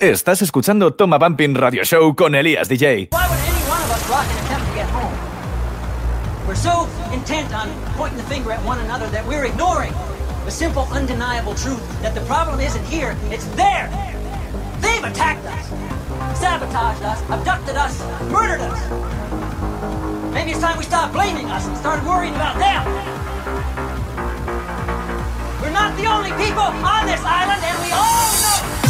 Estás escuchando Toma Bumping Radio Show con Elías DJ. We're so intent on pointing the finger at one another that we're ignoring the simple, undeniable truth that the problem isn't here, it's there. They've attacked us, sabotaged us, abducted us, murdered us. Maybe it's time we blaming us and worrying about them. We're not the only people on this island, and we all know.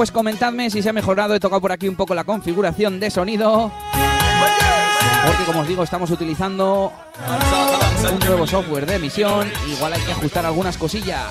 Pues comentadme si se ha mejorado. He tocado por aquí un poco la configuración de sonido. Porque como os digo, estamos utilizando un nuevo software de emisión. Igual hay que ajustar algunas cosillas.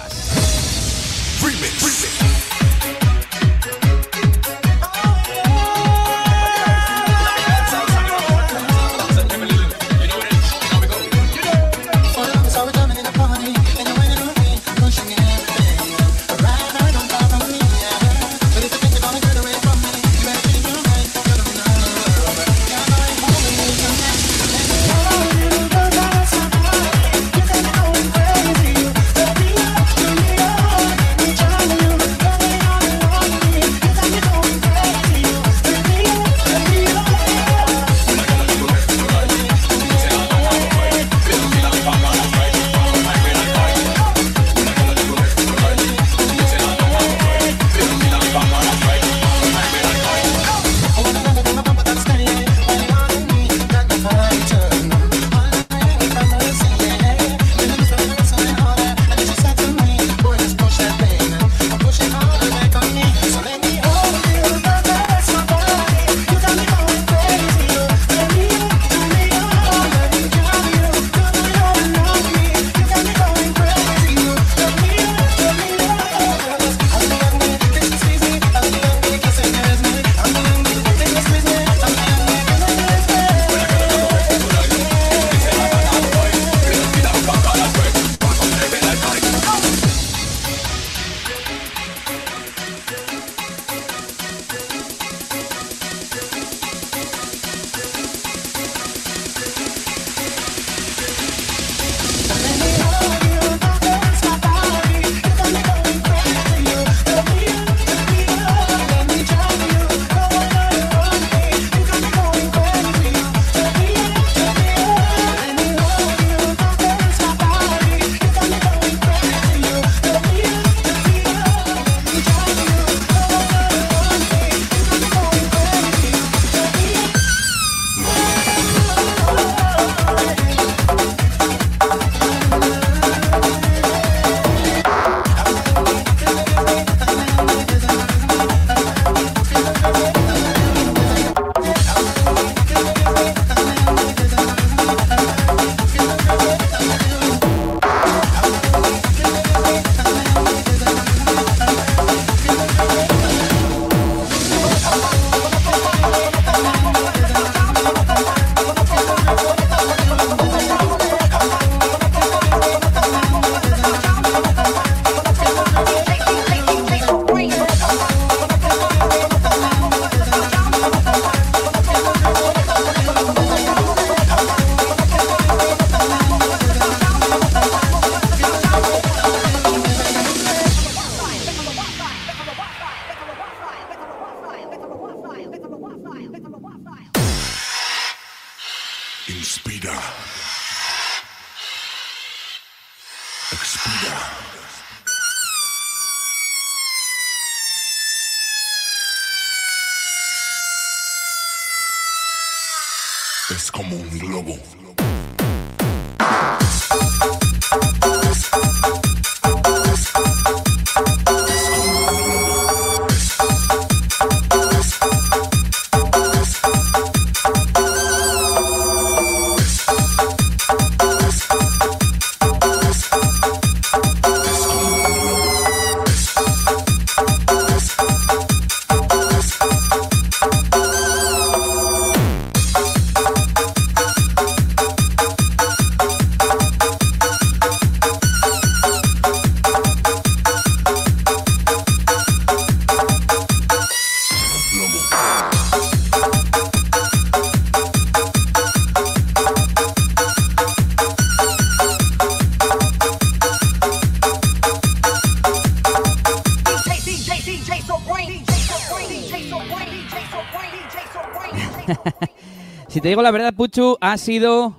Digo la verdad, Puchu, ha sido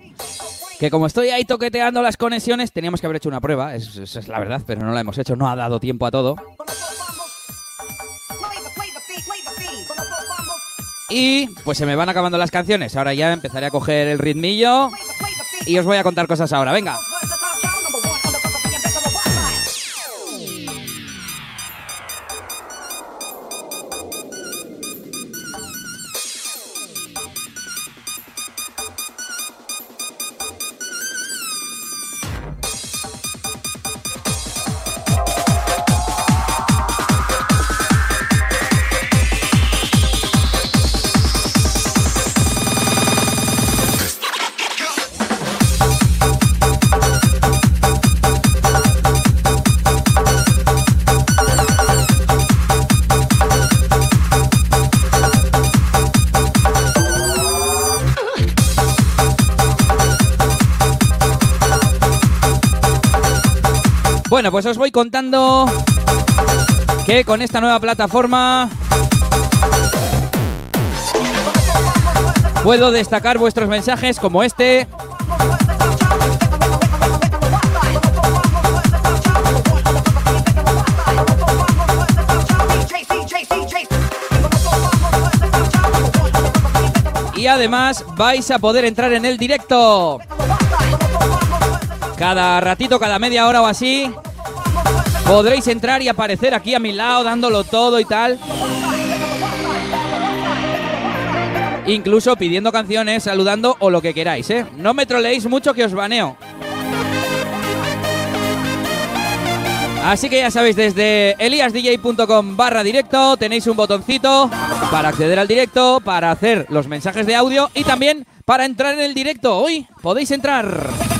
que como estoy ahí toqueteando las conexiones, teníamos que haber hecho una prueba, esa es, es la verdad, pero no la hemos hecho, no ha dado tiempo a todo. Y pues se me van acabando las canciones, ahora ya empezaré a coger el ritmillo y os voy a contar cosas ahora, venga. Pues os voy contando que con esta nueva plataforma puedo destacar vuestros mensajes como este. Y además vais a poder entrar en el directo. Cada ratito, cada media hora o así, podréis entrar y aparecer aquí a mi lado dándolo todo y tal. Incluso pidiendo canciones, saludando o lo que queráis, ¿eh? No me troleéis mucho que os baneo. Así que ya sabéis, desde eliasdj.com barra directo tenéis un botoncito para acceder al directo, para hacer los mensajes de audio y también para entrar en el directo. Hoy podéis entrar.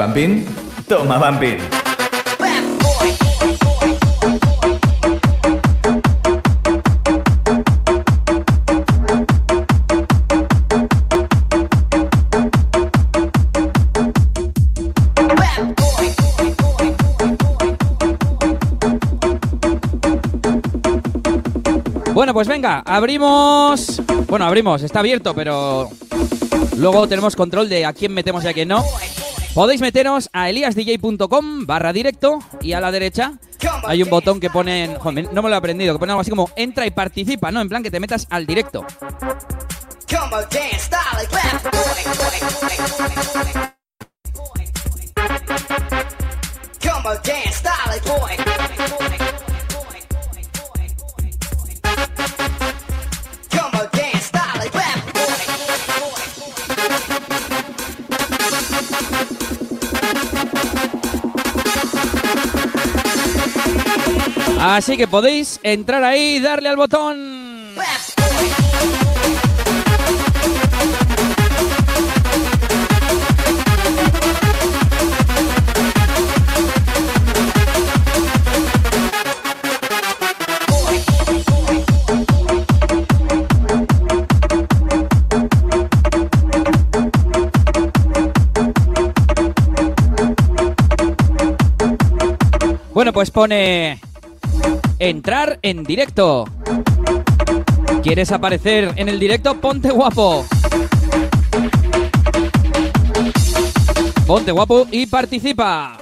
¿Quieres Bumping? Toma Bumping. Bueno, pues venga, abrimos. Bueno, abrimos, está abierto, pero luego tenemos control de a quién metemos y a quién no. Podéis meteros a eliasdj.com barra directo y a la derecha hay un botón que pone, joder, no me lo he aprendido, que pone algo así como entra y participa, ¿no? En plan que te metas al directo. Así que podéis entrar ahí y darle al botón. Bueno, pues pone entrar en directo. ¿Quieres aparecer en el directo? Ponte guapo. Ponte guapo y participa.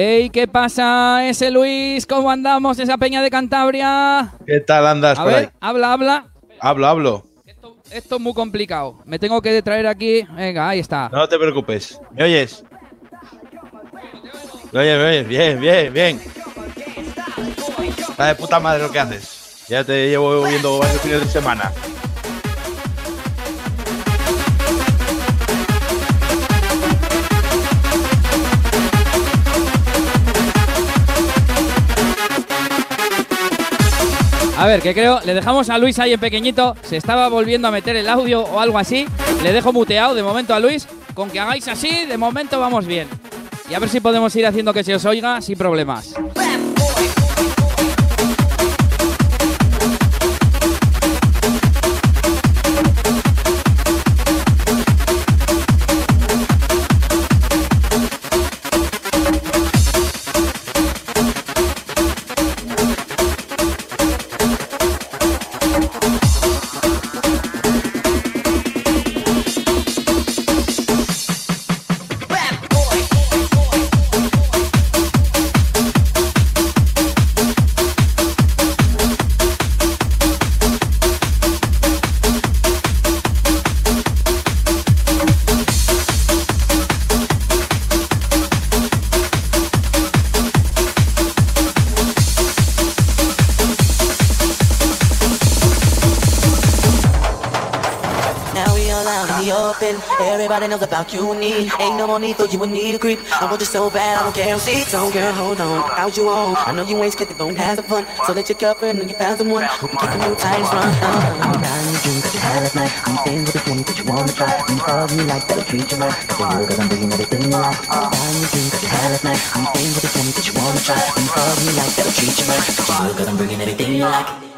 Ey, ¿qué pasa ese Luis? ¿Cómo andamos esa peña de Cantabria? ¿Qué tal andas A por ver, ahí? habla, habla. Hablo, hablo. Esto, esto es muy complicado. Me tengo que traer aquí. Venga, ahí está. No te preocupes. ¿Me oyes? ¿Me oyes? ¿Me oyes? Bien, bien, bien. Está de puta madre lo que haces. Ya te llevo viendo varios fines de semana. A ver, que creo, le dejamos a Luis ahí en pequeñito. Se estaba volviendo a meter el audio o algo así. Le dejo muteado de momento a Luis. Con que hagáis así, de momento vamos bien. Y a ver si podemos ir haciendo que se os oiga sin problemas. Knows about you me. Ain't no more need for you and me to creep. I want you so bad, I don't care who sees. So girl, hold on, out you on. I know you ain't scared to go and have some fun. So let your girlfriend know you found someone who can keep you tight and strong. Uh, I'm in your dreams that you had last night. I'm staying with this woman that you wanna try. You hug me like that'll treat you right. But then look at I'm bringing everything you like. I'm in your dreams that you had last night. I'm staying with this woman that you wanna try. You hug me like that'll treat you right. But then look at I'm bringing everything you like.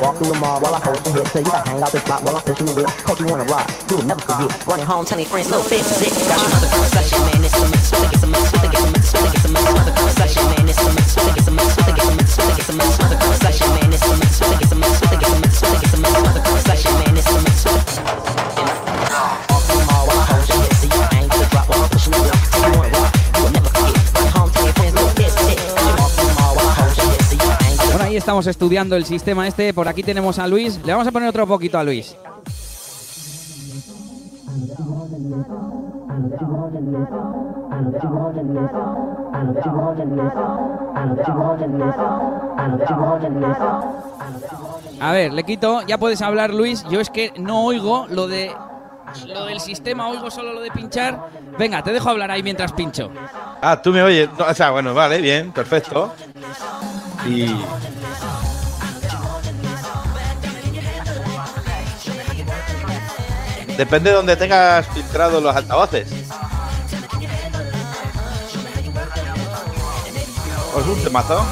Walk through the mall while I hold some hips. Say you gotta hang out this block while I push pushing the whip. Coach, you wanna rock? You will never forget. Running home, telling friends, little bitch, bitch. Got your mother got your man. It's a mix. Think it's a mix. Think it's a mix. Think it's a mix. Mother got your man. It's a mix. Think it's a mix. Think it's a mix. Think it's a mix. Mix. Estudiando el sistema este. Por aquí tenemos a Luis. Le vamos a poner otro poquito a Luis. A ver, le quito. Ya puedes hablar, Luis. Yo es que no oigo lo de. Lo del sistema, oigo solo lo de pinchar. Venga, te dejo hablar ahí mientras pincho. Ah, tú me oyes. O sea, bueno, vale, bien, perfecto. Y. Depende de donde tengas filtrados los altavoces. ¿Os un temazo?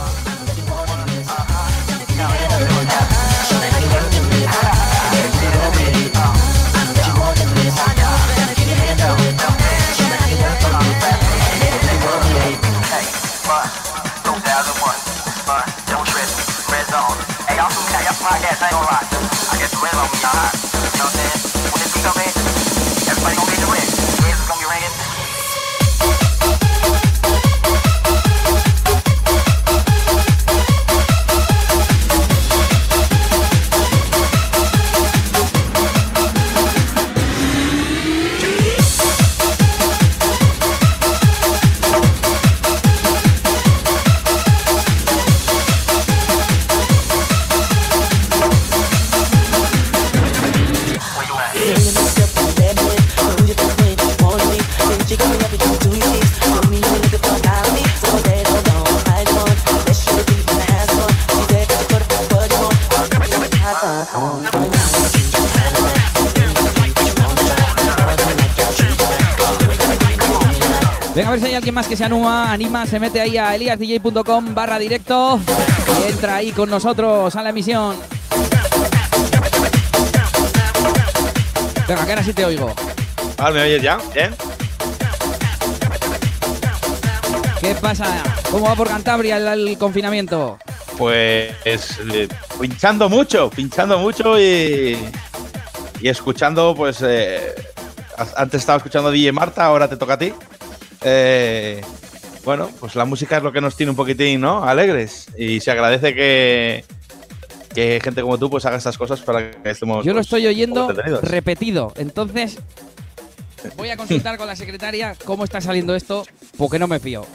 I ain't to get the rhythm, You You know what I'm saying? When this beat in, everybody gonna be the ring. Venga, a ver si hay alguien más que se anima, anima, se mete ahí a eliasdj.com barra directo y entra ahí con nosotros a la emisión. Venga, que ahora sí te oigo. Ah, ¿me oyes ya? ¿Bien? ¿Qué pasa? ¿Cómo va por Cantabria el, el confinamiento? Pues eh, pinchando mucho, pinchando mucho y, y escuchando, pues eh, antes estaba escuchando a DJ Marta, ahora te toca a ti. Eh, bueno, pues la música es lo que nos tiene un poquitín, ¿no? Alegres y se agradece que, que gente como tú pues haga estas cosas para que estemos. Yo lo pues, estoy oyendo repetido, entonces voy a consultar con la secretaria cómo está saliendo esto, porque no me fío.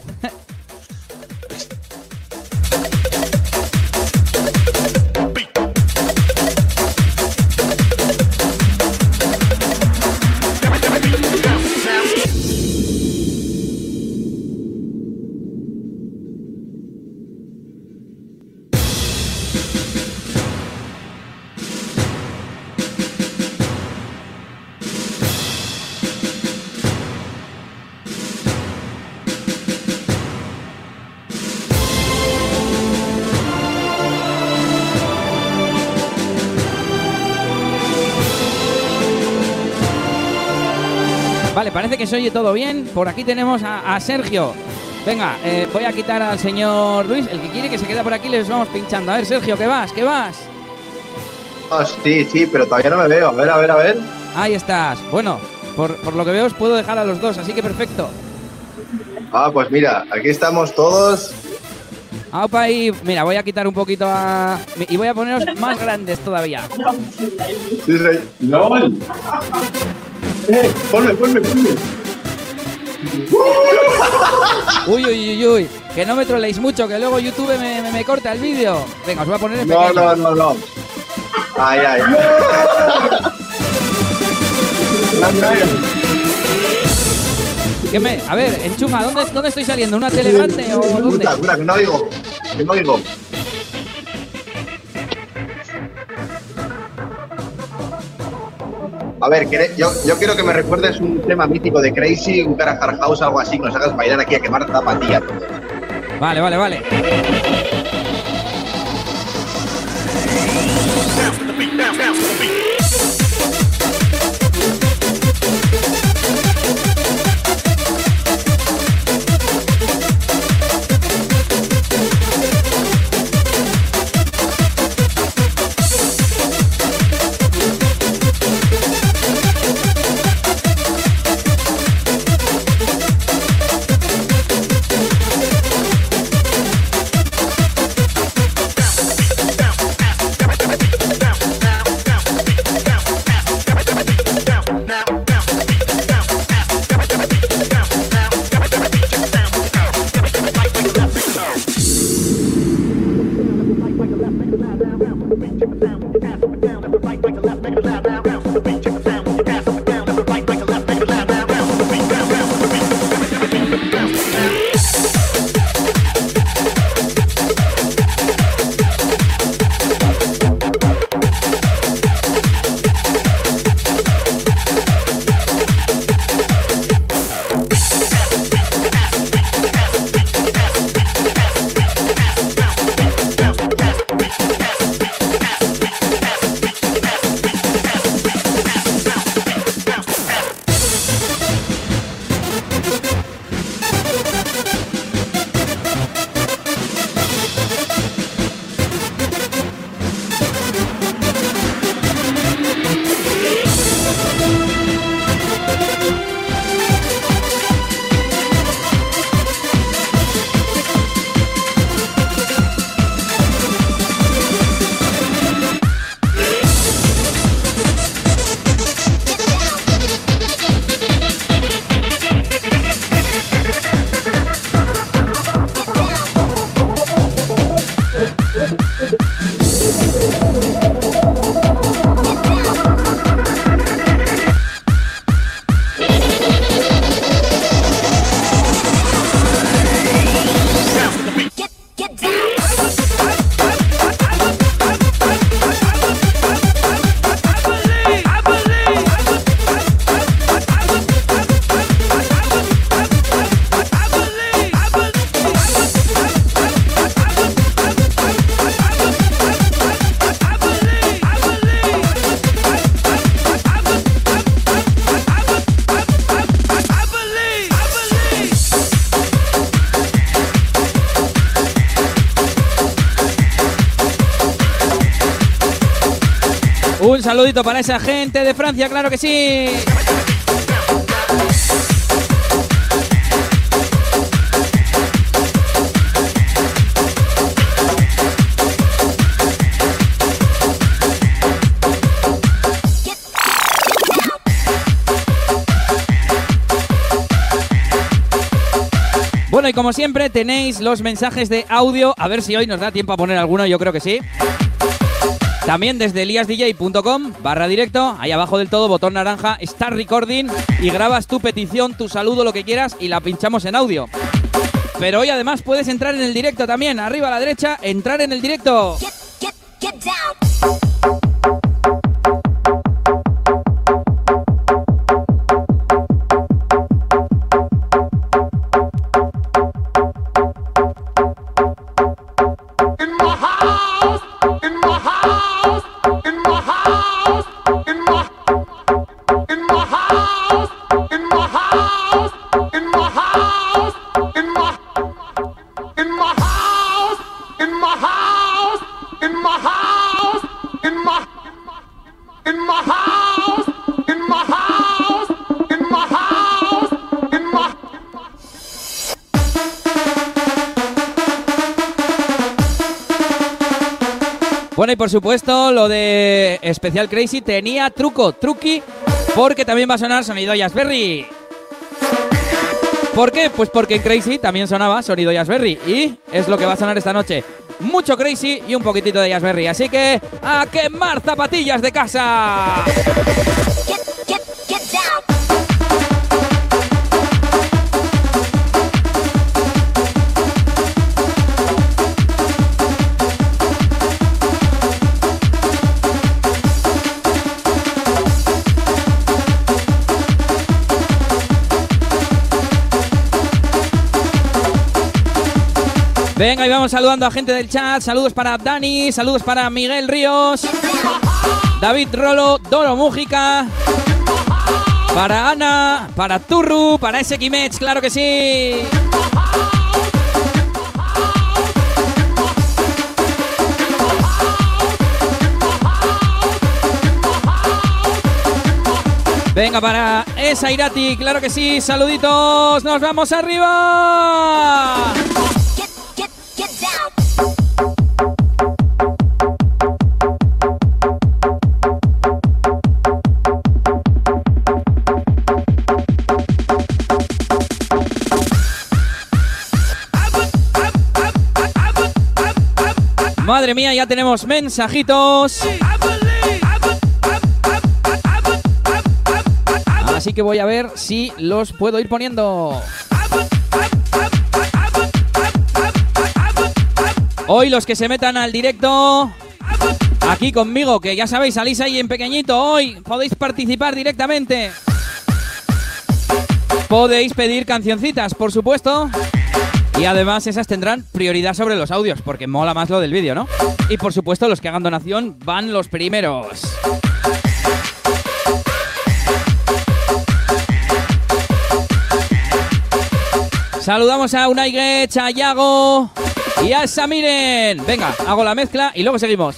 Parece que se oye todo bien. Por aquí tenemos a, a Sergio. Venga, eh, voy a quitar al señor Luis. El que quiere que se quede por aquí les vamos pinchando. A ver, Sergio, ¿qué vas? ¿Qué vas? Ah, sí, sí, pero todavía no me veo. A ver, a ver, a ver. Ahí estás. Bueno, por, por lo que veo os puedo dejar a los dos, así que perfecto. Ah, pues mira, aquí estamos todos. Aupa y mira, voy a quitar un poquito a... Y voy a poneros más grandes todavía. Sí, sí. ¡LOL! ¡Eh! ¡Ponme, ponme, ponme! Uy, uy, uy, uy. Que no me troleéis mucho, que luego YouTube me, me- me corta el vídeo. Venga, os voy a poner en No, no, no, no. Ay, ay. ¿Qué me- A ver, enchufa, ¿dónde, ¿dónde estoy saliendo? ¿Una tele grande o dónde? Puta, que no oigo. Que no oigo. A ver, yo quiero que me recuerdes un tema mítico de Crazy, un Carajar House, algo así, que nos hagas bailar aquí a quemar zapatillas. Vale, vale, vale. Saludito para esa gente de Francia, claro que sí. Bueno, y como siempre tenéis los mensajes de audio. A ver si hoy nos da tiempo a poner alguno, yo creo que sí. También desde eliasdj.com barra directo, ahí abajo del todo, botón naranja, Start Recording y grabas tu petición, tu saludo, lo que quieras y la pinchamos en audio. Pero hoy además puedes entrar en el directo también, arriba a la derecha, entrar en el directo. Por supuesto, lo de Especial Crazy tenía truco, truqui, porque también va a sonar sonido Jazzberry. ¿Por qué? Pues porque en Crazy también sonaba sonido Jazzberry y es lo que va a sonar esta noche. Mucho Crazy y un poquitito de Jazzberry. Así que a quemar zapatillas de casa. Venga, y vamos saludando a gente del chat. Saludos para Dani, saludos para Miguel Ríos, David Rolo, Doro Mújica, para Ana, para Turru, para ese Kimech, claro que sí. Venga, para esa Irati, claro que sí, saluditos, nos vamos arriba. Mía, ya tenemos mensajitos. Así que voy a ver si los puedo ir poniendo. Hoy los que se metan al directo, aquí conmigo, que ya sabéis, salís ahí en pequeñito, hoy podéis participar directamente. Podéis pedir cancioncitas, por supuesto. Y además esas tendrán prioridad sobre los audios, porque mola más lo del vídeo, ¿no? Y por supuesto los que hagan donación van los primeros. Saludamos a Unai a Yago y a Samiren. Venga, hago la mezcla y luego seguimos.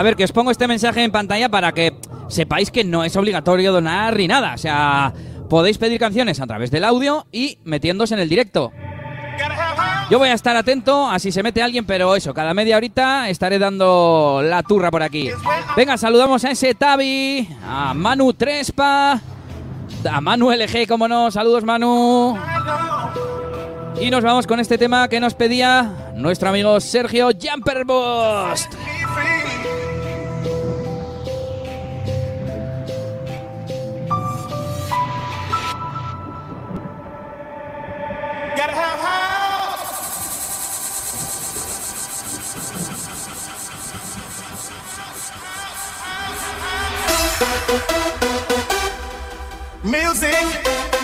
A ver, que os pongo este mensaje en pantalla para que sepáis que no es obligatorio donar ni nada. O sea, podéis pedir canciones a través del audio y metiéndose en el directo. Yo voy a estar atento a si se mete alguien, pero eso, cada media horita estaré dando la turra por aquí. Venga, saludamos a ese Tavi, a Manu Trespa, a Manu LG, como no. Saludos, Manu. Y nos vamos con este tema que nos pedía nuestro amigo Sergio Jumperbost.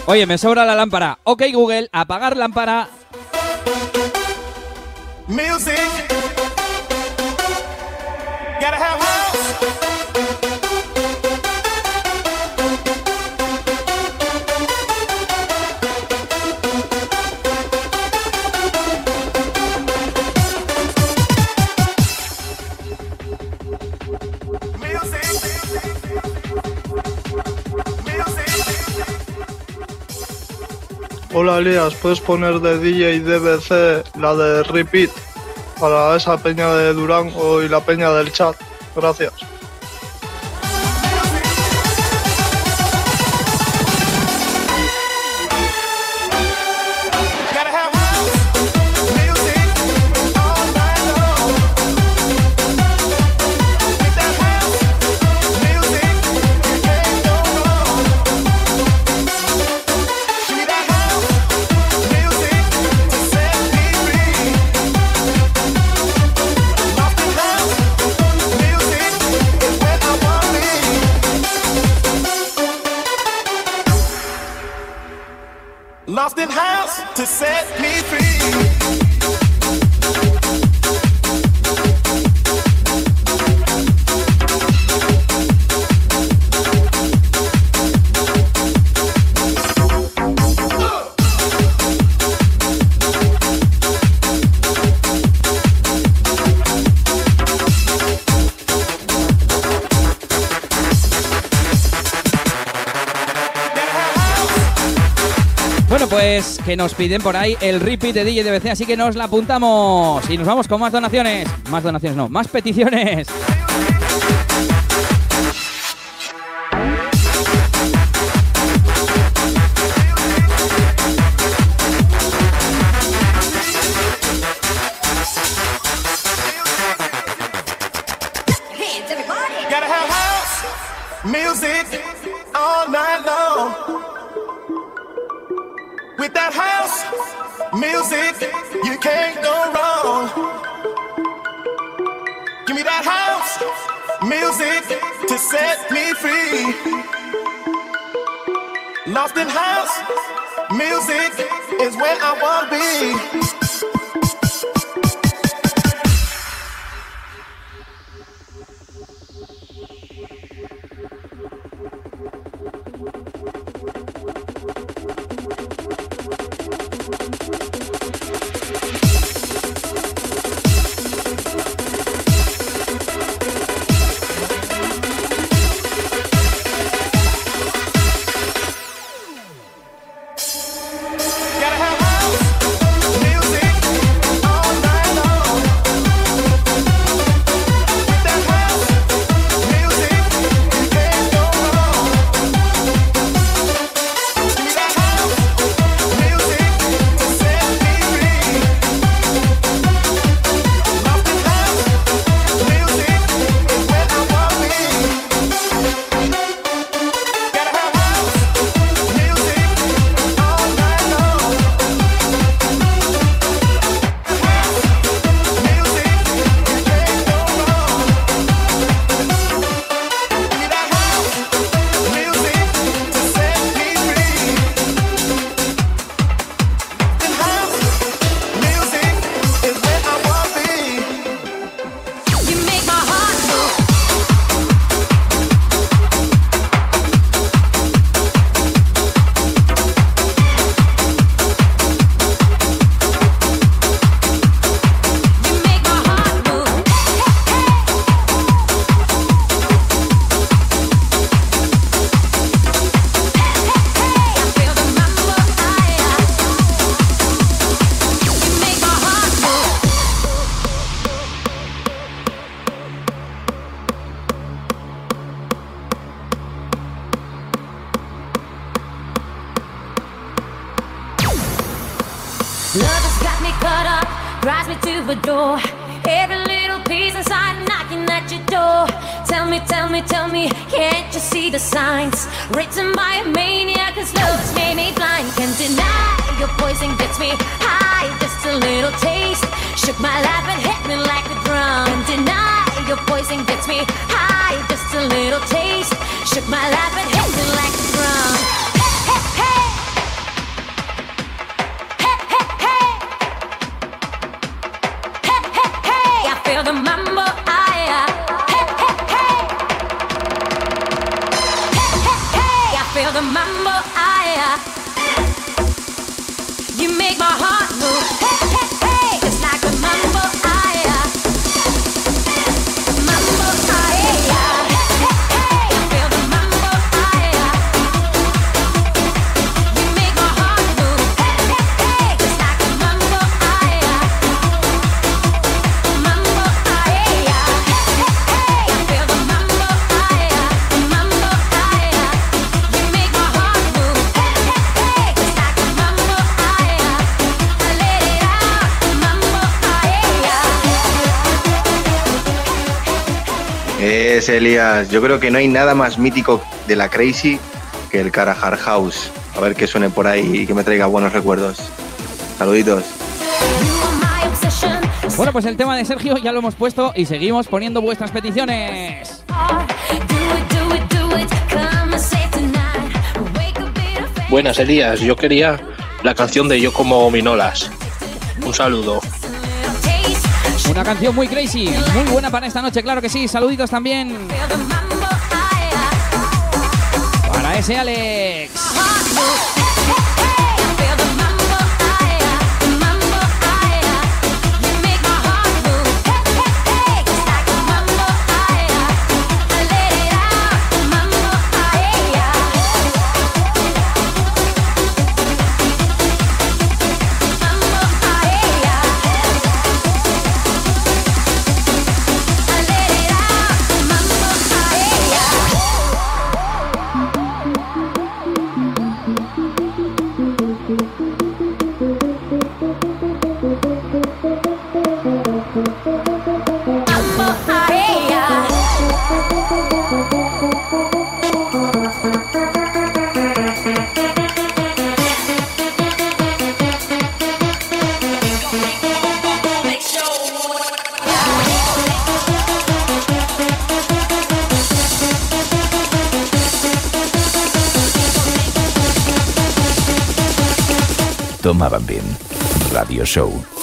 Oye, me sobra la lámpara. Ok, Google, apagar lámpara. Music. Gotta have Hola Elías, ¿puedes poner de DJ DBC la de Repeat para esa peña de Durango y la peña del chat? Gracias. que nos piden por ahí el repeat de DJ DBC, así que nos la apuntamos y nos vamos con más donaciones. Más donaciones no, más peticiones. Elías. Yo creo que no hay nada más mítico de la Crazy que el Carahar House. A ver que suene por ahí y que me traiga buenos recuerdos. Saluditos. Bueno, pues el tema de Sergio ya lo hemos puesto y seguimos poniendo vuestras peticiones. Buenas, Elías. Yo quería la canción de Yo como Minolas. Un saludo. Una canción muy crazy, muy buena para esta noche, claro que sí. Saluditos también. Para ese Alex. Radio Show.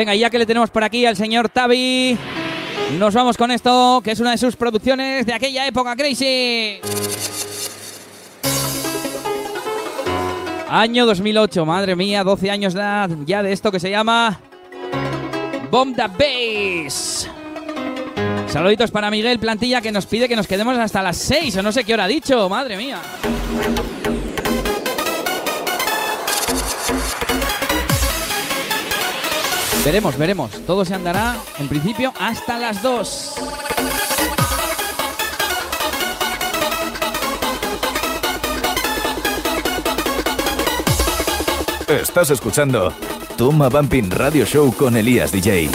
Venga, ya que le tenemos por aquí al señor Tavi, nos vamos con esto, que es una de sus producciones de aquella época crazy. Año 2008, madre mía, 12 años ya de esto que se llama Bomb the Bass. Saluditos para Miguel Plantilla que nos pide que nos quedemos hasta las 6 o no sé qué hora ha dicho, madre mía. Veremos, veremos. Todo se andará, en principio, hasta las 2. Estás escuchando Toma Bumping Radio Show con Elías DJ.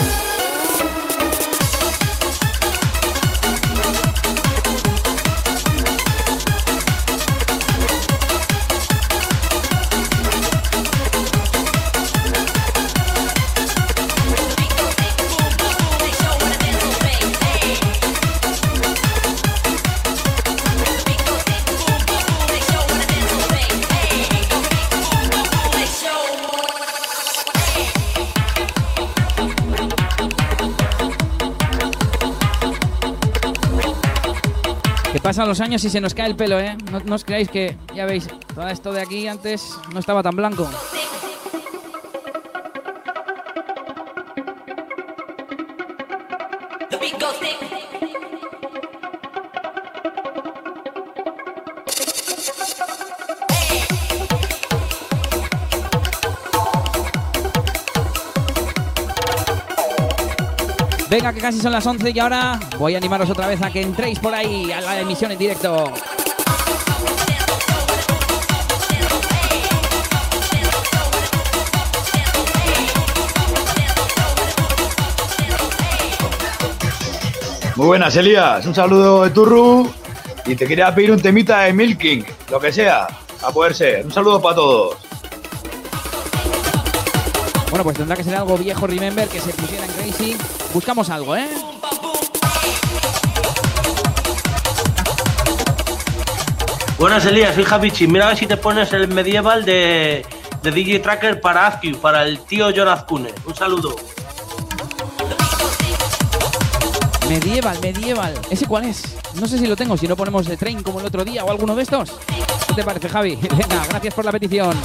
Los años y se nos cae el pelo, ¿eh? No, no os creáis que, ya veis, todo esto de aquí antes no estaba tan blanco. Venga, que casi son las 11 y ahora voy a animaros otra vez a que entréis por ahí a la emisión en directo. Muy buenas, Elías. Un saludo de Turru. Y te quería pedir un temita de Milking, lo que sea, a poder ser. Un saludo para todos. Bueno, pues tendrá que ser algo viejo, remember, que se pusiera en Crazy. Buscamos algo, ¿eh? Buenas Elías, soy Javichi. Mira a ver si te pones el medieval de, de DJ Tracker para Azkiu, para el tío John Azcune. Un saludo. Medieval, medieval. ¿Ese cuál es? No sé si lo tengo, si no ponemos de Train como el otro día o alguno de estos. ¿Qué te parece, Javi? Venga, gracias por la petición.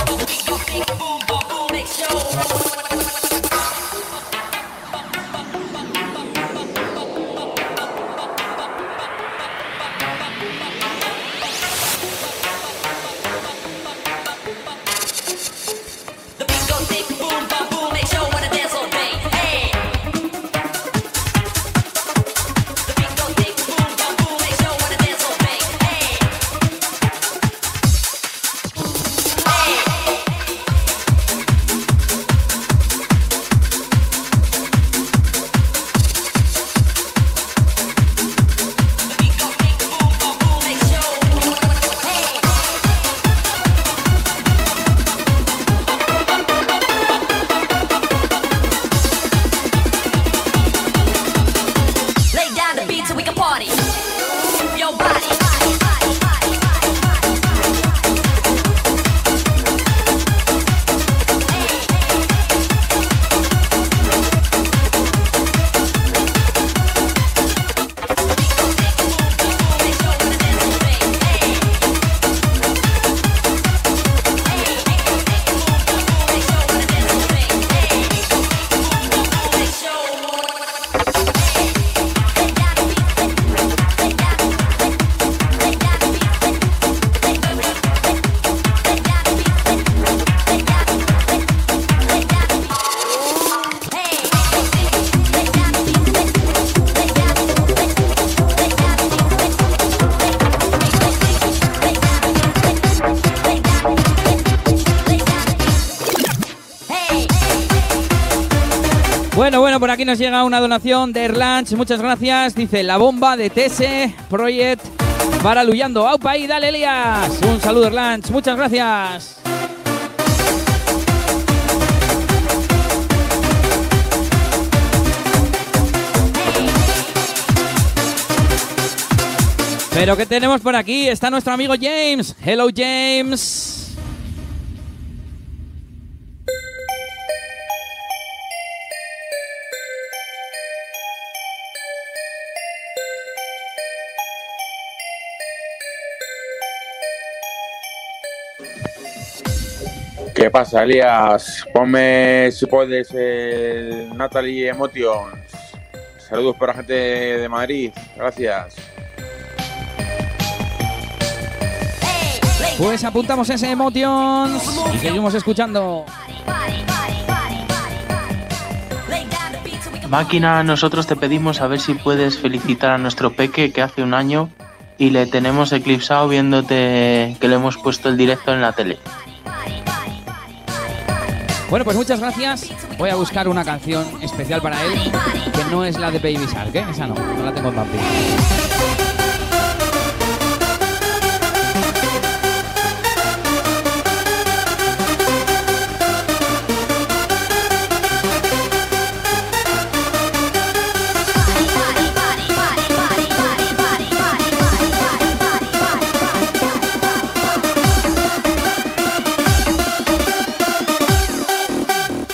Aquí nos llega una donación de Erlanch. Muchas gracias. Dice la bomba de TS Project para Luyando. ¡Aupa ahí! ¡Dale, Elías! Un saludo, Erlanch. Muchas gracias. Pero ¿qué tenemos por aquí? Está nuestro amigo James. Hello, James. ¿Qué pasa, Elías? Ponme, si puedes, el Natalie Emotions. Saludos para la gente de Madrid. Gracias. Pues apuntamos ese Emotions y seguimos escuchando. Máquina, nosotros te pedimos a ver si puedes felicitar a nuestro peque que hace un año y le tenemos eclipsado viéndote que le hemos puesto el directo en la tele. Bueno, pues muchas gracias. Voy a buscar una canción especial para él, que no es la de Baby Shark, ¿eh? Esa no, no la tengo en.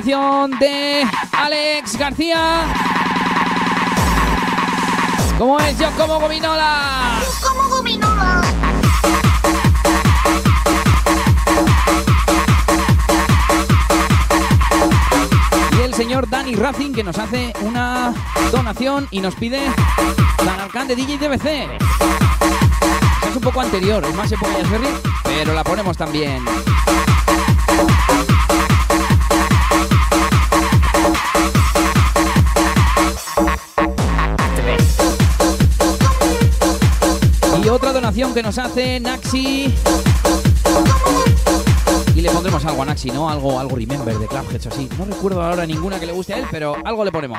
Petición de Alex García. ¿Cómo es yo como gominola? Como gominola. Y el señor Dani Racing que nos hace una donación y nos pide la Arcán de DJ DBC. Es un poco anterior, es más época de Ferry, pero la ponemos también. Que nos hace Naxi. Y le pondremos algo a Naxi, ¿no? Algo, algo Remember de Clubheads así. No recuerdo ahora ninguna que le guste a él, pero algo le ponemos.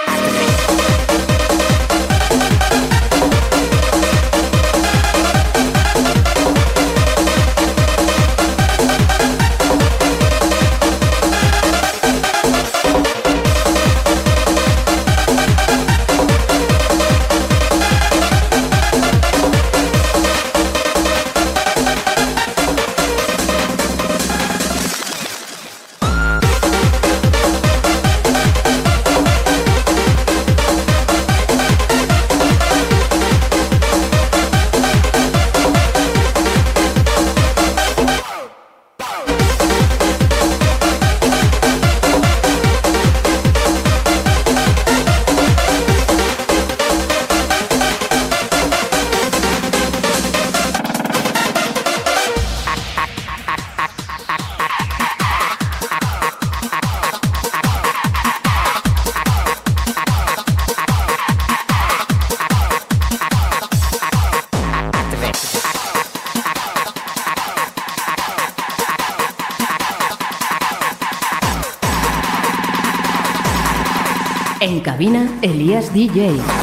Cabina, Elías DJ.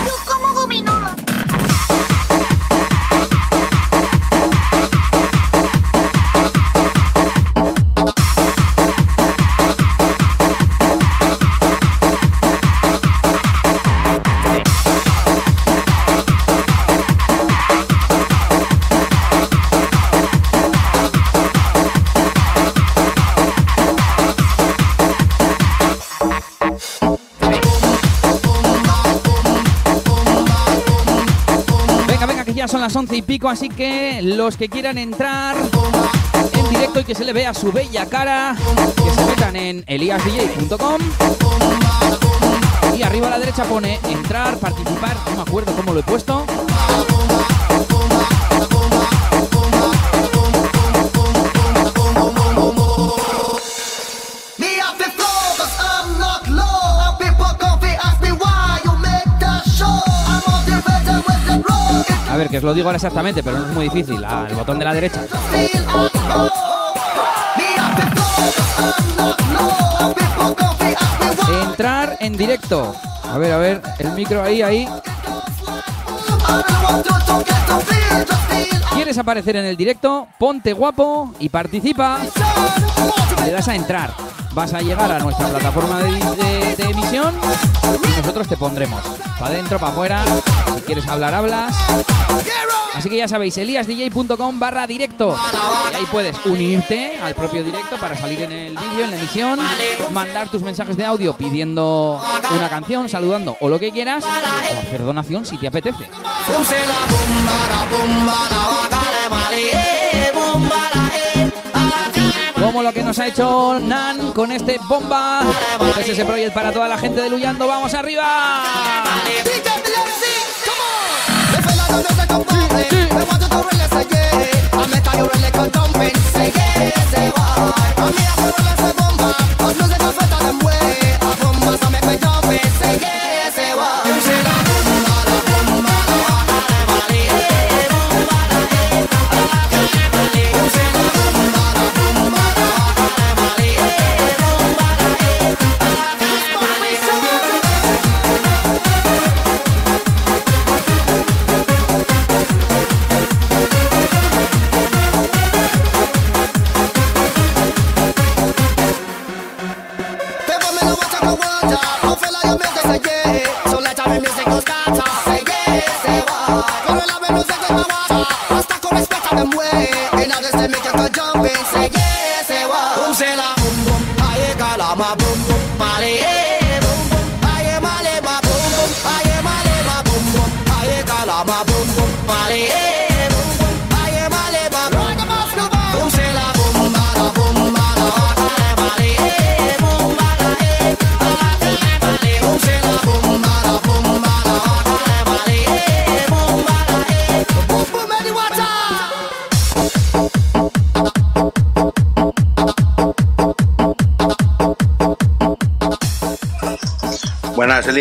Las once y pico, así que los que quieran entrar en directo y que se le vea su bella cara, que se metan en eliasdj.com y arriba a la derecha pone entrar, participar, no me acuerdo cómo lo he puesto. Lo digo ahora exactamente, pero no es muy difícil. El botón de la derecha. Entrar en directo. A ver, a ver, el micro ahí, ahí. ¿Quieres aparecer en el directo? Ponte guapo y participa. Le das a entrar. vas a llegar a nuestra plataforma de, de- de emisión y nosotros te pondremos. Para adentro, para afuera. Quieres hablar, hablas. Así que ya sabéis, eliasdj.com barra directo. Ahí puedes unirte al propio directo para salir en el vídeo, en la emisión, mandar tus mensajes de audio pidiendo una canción, saludando o lo que quieras, o hacer donación si te apetece. Como lo que nos ha hecho Nan con este bomba. Es ese proyecto para toda la gente de Luyando. ¡Vamos arriba! Buenas,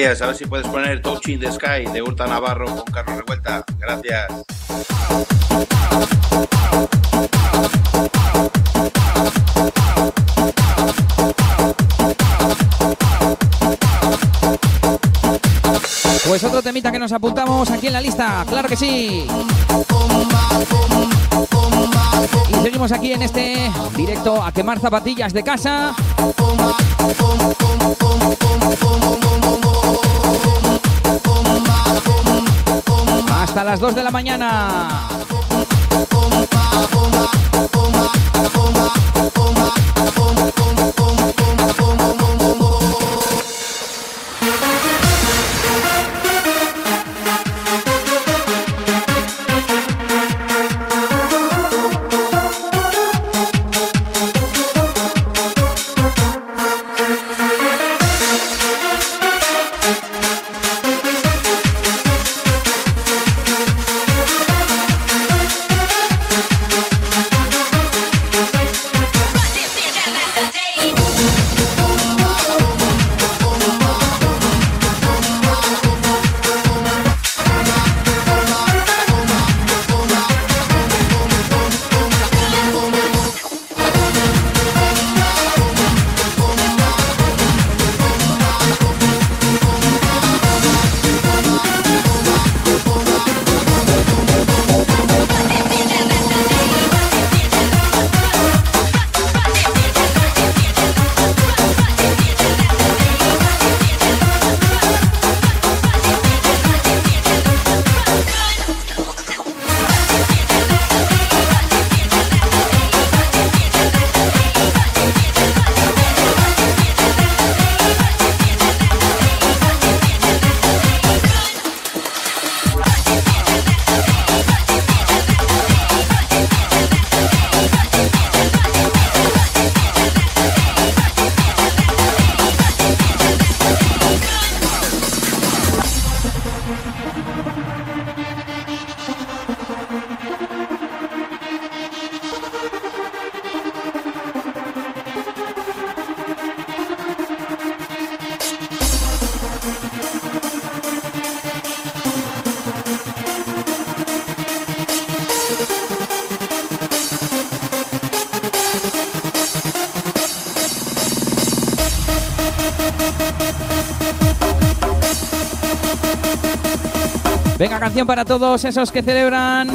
Elías. A ver si puedes poner Touching the Sky de Urta Navarro con Carlos Revuelta. Gracias. Pues otro temita que nos apuntamos aquí en la lista, claro que sí. Y seguimos aquí en este directo a quemar zapatillas de casa. Hasta las 2 de la mañana. Para todos esos que celebran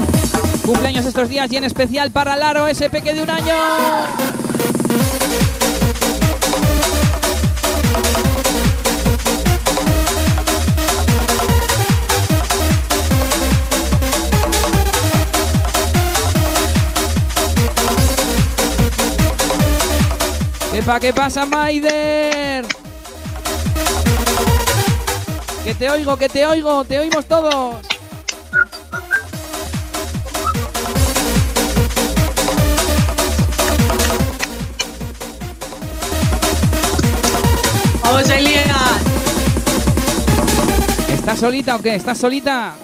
cumpleaños estos días y en especial para Laro, ese peque de un año. ¿Qué, qué pasa, Maider? Que te oigo, que te oigo, te oímos todos. ¡Vamos, Elías! ¿Estás solita o qué? ¿Estás solita?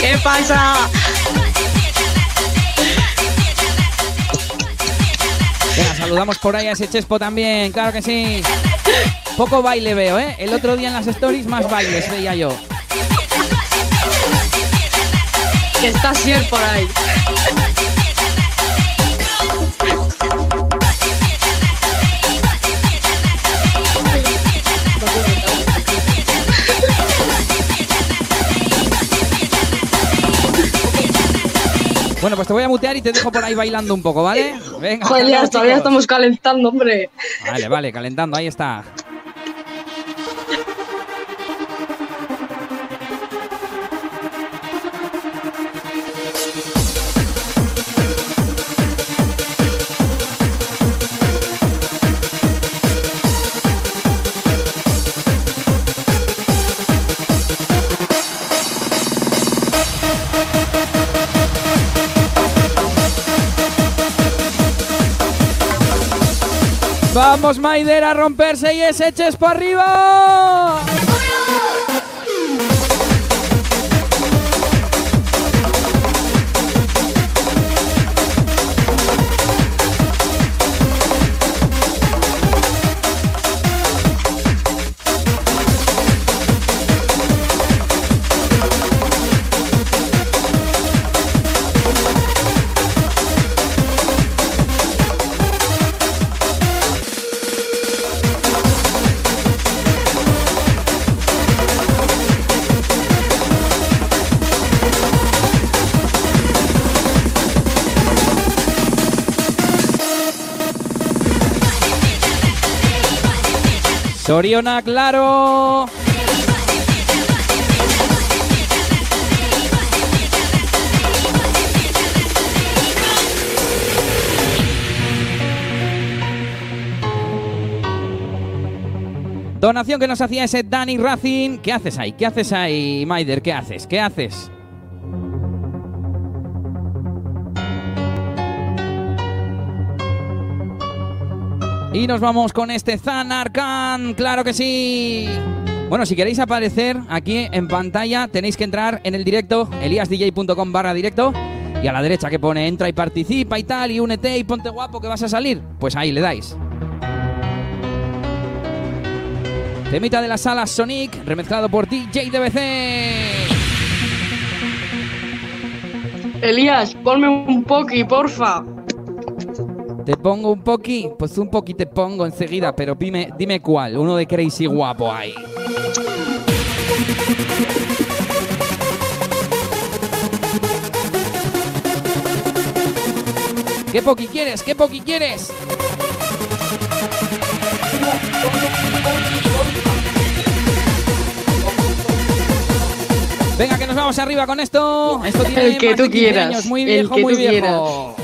¿Qué pasa? Venga, saludamos por ahí a ese Chespo también, claro que sí. Poco baile veo, ¿eh? El otro día en las stories más bailes veía yo. Que está Sier por ahí. Bueno, pues te voy a mutear y te dejo por ahí bailando un poco, ¿vale? Venga, Joder, luego, todavía estamos calentando, hombre. Vale, vale, calentando, ahí está. Vamos, Maider, a romperse y ese Chespo arriba. Soriona, claro. Donación que nos hacía ese Danny Racing. ¿Qué haces ahí? ¿Qué haces ahí, Maider? ¿Qué haces? ¿Qué haces? Y nos vamos con este Zan Arkan, claro que sí. Bueno, si queréis aparecer aquí en pantalla, tenéis que entrar en el directo, eliasdj.com barra directo. Y a la derecha que pone entra y participa y tal, y únete y ponte guapo que vas a salir. Pues ahí le dais. Temita de la sala Sonic, remezclado por DJ DBC. Elías, ponme un poqui, porfa. Te pongo un poqui, pues un poqui te pongo enseguida, pero dime, dime cuál, uno de Crazy guapo ahí. ¿Qué poqui quieres? ¿Qué poqui quieres? Venga, que nos vamos arriba con esto. Esto tiene El que más tú de 15 quieras, años, Muy el viejo, que muy tú viejo. ¡Arriba!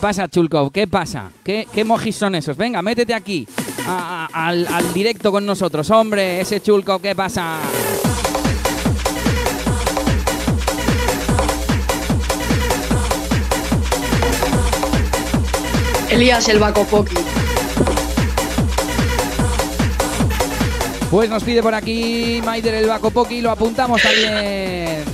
pasa, Chulkov? ¿Qué pasa? ¿Qué, qué mojis son esos? Venga, métete aquí al, directo con nosotros. Hombre, ese Chulkov, ¿qué pasa? Elías el Bacopoqui. Pues nos pide por aquí Maider el Bacopoqui, lo apuntamos también.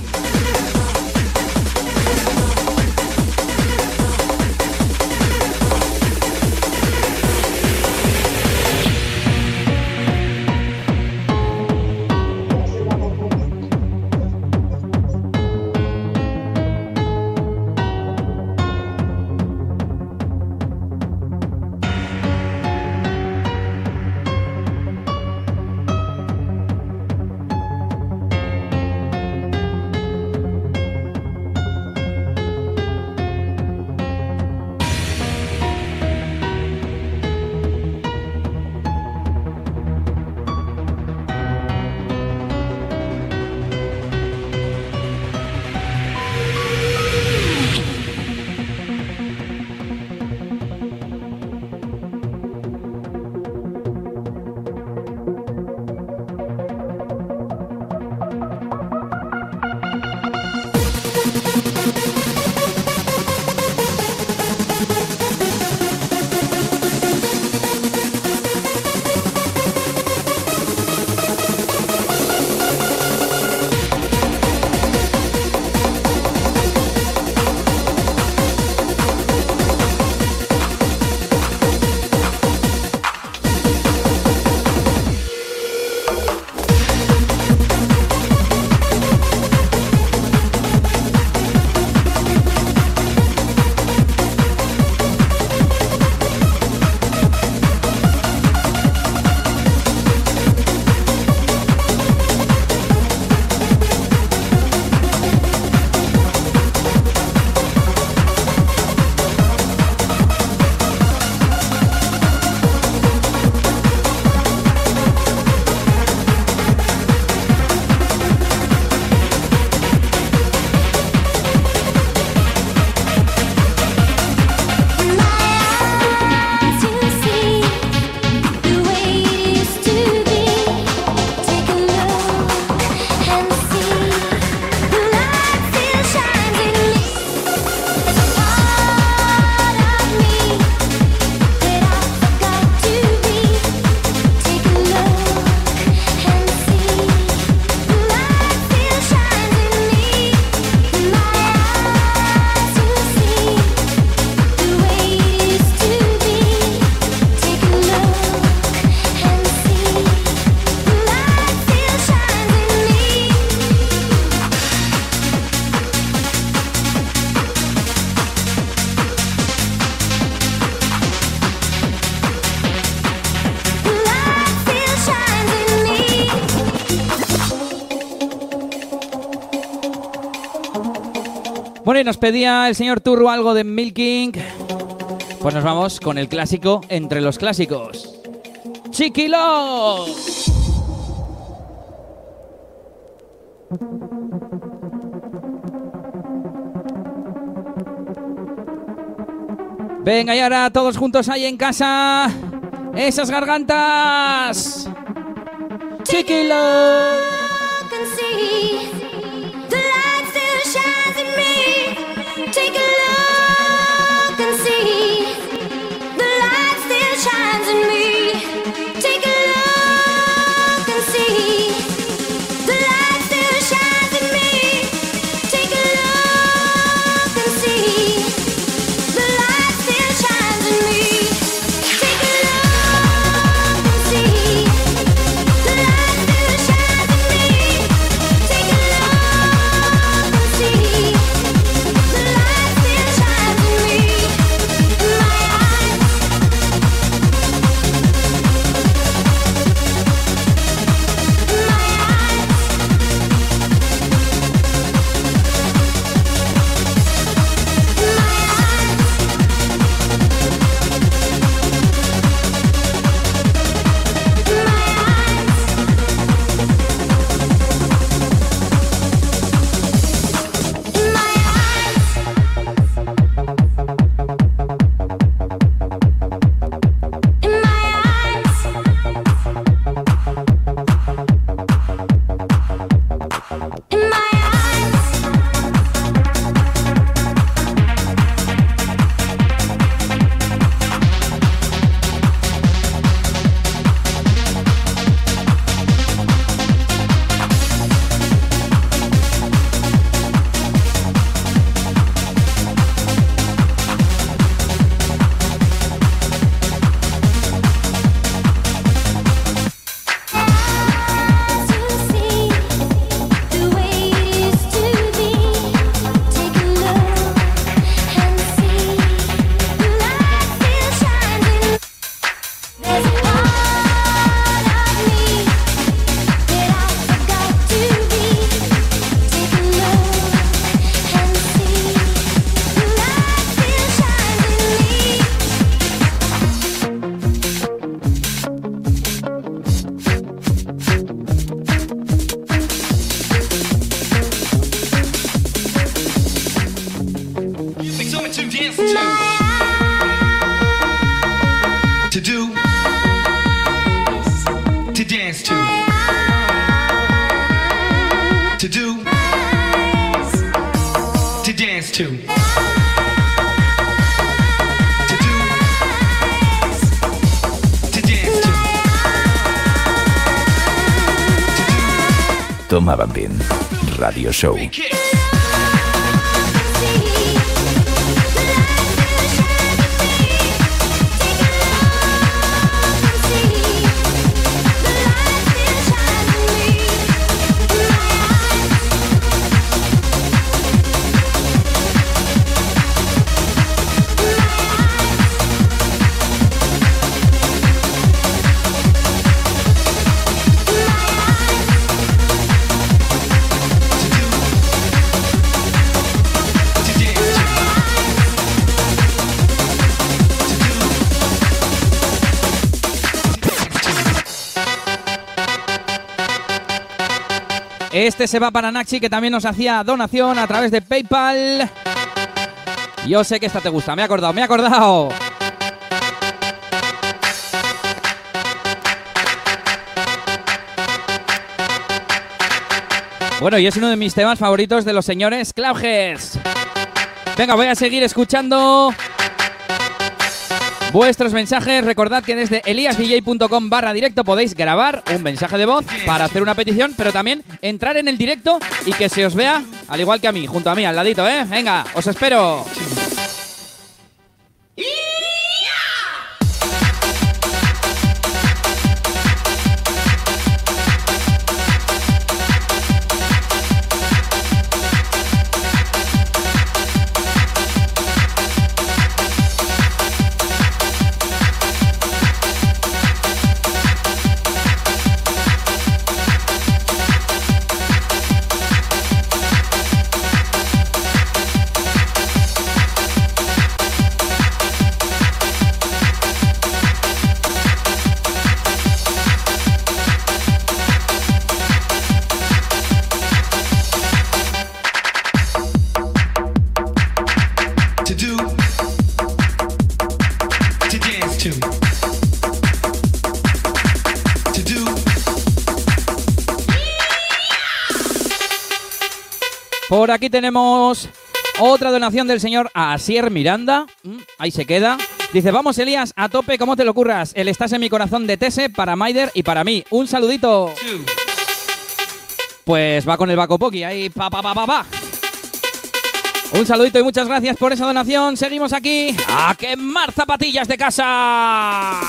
nos pedía el señor Turro algo de Milking. Pues nos vamos con el clásico entre los clásicos. ¡Chiquilo! Venga, y ahora todos juntos ahí en casa. Esas gargantas. Chiquilo. Radio Show. Este se va para Nachi, que también nos hacía donación a través de PayPal. Yo sé que esta te gusta, me he acordado, me he acordado. Bueno, y es uno de mis temas favoritos de los señores Cloudheads. Venga, voy a seguir escuchando vuestros mensajes. Recordad que desde eliasdj.com barra directo podéis grabar un mensaje de voz para hacer una petición, pero también entrar en el directo y que se os vea, al igual que a mí, junto a mí, al ladito, ¿eh? Venga, os espero. Tenemos otra donación del señor Asier Miranda. Mm, Ahí se queda. Dice, vamos Elías, a tope, ¿cómo te lo curras? El estás en mi corazón de Tese para Maider y para mí. Un saludito. Pues va con el Baco Poki, ahí pa pa pa pa pa. Un saludito y muchas gracias por esa donación. Seguimos aquí a quemar zapatillas de casa.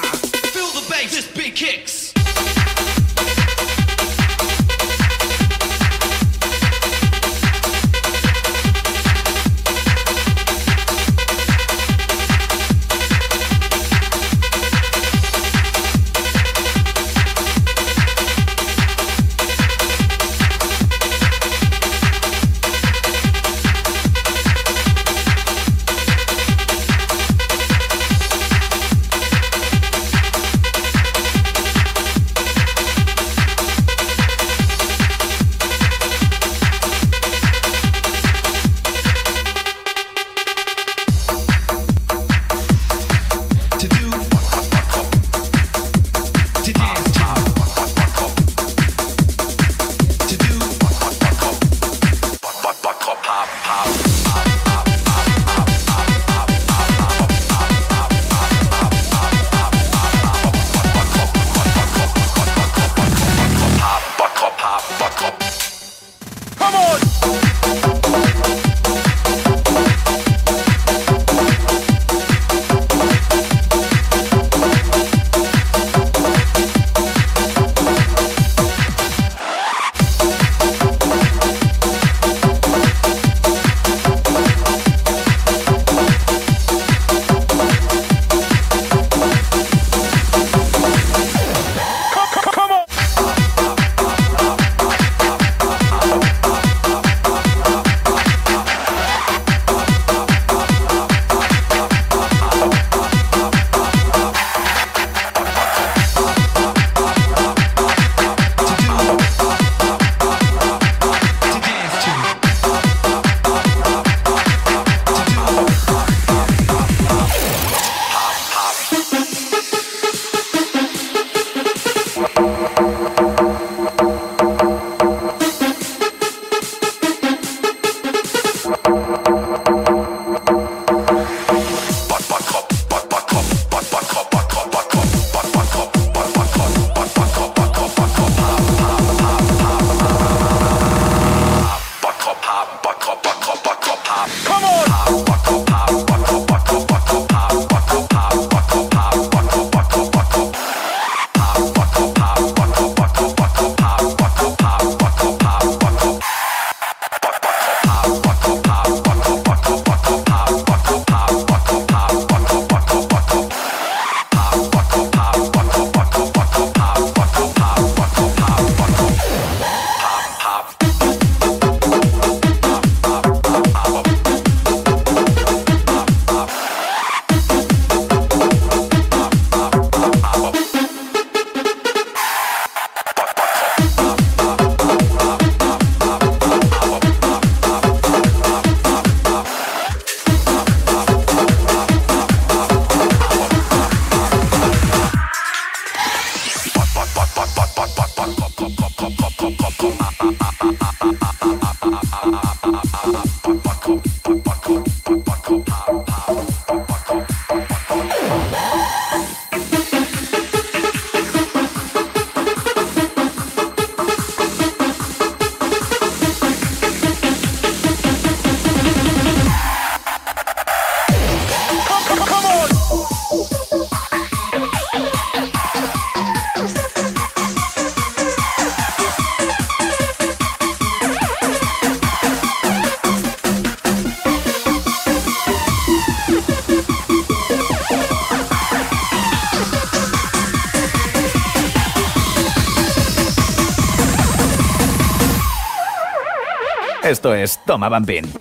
Toma Bumping.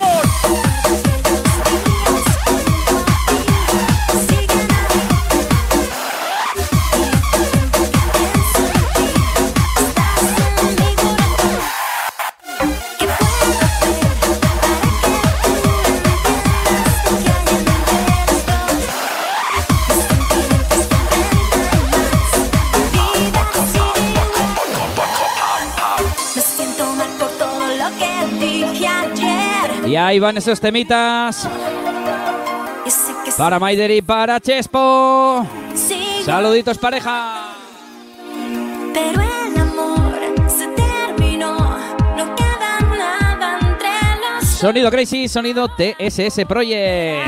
Van esos temitas para Maider y para Chespo. Saluditos pareja. pero el amor se terminó. No queda nada entre los Sonido Crazy, sonido TSS Project.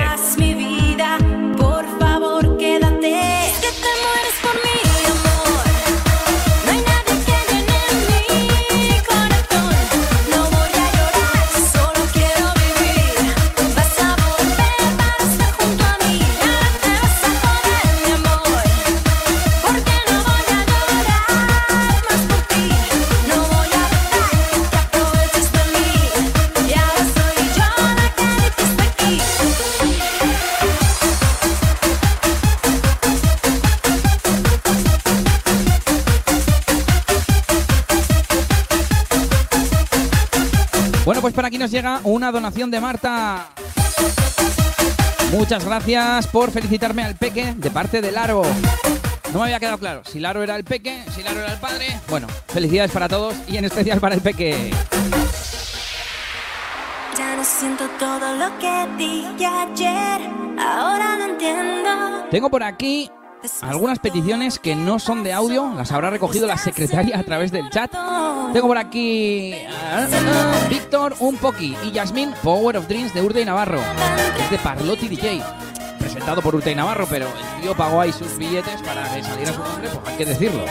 Una donación de Marta. Muchas gracias por felicitarme al peque de parte de Laro. No me había quedado claro si Laro era el peque, si Laro era el padre. Bueno, felicidades para todos y en especial para el peque. Ya no siento todo lo que dije ayer. Ahora no entiendo. Tengo por aquí algunas peticiones que no son de audio, las habrá recogido la secretaria a través del chat. Tengo por aquí Víctor Un Poqui y Yasmín Power of Dreams de Urte y Navarro. Es de Parlotti DJ. Presentado por Urte y Navarro, pero el tío pagó ahí sus billetes para que saliera su nombre, pues hay que decirlo.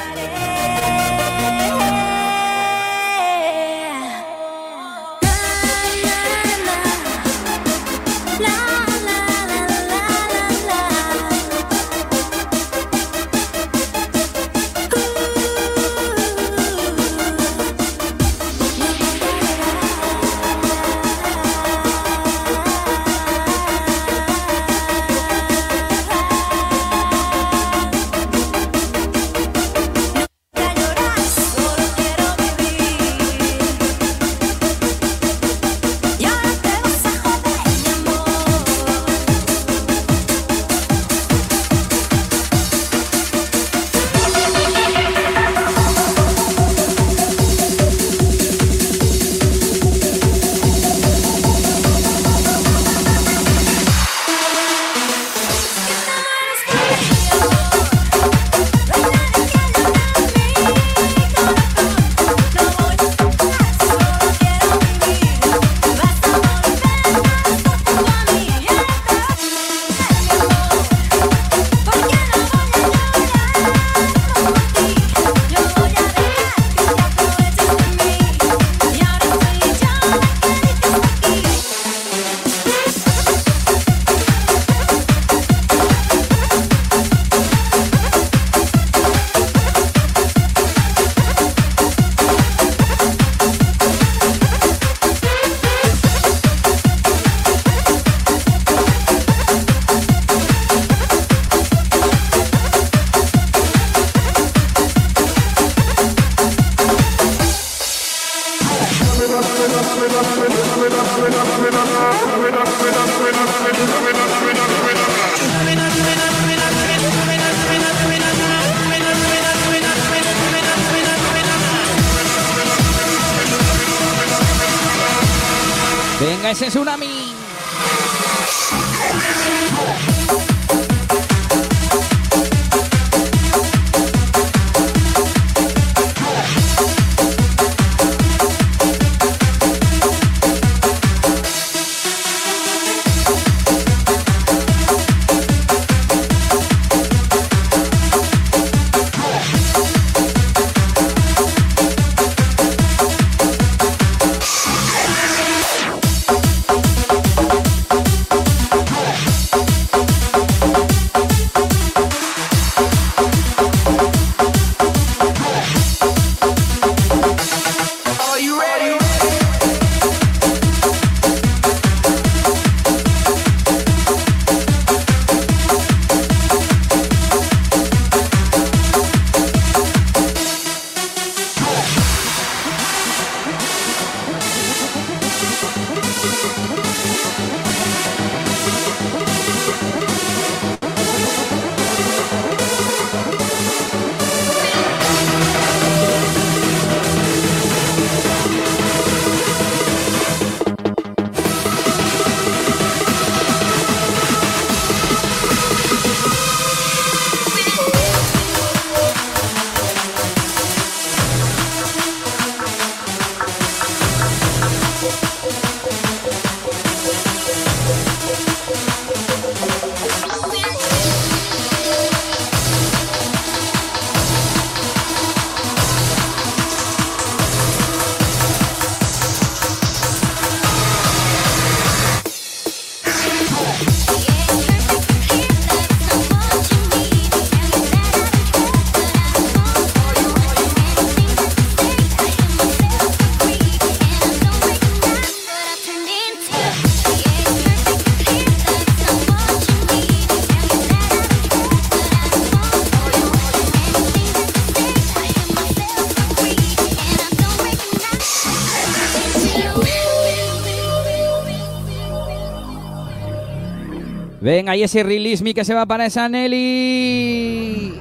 Venga, y ese release me que se va para esa Nelly.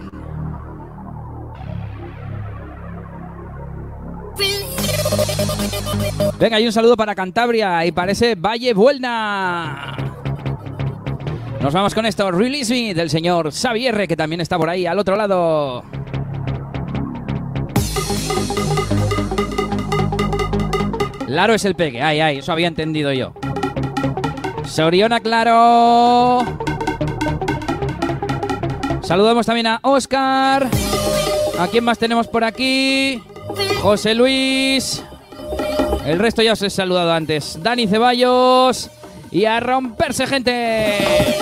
Venga, y un saludo para Cantabria y para ese Valle Buelna. Nos vamos con esto, Release Me del señor Xavier, que también está por ahí al otro lado. Claro es el peque, ay, ay, eso había entendido yo. Soriona, claro. Saludamos también a Oscar. ¿A quién más tenemos por aquí? José Luis. El resto ya os he saludado antes. Dani Ceballos. Y a romperse, gente.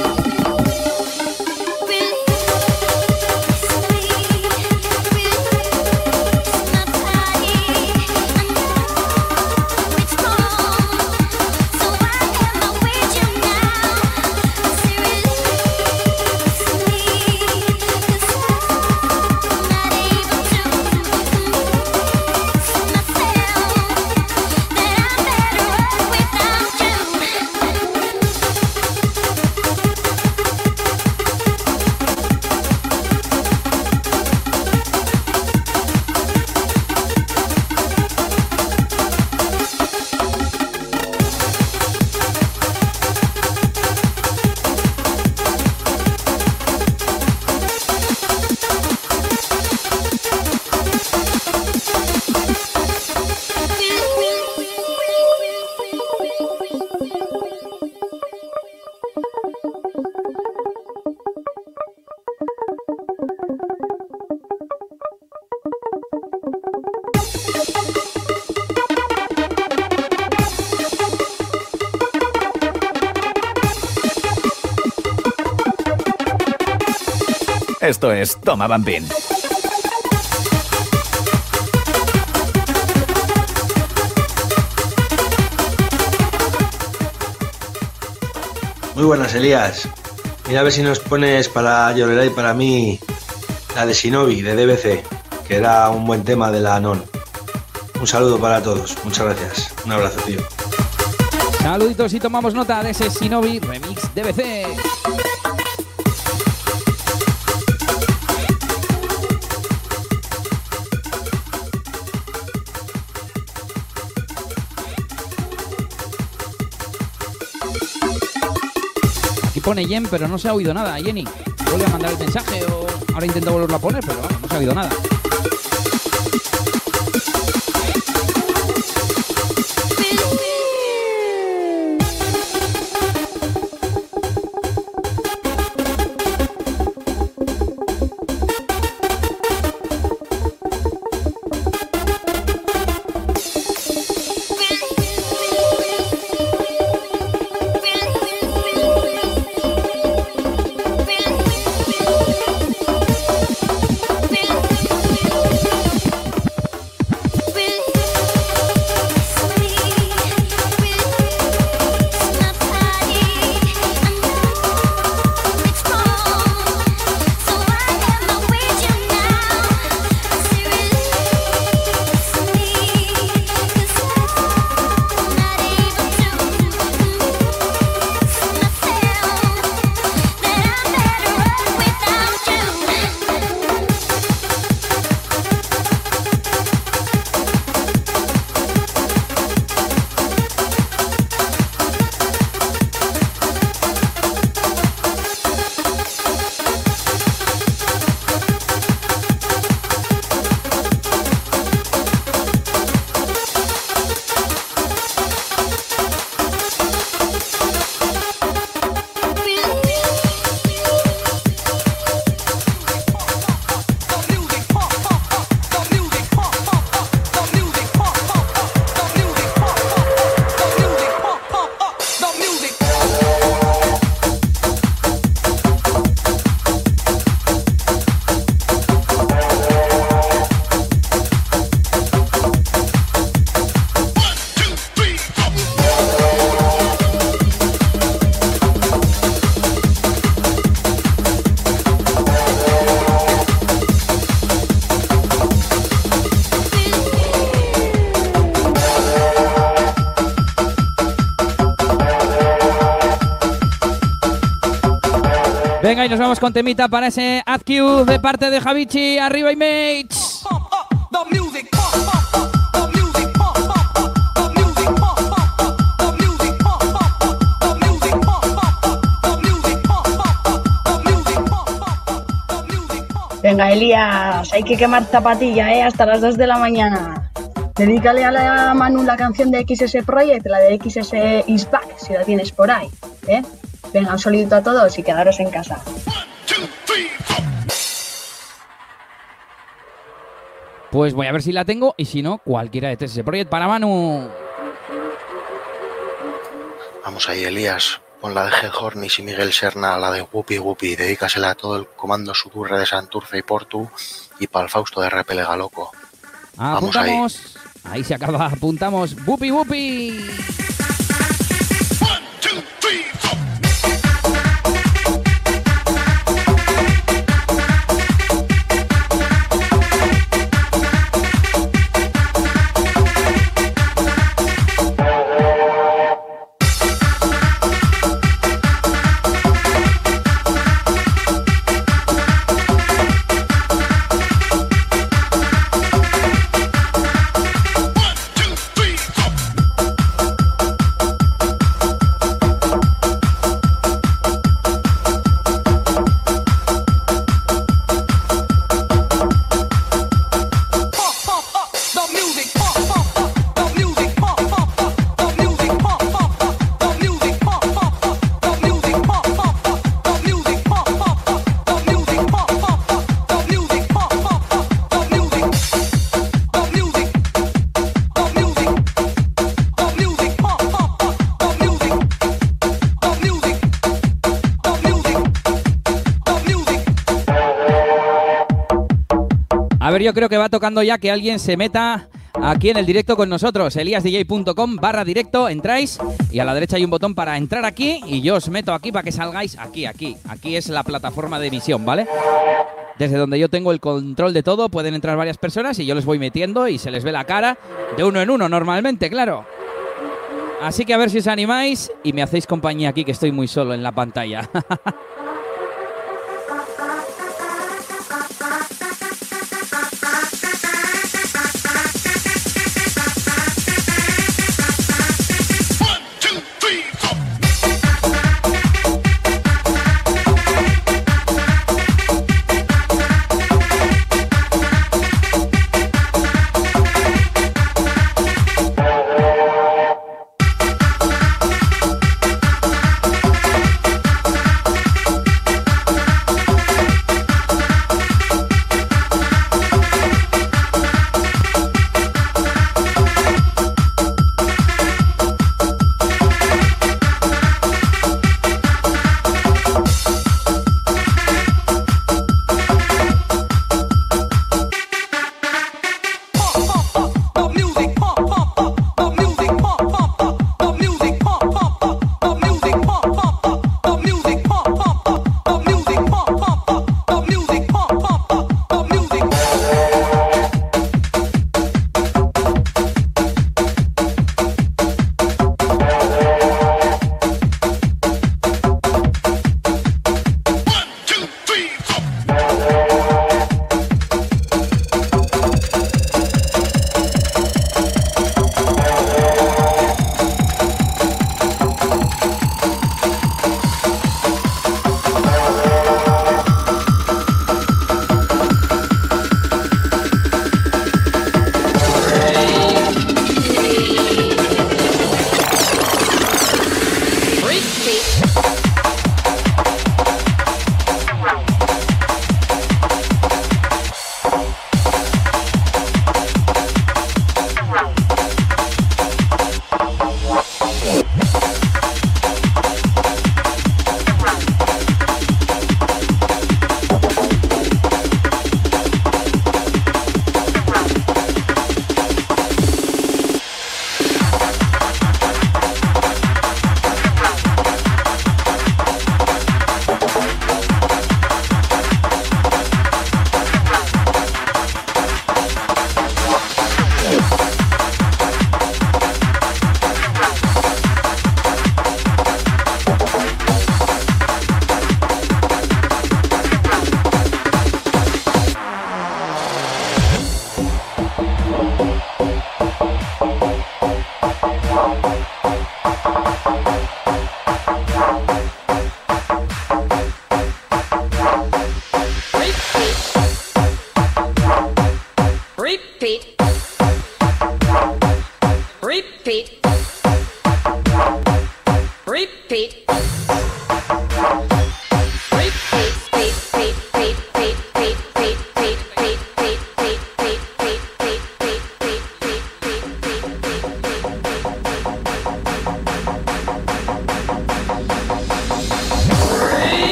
Es Toma Bambín. Muy buenas, Elías. Mira a ver si nos pones para Llorera y para mí la de Shinobi, de DBC, que era un buen tema de la ANON. Un saludo para todos. Muchas gracias. Un abrazo, tío. Saluditos y tomamos nota de ese Shinobi Remix DBC. Pone Jen, pero no se ha oído nada, Jenny. Vuelve a mandar el mensaje o ahora intento volverlo a poner, pero no se ha oído nada. Nos vamos con temita para ese AdQ de parte de Javichi. Arriba y mates. Venga, Elías, hay que quemar zapatilla, ¿eh? Hasta las 2 de la mañana. Dedícale a la Manu la canción de XS Project, la de XS Is Back, si la tienes por ahí, ¿eh? Venga, un solito a todos y quedaros en casa. Pues voy a ver si la tengo y si no, cualquiera de TSS Project para Manu. Vamos ahí, Elías. Pon la de G. Hornis y Miguel Serna, la de Whoopi Whoopi. Dedícasela a todo el comando Sudurre de Santurce y Portu y para el Fausto de Repele Galoco. Vamos ahí. Apuntamos. Ahí se acaba, apuntamos. Bupi, bupi. Yo creo que va tocando ya que alguien se meta aquí en el directo con nosotros. eliasdj.com barra directo, entráis y a la derecha hay un botón para entrar aquí y yo os meto aquí para que salgáis aquí, aquí. Aquí es la plataforma de emisión, ¿vale? Desde donde yo tengo el control de todo, pueden entrar varias personas y yo les voy metiendo y se les ve la cara de uno en uno normalmente, claro. Así que a ver si os animáis y me hacéis compañía aquí que estoy muy solo en la pantalla.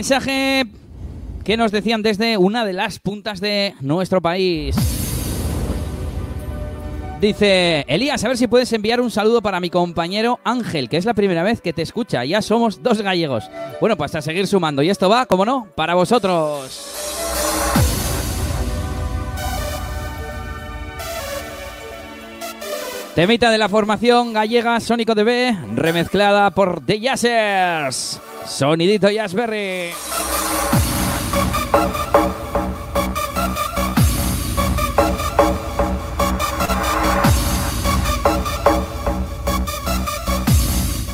Mensaje que nos decían desde una de las puntas de nuestro país. Dice, Elías, a ver si puedes enviar un saludo para mi compañero Ángel, que es la primera vez que te escucha. Ya somos dos gallegos. Bueno, pues a seguir sumando. Y esto va, como no, para vosotros. Temita de la formación gallega Sónico DB, remezclada por The Yassers. Sonidito Jazzberry.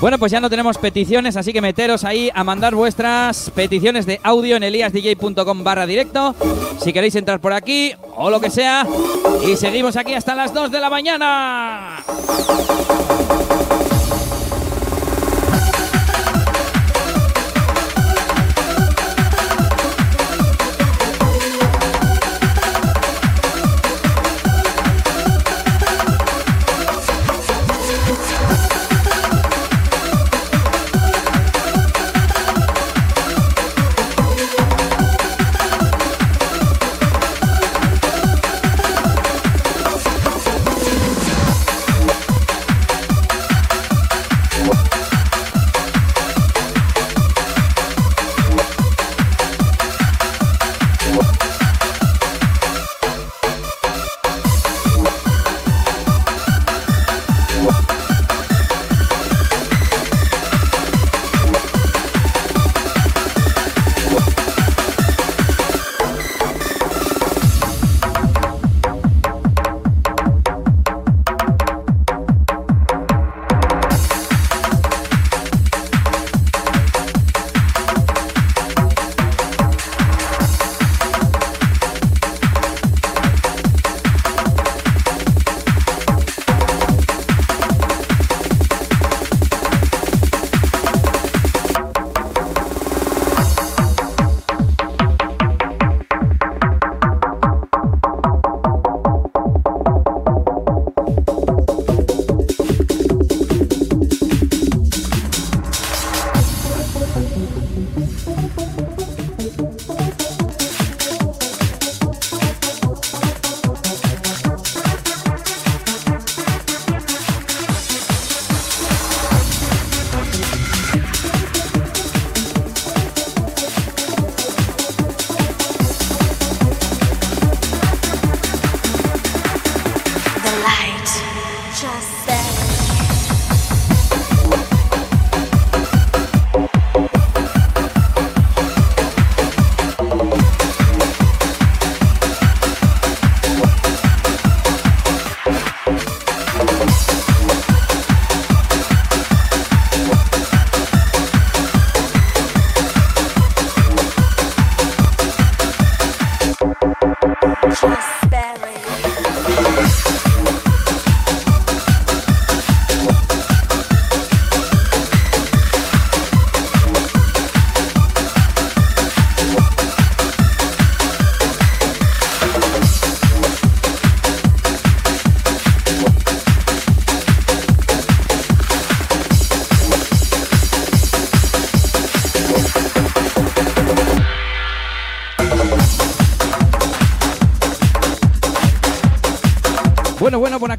Bueno, pues ya no tenemos peticiones, así que meteros ahí a mandar vuestras peticiones de audio en eliasdj.com barra directo. Si queréis entrar por aquí o lo que sea. Y seguimos aquí hasta las 2 de la mañana.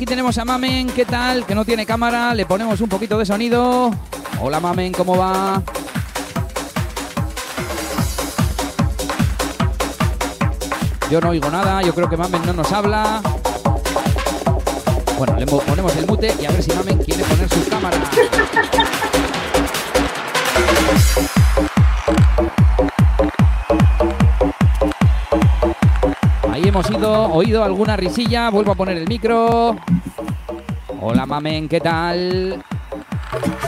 Tenemos a Mamen, ¿qué tal? Que no tiene cámara, le ponemos un poquito de sonido. Hola Mamen, ¿cómo va? Yo no oigo nada, yo creo que Mamen no nos habla. Bueno, le mo- ponemos el mute y a ver si Mamen quiere poner su cámara. Ahí hemos ido, oído alguna risilla, vuelvo a poner el micro. Hola Mamen, ¿qué tal?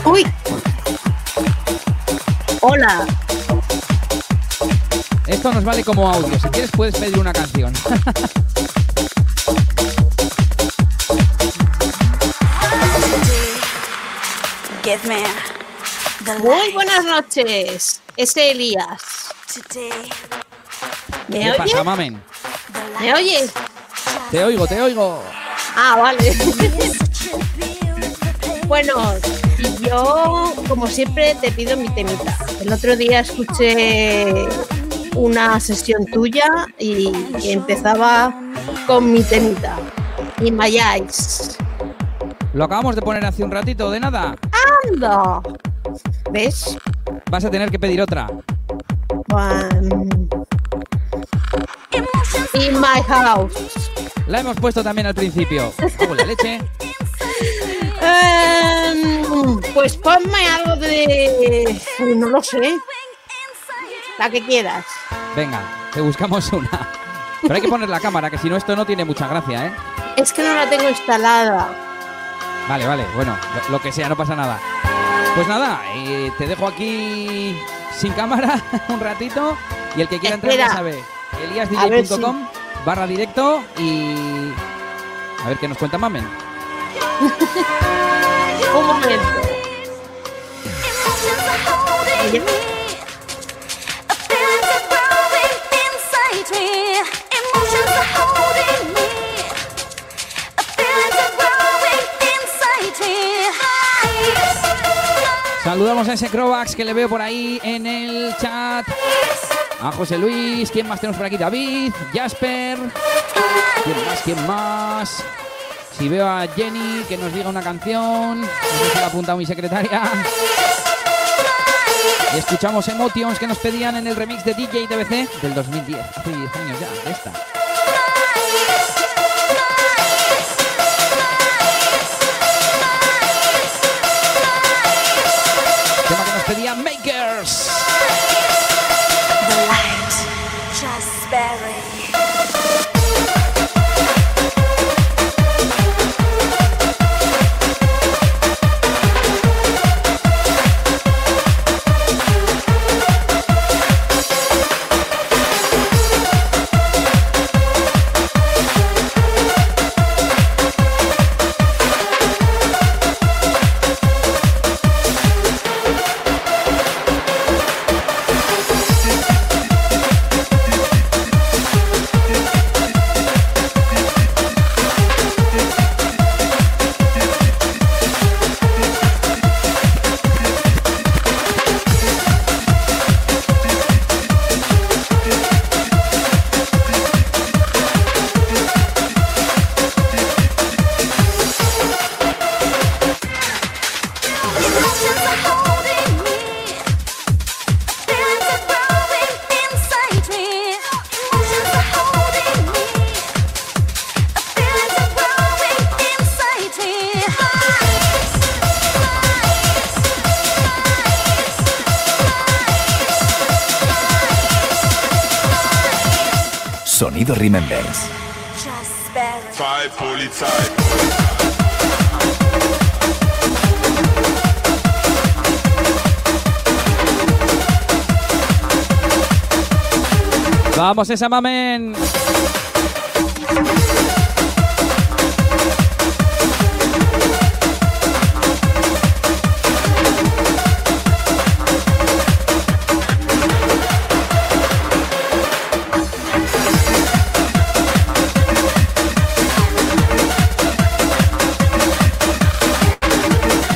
Uy. Hola. Esto nos vale como audio, si quieres puedes pedir una canción. Give me Muy buenas noches. Es Elías. ¿Me ¿Qué oyes? pasa, Mamen? ¿Me oyes? Te oigo, te oigo. Ah, vale. bueno, yo, como siempre, te pido mi temita. El otro día escuché una sesión tuya y, y empezaba con mi temita. Y Mayáis. Lo acabamos de poner hace un ratito, de nada. ¡Anda! ¿Ves? Vas a tener que pedir otra. Um, in my house. La hemos puesto también al principio. La leche. Em, pues ponme algo de. No lo sé. La que quieras. Venga, te buscamos una. Pero hay que poner la cámara, que si no esto no tiene mucha gracia, ¿eh? Es que no la tengo instalada. Vale, vale, bueno, lo- que sea, no pasa nada. Pues nada, eh, te dejo aquí sin cámara un ratito y el que quiera entrar ya sabe, eliasdj.com barra directo y a ver qué nos cuenta Mamen. Un momento. Oye, Saludamos a ese Crovax que le veo por ahí en el chat. A José Luis, ¿quién más tenemos por aquí? David, Jasper. ¿Quién más? ¿Quién más? Si veo a Jenny que nos diga una canción. Si la ha apuntado mi secretaria. Y escuchamos Emotions que nos pedían en el remix de DJ TBC del 2010. Hace 10 años ya, de esta. Tema que nos pedía Makers. Just barely. Mamen.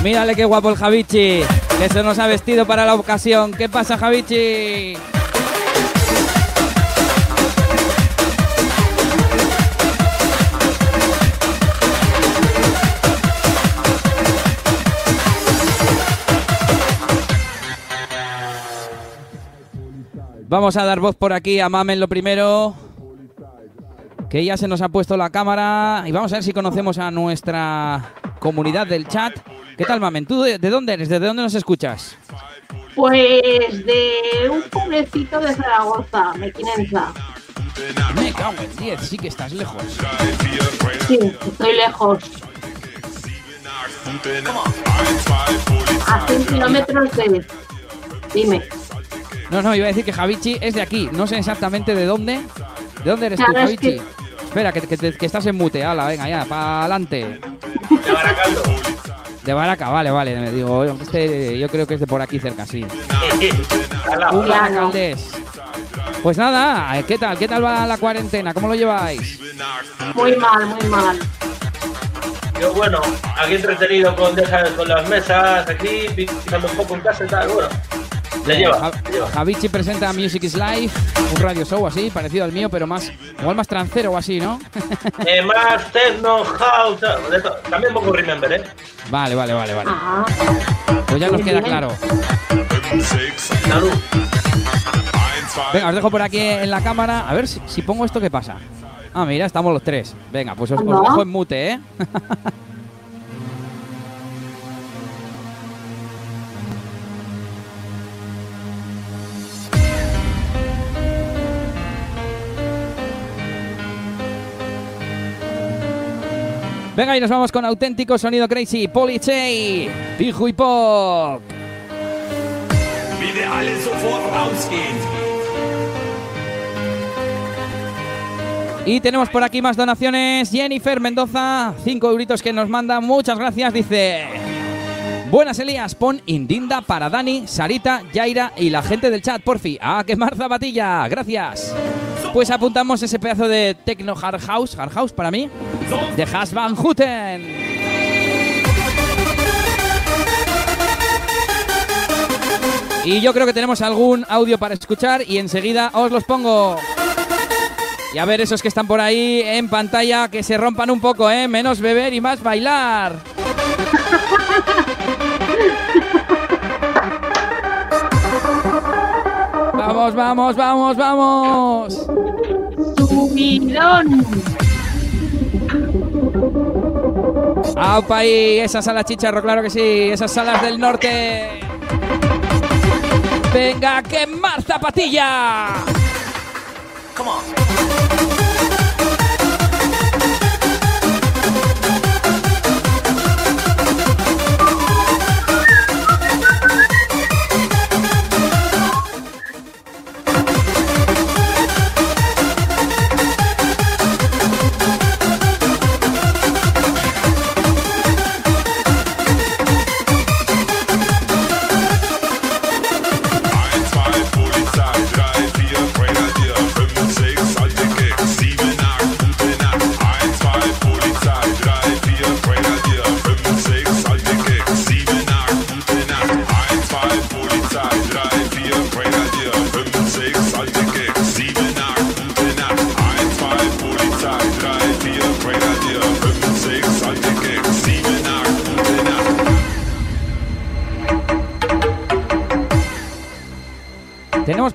Mírale qué guapo el Javichi, que se nos ha vestido para la ocasión. ¿Qué pasa, Javichi? Vamos a dar voz por aquí a Mamen lo primero. Que ya se nos ha puesto la cámara. Y vamos a ver si conocemos a nuestra comunidad del chat. ¿Qué tal, Mamen? ¿Tú de, de dónde eres? ¿Desde dónde nos escuchas? Pues de un pueblecito de Zaragoza, Mequinenza. Me cago en 10, sí que estás lejos. Sí, estoy lejos. A 100 kilómetros de... Dime. No, no, iba a decir que Javichi es de aquí. No sé exactamente de dónde. ¿De dónde eres tú, Claro, es Javichi? que- Espera, que, que te- que estás en mute. Hala, venga, ya, para adelante. De Baraca, vale, vale. Me digo, este, yo creo que es de por aquí cerca, sí. Un. Pues nada, ¿qué tal? ¿Qué tal va la cuarentena? ¿Cómo lo lleváis? Muy mal, muy mal. Yo, bueno, aquí entretenido con, deja- con las mesas, aquí, pisando un poco en casa y tal, bueno. Le lleva, le lleva. Javichi presenta Music is Life, un radio show así, parecido al mío, pero más, igual más trancero o así, ¿no? Eh, más techno, house, también pongo Remember, ¿eh? Vale, vale, vale, vale. Ah, Pues ya nos queda claro. Salud. Venga, os dejo por aquí en la cámara. A ver si, si pongo esto, ¿qué pasa? Ah, mira, estamos los tres. Venga, pues os, os dejo en mute, ¿eh? Venga, y nos vamos con auténtico sonido crazy. Polichey, Piju y Pop. Wir alle sofort rausgehen. Y tenemos por aquí más donaciones. Jennifer Mendoza, 5 euritos que nos manda. Muchas gracias. Dice: Buenas Elías, pon Indinda para Dani, Sarita, Yaira y la gente del chat, porfi. A quemar zapatilla. Gracias. Pues apuntamos ese pedazo de Techno Hard House, Hard House para mí, de Has Van Houten. Y yo creo que tenemos algún audio para escuchar y enseguida os los pongo. Y a ver esos que están por ahí en pantalla que se rompan un poco, ¿eh? Menos beber y más bailar. Vamos, vamos, vamos, vamos. Subidón. ¡Aupa ahí! Esas salas chicharro, claro que sí. Esas salas del norte. Venga, a quemar zapatilla.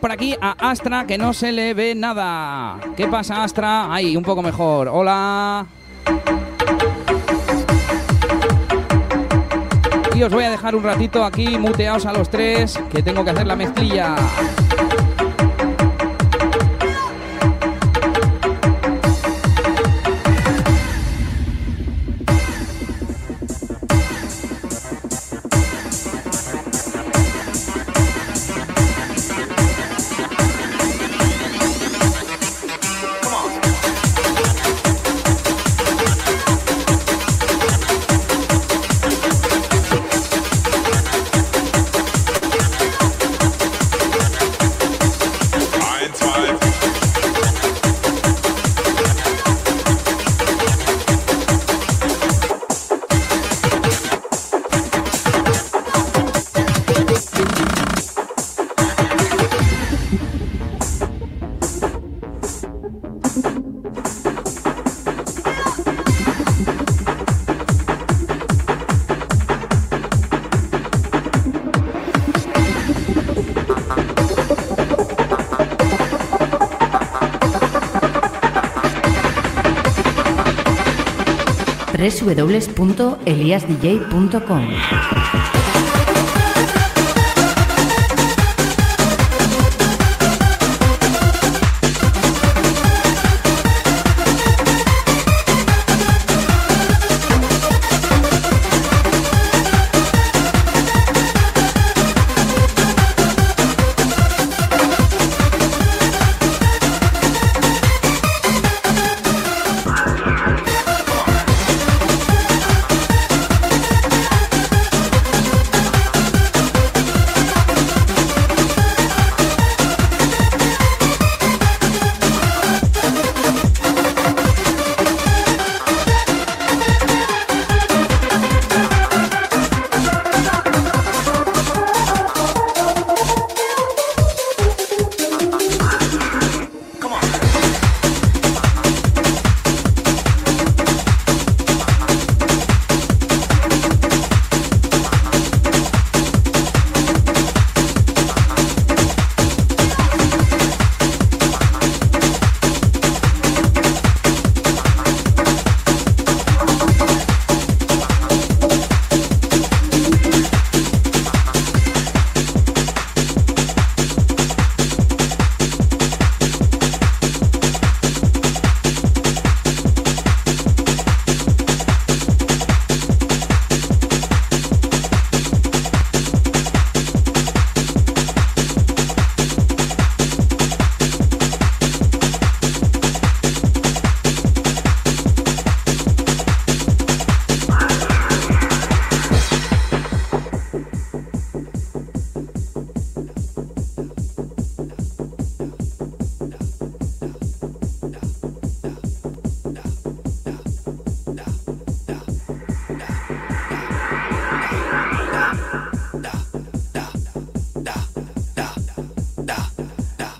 Por aquí a Astra que no se le ve nada. ¿Qué pasa, Astra? Ahí, un poco mejor. Hola. Y os voy a dejar un ratito aquí muteados a los tres, que tengo que hacer la mezclilla. www.eliasdj.com.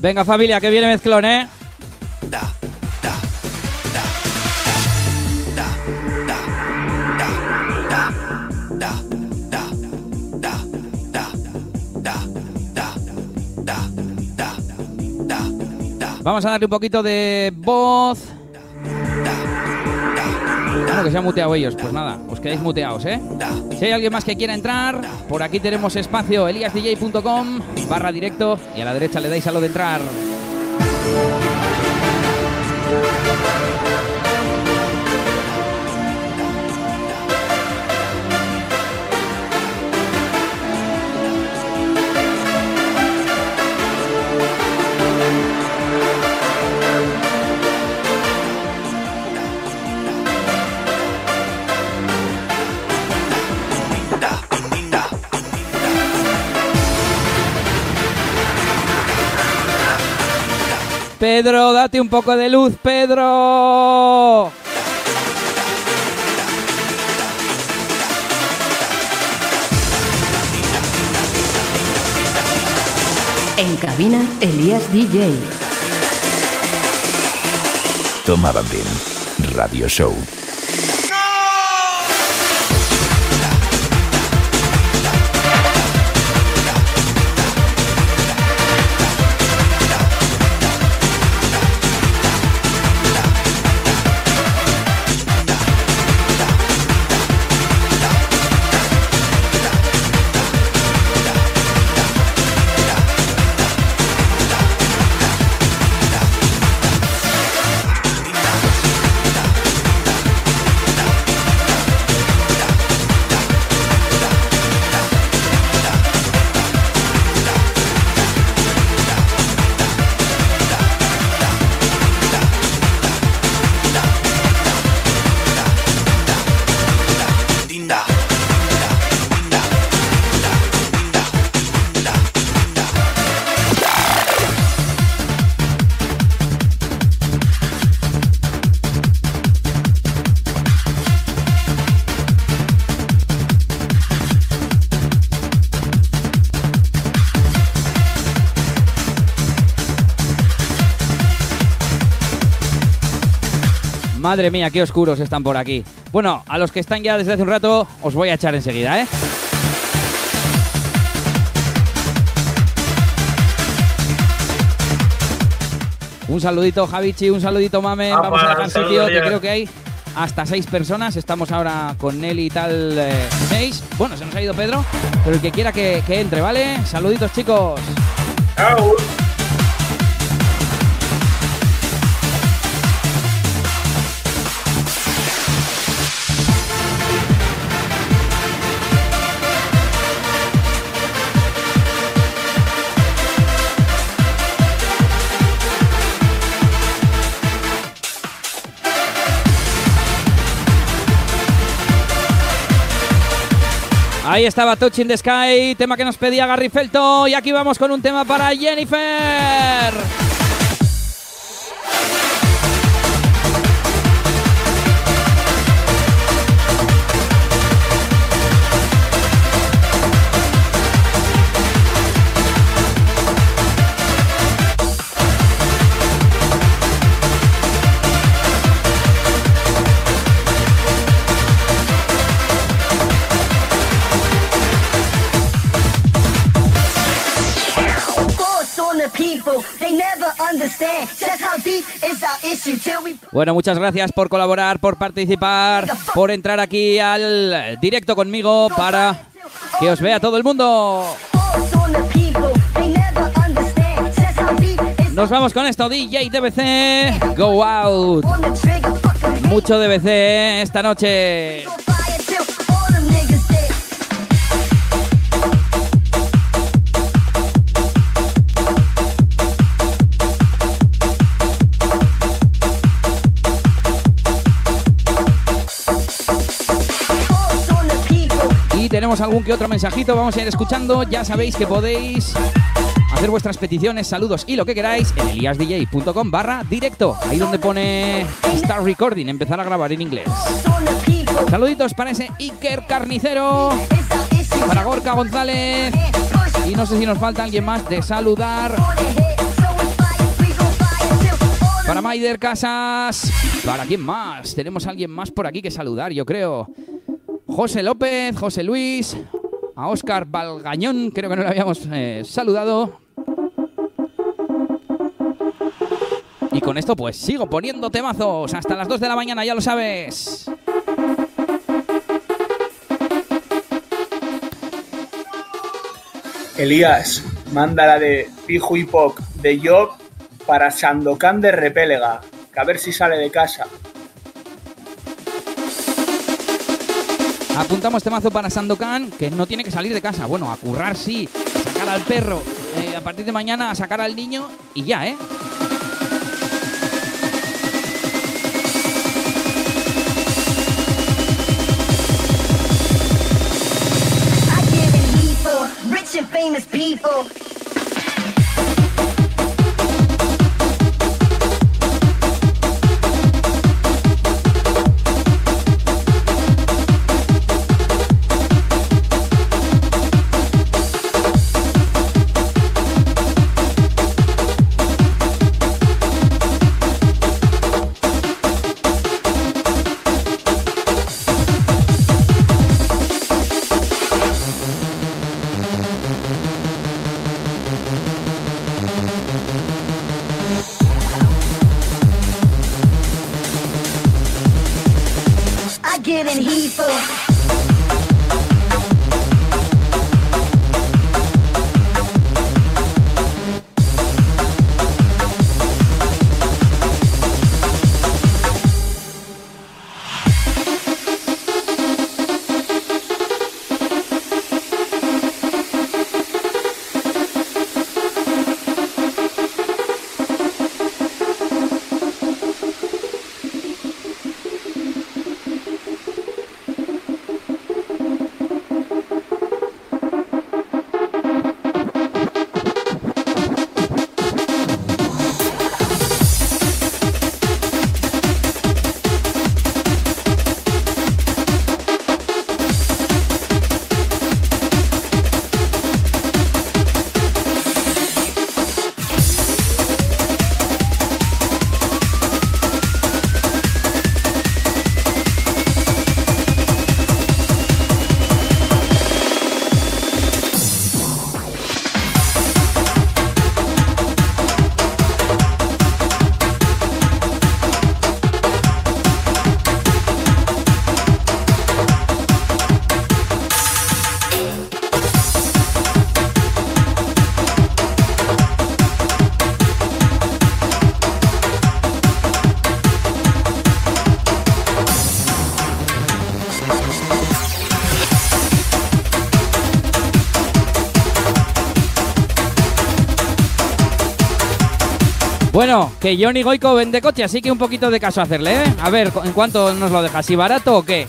Venga, familia, que viene mezclón, ¿eh? Vamos a darle un poquito de voz. Bueno, que se han ellos. Pues nada, os quedáis muteados, ¿eh? Si hay alguien más que quiera entrar, por aquí tenemos espacio eliasdj.com barra directo y a la derecha le dais a lo de entrar. Pedro, date un poco de luz, Pedro. En cabina, Elías DJ. Toma Bambín Radio Show. Madre mía, qué oscuros están por aquí. Bueno, a los que están ya desde hace un rato, os voy a echar enseguida, ¿eh? Un saludito, Javichi, un saludito, Mame. Ah, Vamos a dejar sitio, que creo que hay hasta seis personas. Estamos ahora con Nelly y tal eh, seis. Bueno, se nos ha ido Pedro, pero el que quiera que, que entre, ¿vale? Saluditos, chicos. Ahí estaba Touching the Sky, tema que nos pedía Gary Felto. Y aquí vamos con un tema para Jennifer. Bueno, muchas gracias por colaborar, por participar, por entrar aquí al directo conmigo para que os vea todo el mundo. Nos vamos con esto, DJ DBC, Go Out. Mucho DBC esta noche. Tenemos algún que otro mensajito, vamos a ir escuchando. Ya sabéis que podéis hacer vuestras peticiones, saludos y lo que queráis en eliasdj.com barra directo. Ahí donde pone Start Recording, empezar a grabar en inglés. Saluditos para ese Iker Carnicero, para Gorka González. Y no sé si nos falta alguien más de saludar. Para Maider Casas. ¿Para quién más? Tenemos a alguien más por aquí que saludar, yo creo. José López, José Luis, a Óscar Valgañón, creo que no le habíamos eh, saludado. Y con esto pues sigo poniendo temazos hasta las 2 de la mañana, ya lo sabes. Elías, manda la de Pijo y de Job para Sandokan de Repélega, que a ver si sale de casa. Apuntamos temazo para Sandokan, que no tiene que salir de casa. Bueno, a currar sí, a sacar al perro. eh, a partir de mañana a sacar al niño y ya, ¿eh? Bueno, que Johnny Goico vende coche, así que un poquito de caso hacerle, ¿eh? A ver, ¿en cuánto nos lo deja? ¿Si barato o qué?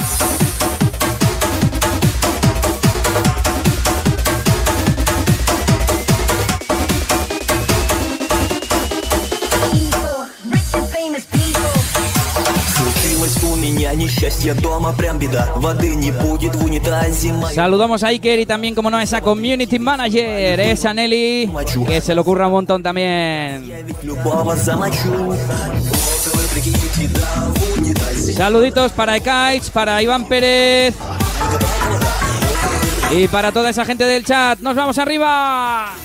Saludamos a Iker y también, como no, esa community manager, esa Nelly, que se le ocurra un montón también. Saluditos para Ekaich, para Iván Pérez y para toda esa gente del chat. ¡Nos vamos arriba!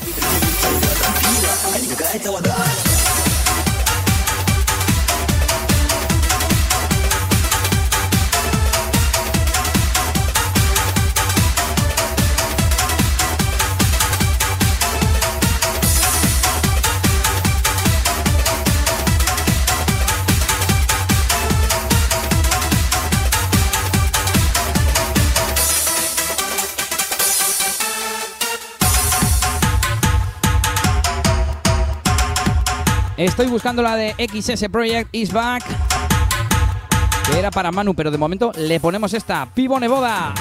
Estoy buscando la de XS Project Is Back. Que era para Manu, pero de momento le ponemos esta, Pivo Neboda.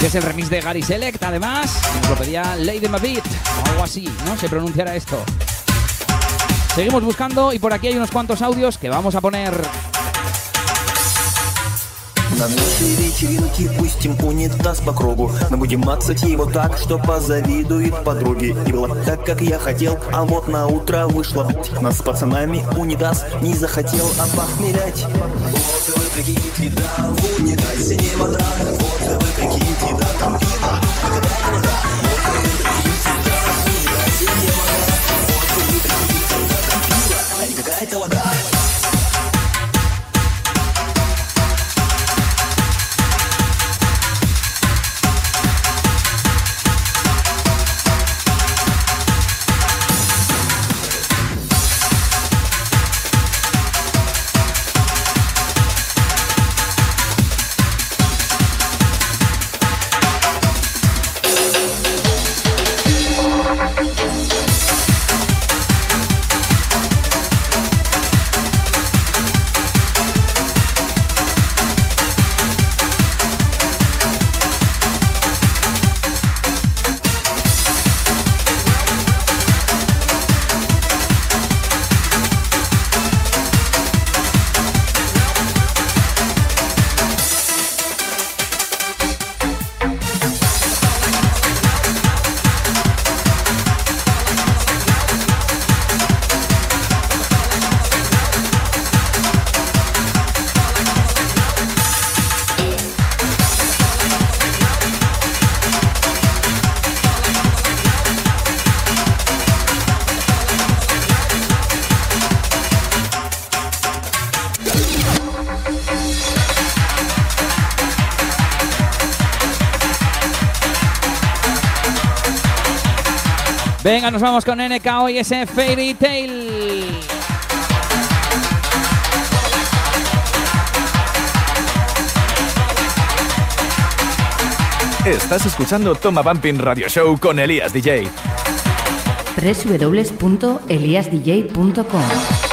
Que es el remix de Gary Select, además. Nos lo pedía Lady Mavit, o algo así, ¿no? Se pronunciará esto. Seguimos buscando y por aquí hay unos cuantos audios que vamos a poner. На нашей вечеринке пустим унитаз по кругу Мы будем мацать его так, что позавидует подруги И было так, как я хотел, а вот на утро вышло Нас с пацанами унитаз не захотел опохмелять Вот вы прикиньте, да, в унитазе не вода Вот вы прикиньте, да, там пиво Какая вода, вот вы прикиньте, да, в унитазе не вода Venga, nos vamos con NK y ese Fairy Tail. Estás escuchando Toma Bumping Radio Show con Elías DJ. www.eliasdj.com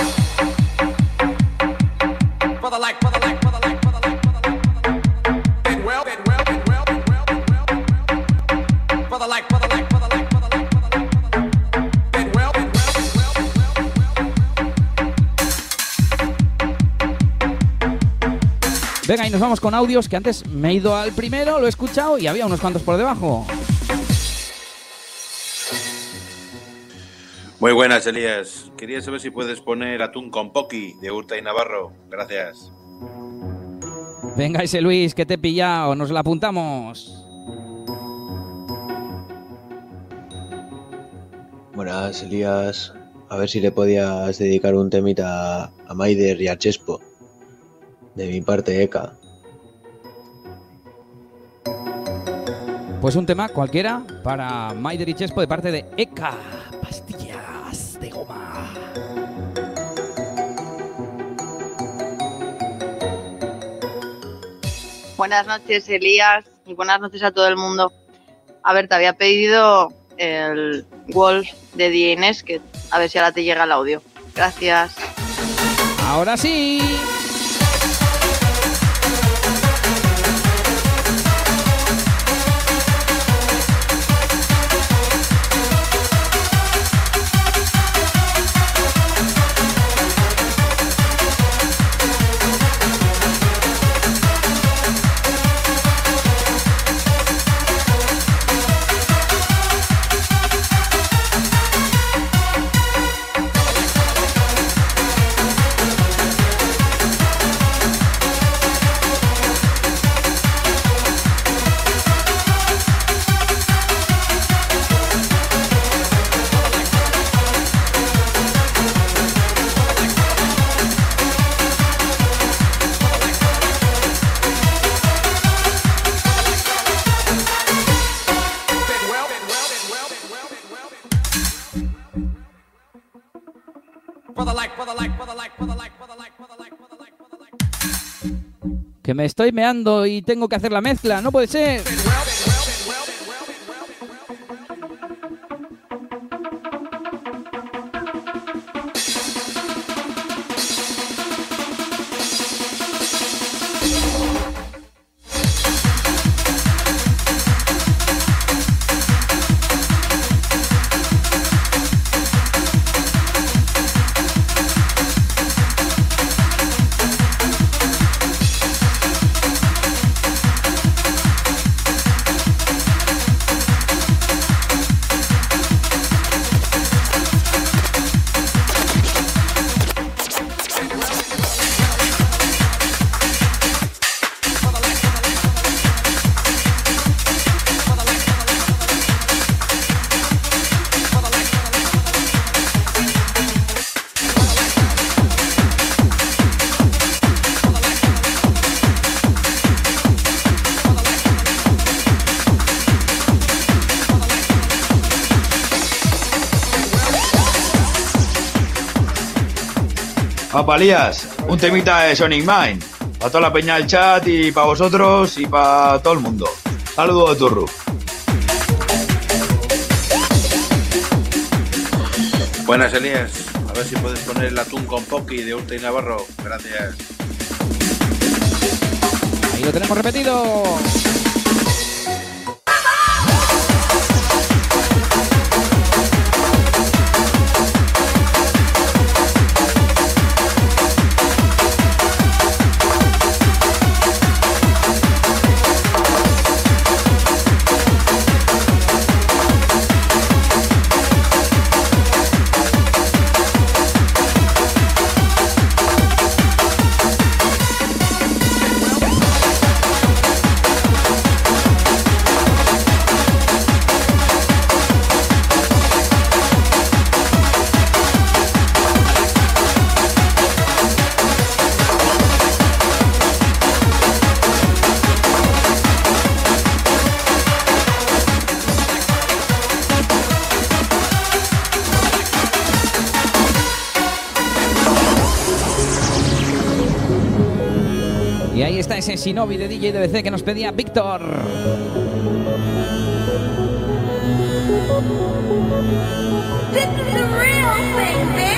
Venga, y nos vamos con audios que antes me he ido al primero, lo he escuchado y había unos cuantos por debajo. Muy buenas, Elías. Quería saber si puedes poner atún con Poki de Urta y Navarro. Gracias. Venga, ese Luis, que te he pillado, nos la apuntamos. Buenas, Elías. A ver si le podías dedicar un temita a Maider y a Chespo. De mi parte, Eka. Pues un tema cualquiera para Maider y Chespo de parte de Eka. Pastillas de goma. Buenas noches, Elías, y buenas noches a todo el mundo. A ver, te había pedido el Wolf de DNS, que a ver si ahora te llega el audio. Gracias. Ahora sí. Estoy meando y tengo que hacer la mezcla, no puede ser. Papalías, un temita de Sonic Mind. Para toda la peña del chat y para vosotros y para todo el mundo. Saludos de Turru. Buenas, Elías. A ver si puedes poner el atún con Pocky de Urte y Navarro. Gracias. Ahí lo tenemos repetido. Ese Shinobi de DJ DBC que nos pedía Víctor. This is the real thing, bitch.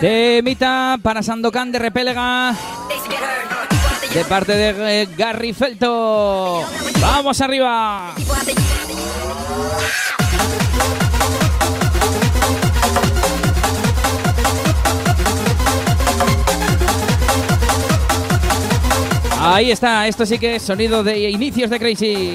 Temita para Sandokan de Repélega. De parte de eh, Gary Felto. ¡Vamos arriba! Ahí está, esto sí que es sonido de inicios de Crazy.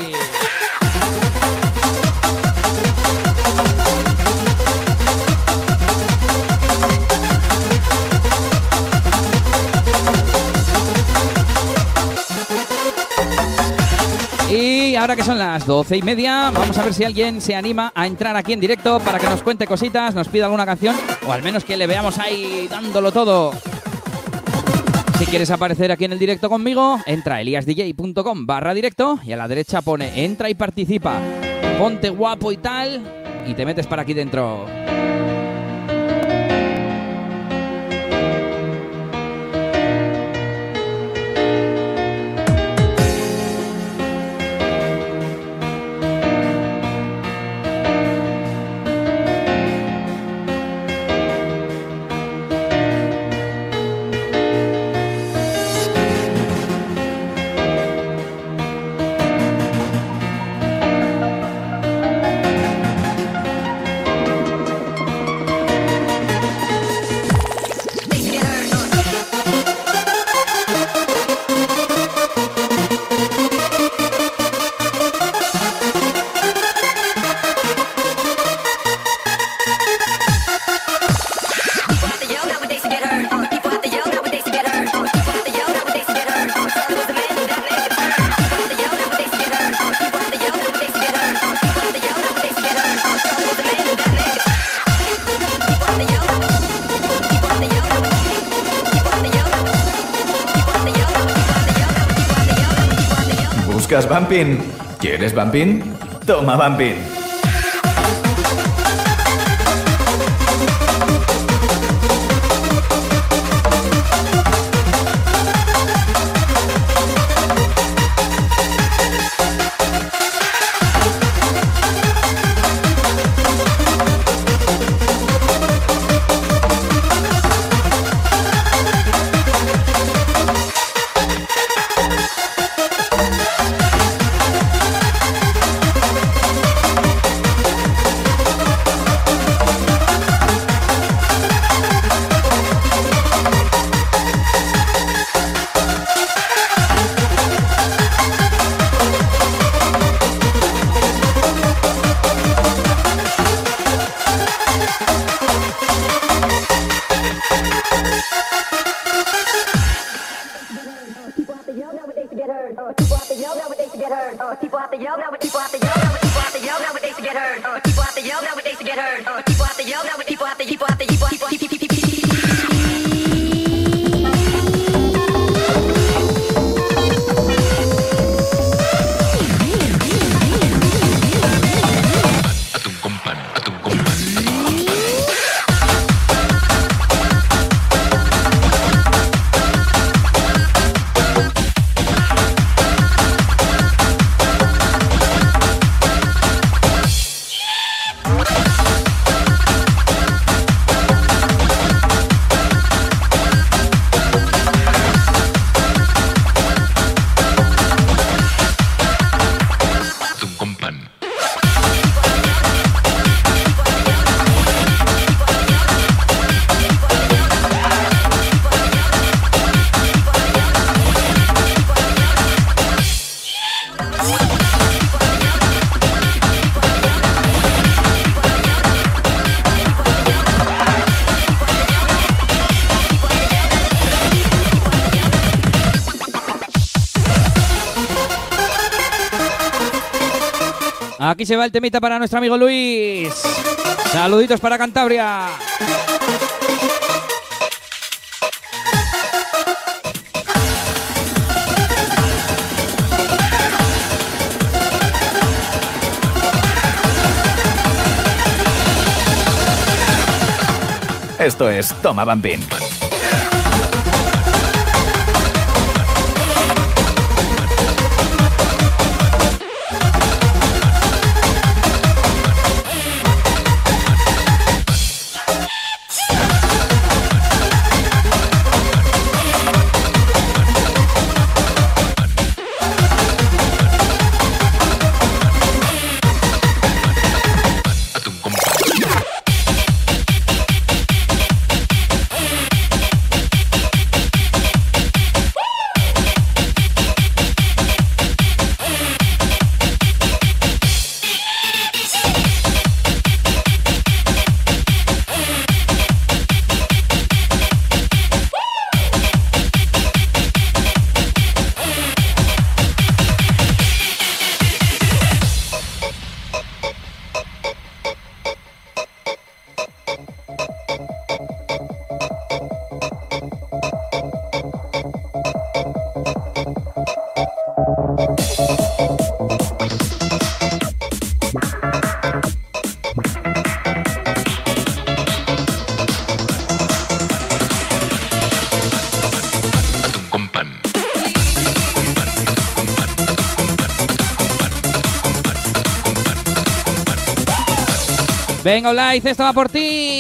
Ahora que son las doce y media, vamos a ver si alguien se anima a entrar aquí en directo para que nos cuente cositas, nos pida alguna canción o al menos que le veamos ahí dándolo todo. Si quieres aparecer aquí en el directo conmigo, entra a eliasdj.com barra directo y a la derecha pone entra y participa. Ponte guapo y tal y te metes para aquí dentro. ¿Quieres Bumping? Toma Bumping. Aquí se va el temita para nuestro amigo Luis. Saluditos para Cantabria. Esto es Toma Bumping. Venga, Olaiz, esto va por ti.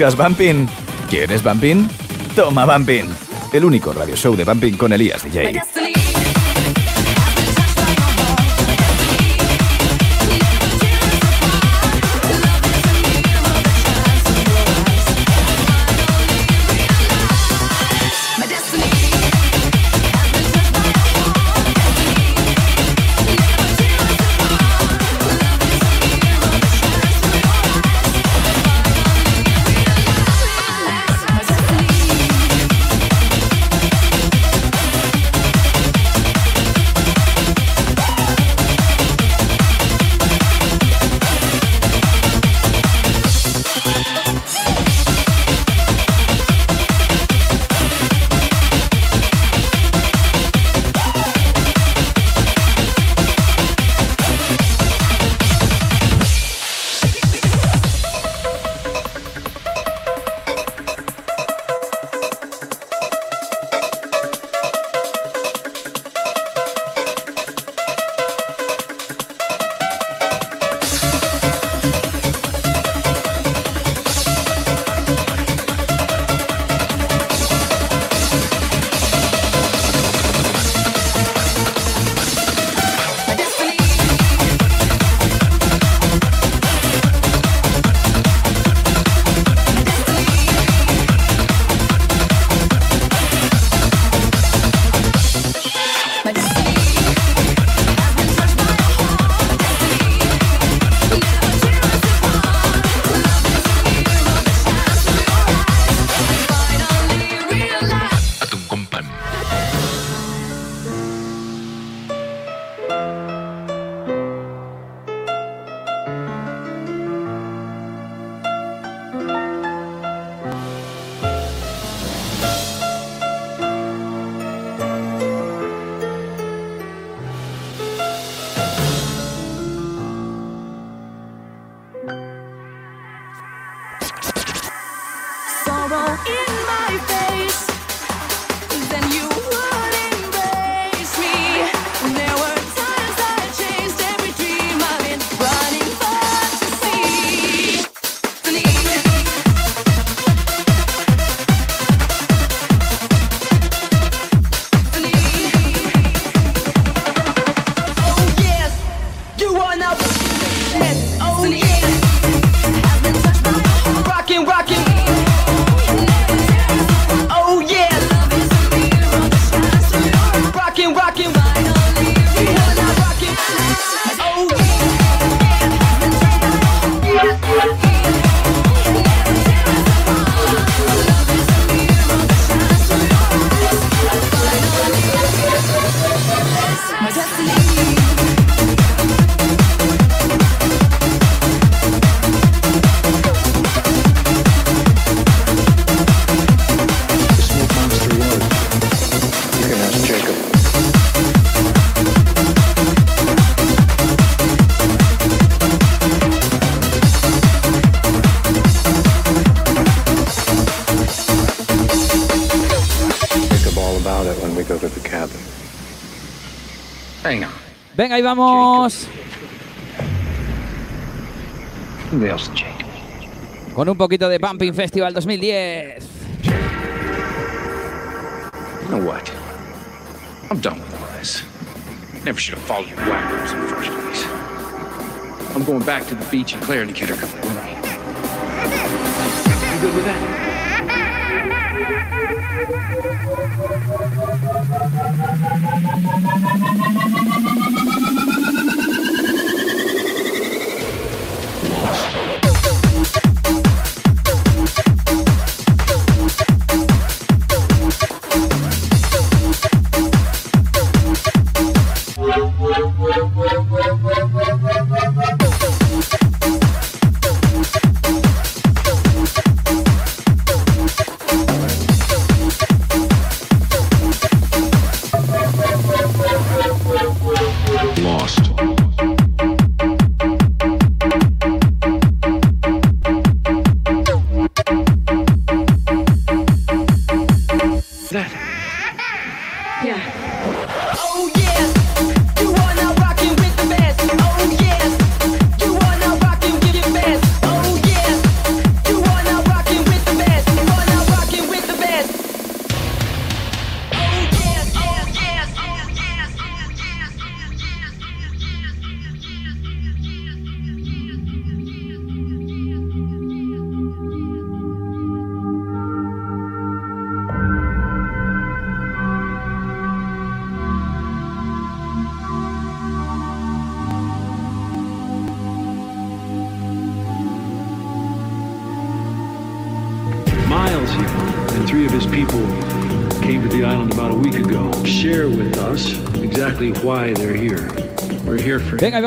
¿Buscas Bumping? ¿Quieres Bumping? Toma Bumping. El único radio show de Bumping con Elías DJ. Vamos. Con un poquito de Pumping Festival 2010. You know what? I'm done with all this. Never should have followed you whackers in the first place. I'm going back to the beach and Claire and the kid are coming with me. You good with that?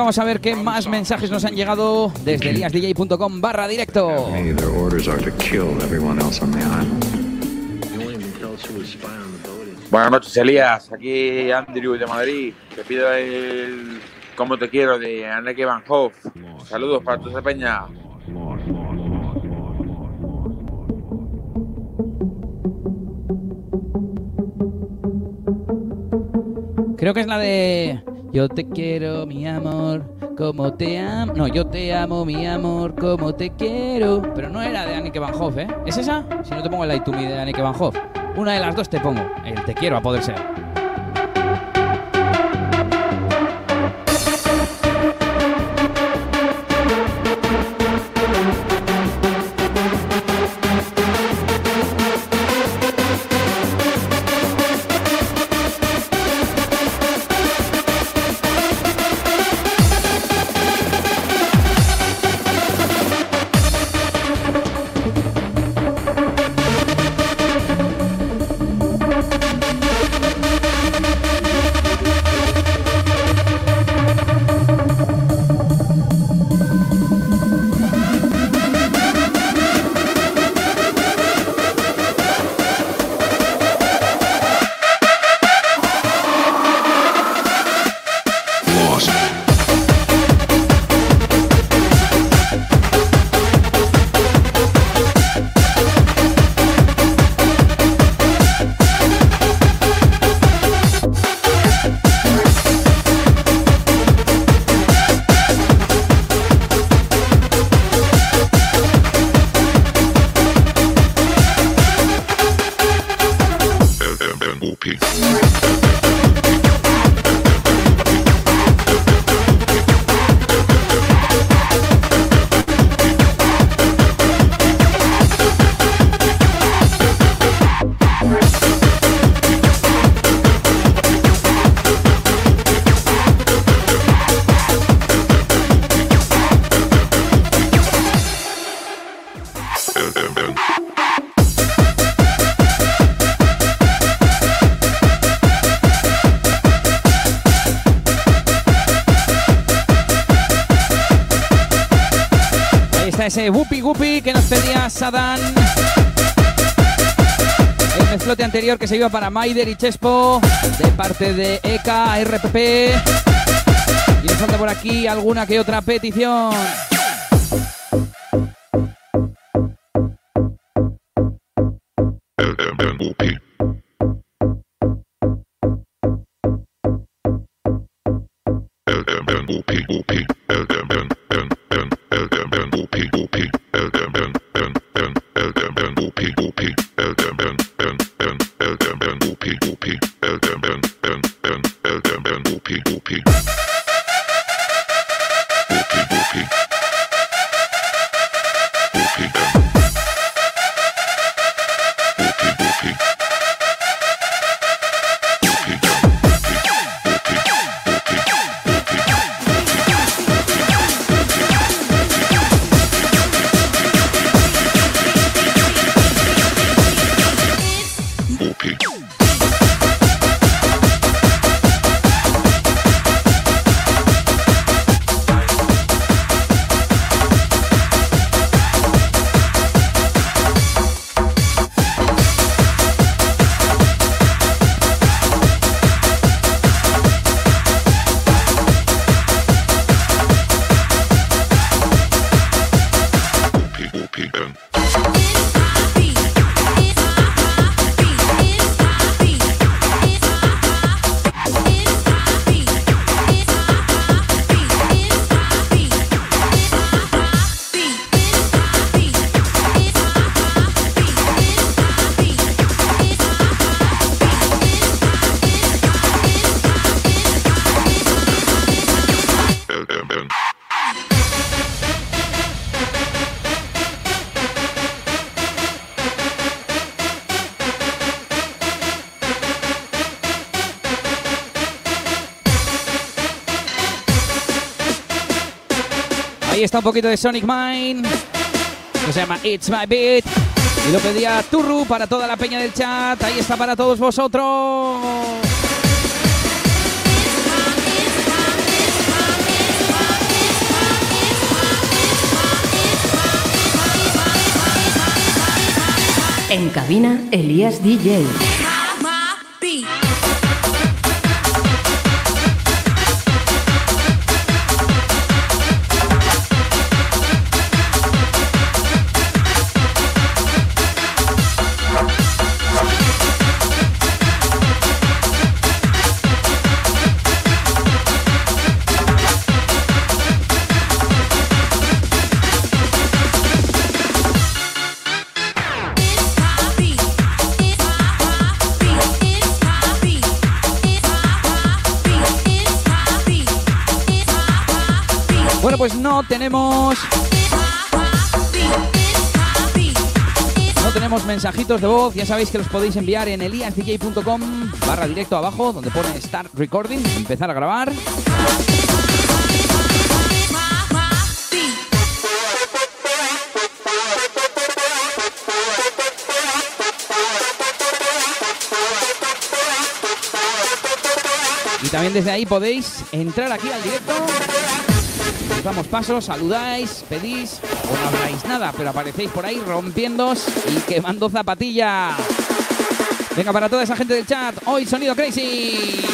Vamos a ver qué más mensajes nos han llegado desde eliasdj.com barra directo. Buenas noches, Elías. Aquí Andrew de Madrid. Te pido el Cómo te quiero de Anneke Van Hoff. Saludos para toda esa peña. Creo que es la de Yo te quiero, mi amor, como te amo. No, yo te amo, mi amor, como te quiero. Pero no era de Anneke Van Hoff, ¿eh? ¿Es esa? Si no te pongo el Light to Me de Anneke Van Hoff. Una de las dos te pongo. El te quiero a poder ser. Whoopi Whoopi que nos pedía Sadan. El mezclote anterior que se iba para Maider y Chespo de parte de E EK, RPP. Y nos falta por aquí alguna que otra petición. Ahí un poquito de Sonic Mine. Que se llama It's My Beat. Y lo pedía Turru para toda la peña del chat. Ahí está para todos vosotros. En cabina, Elías DJ. De voz, ya sabéis que los podéis enviar en eliasdj.com barra directo abajo, donde pone Start Recording, empezar a grabar. Y también desde ahí podéis entrar aquí al directo os damos pasos, saludáis, pedís no habláis nada, pero aparecéis por ahí rompiéndos y quemando zapatilla. Venga, para toda esa gente del chat, hoy sonido crazy.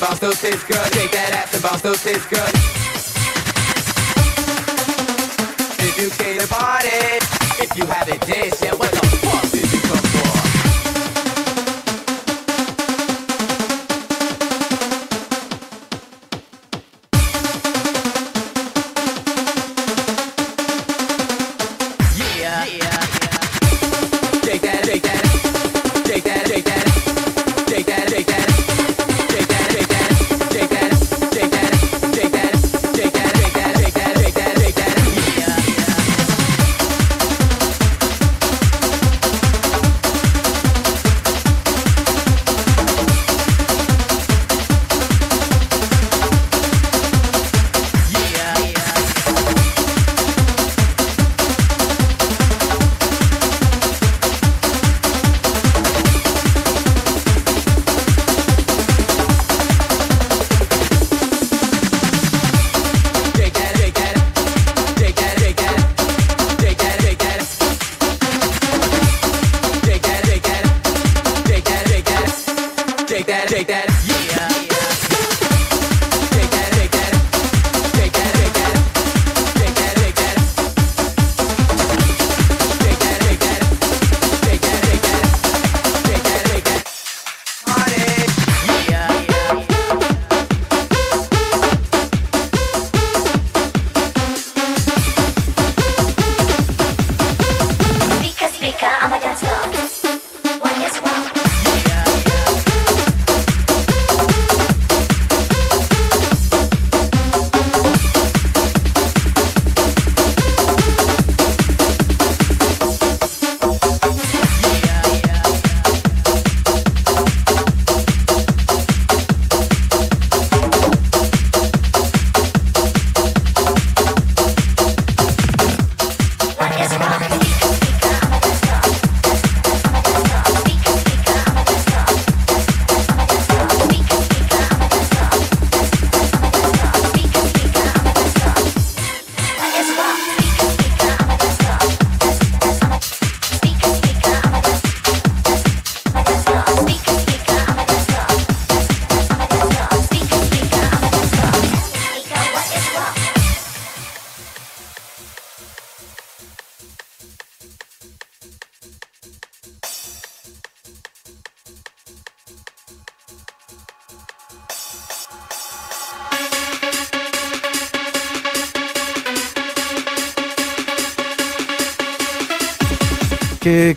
bounce those hips, girl. Shake that ass and bounce those hips, girl.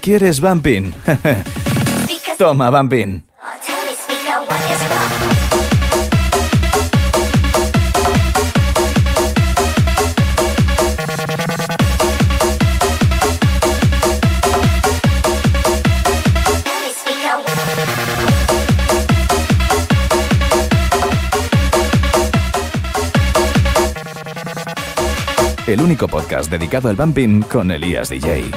¿Quieres Bumping? Toma, Bumping. el único podcast dedicado al bumping con Elías DJ.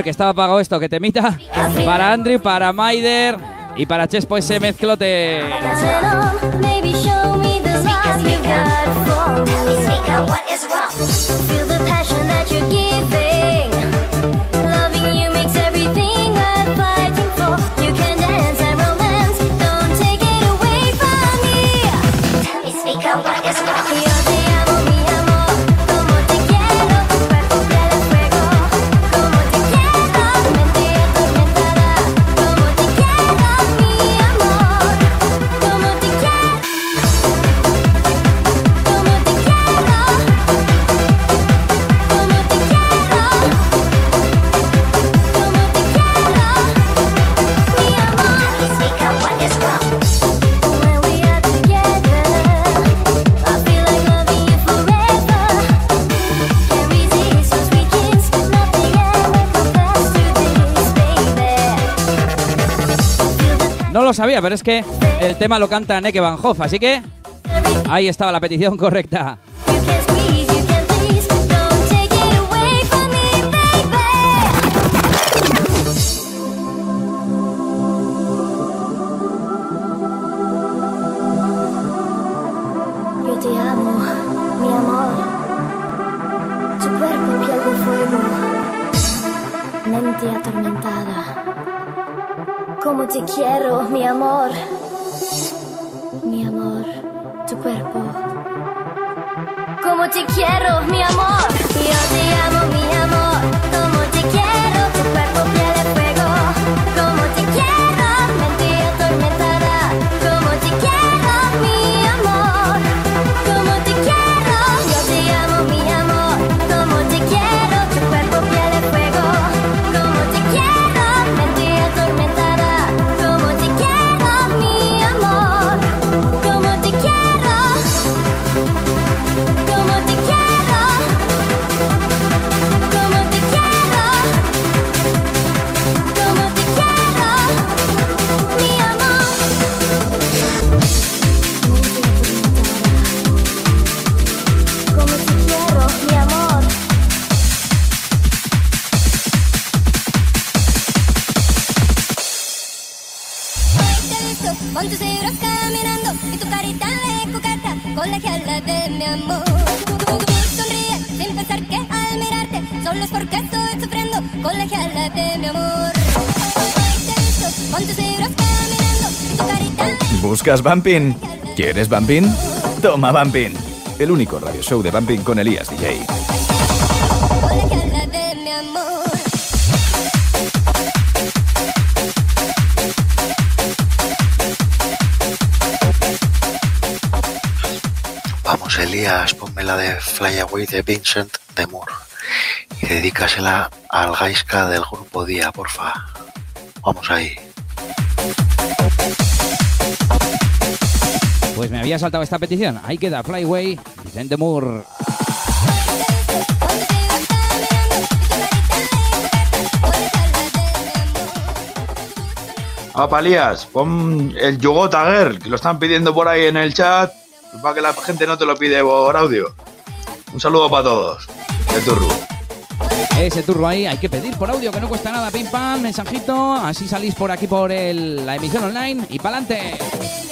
Joder, que estaba apagado esto, que te temita. Para Andrew, para Maider y para Chespo ese mezclote. What is wrong? Lo sabía, pero es que el tema lo canta Neke Van Hoff, así que ahí estaba la petición correcta. ¿Buscas? ¿Quieres Bumping? Toma Bumping. El único radio show de Bumping con Elías DJ. Vamos, Elías, ponme la de Fly Away de Vincent de Moore y dedícasela al Gaiska del grupo Día, porfa. Vamos ahí. Pues me había saltado esta petición. Ahí queda Flyway, Vicente Moore. Ah, Palías, pon el Girl, que lo están pidiendo por ahí en el chat, para que la gente no te lo pide por audio. Un saludo para todos. De Turru. Ese turbo ahí hay que pedir por audio, que no cuesta nada. Pim pam, mensajito. Así salís por aquí por el- la emisión online y pa'lante. Con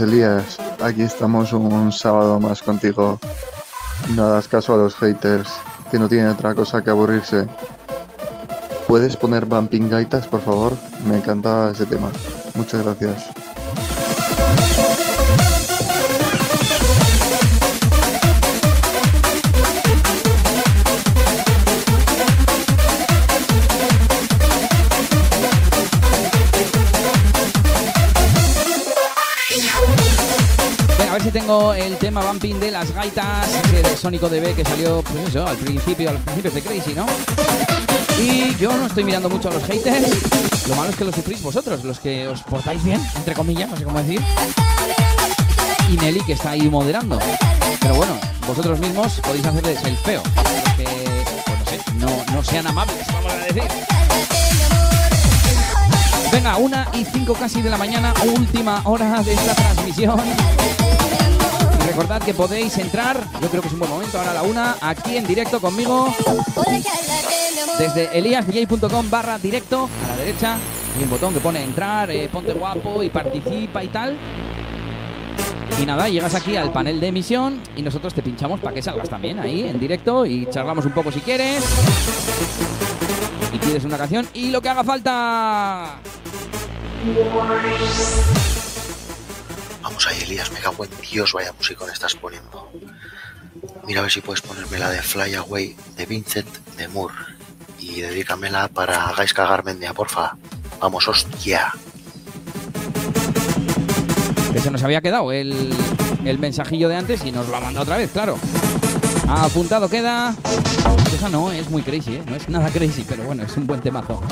Elías. Aquí estamos un sábado más contigo. No hagas caso a los haters, que no tienen otra cosa que aburrirse. ¿Puedes poner Bumping Gaitas, por favor? Me encanta ese tema. Muchas gracias. Tengo el tema bumping de las gaitas, de Sónico DB que salió, pues al principio, al principio de Crazy, ¿no? Y yo no estoy mirando mucho a los haters. Lo malo es que lo sufrís vosotros, los que os portáis bien, entre comillas, no sé cómo decir. y Nelly que está ahí moderando. Pero bueno, vosotros mismos podéis hacerles el feo. Los que, pues no no, no sean amables, vamos a decir. Venga, una y cinco casi de la mañana, última hora de esta transmisión. Recordad que podéis entrar, yo creo que es un buen momento, ahora la una, aquí en directo conmigo, desde eliasdj.com barra directo, a la derecha, hay un botón que pone entrar, eh, ponte guapo y participa y tal. Y nada, llegas aquí al panel de emisión y nosotros te pinchamos para que salgas también ahí en directo y charlamos un poco si quieres. Y pides una canción y lo que haga falta. Vamos ahí, Elías, me cago en Dios, vaya música estás poniendo. Mira a ver si puedes ponerme la de Fly Away de Vincent de Moore. Y dedícamela para Gaiska Garmendia, porfa. Vamos, hostia. Que se nos había quedado el, el mensajillo de antes y nos lo ha mandado otra vez, claro. Apuntado queda. Esa no es muy crazy, ¿eh? no es nada crazy, pero bueno, es un buen temazo.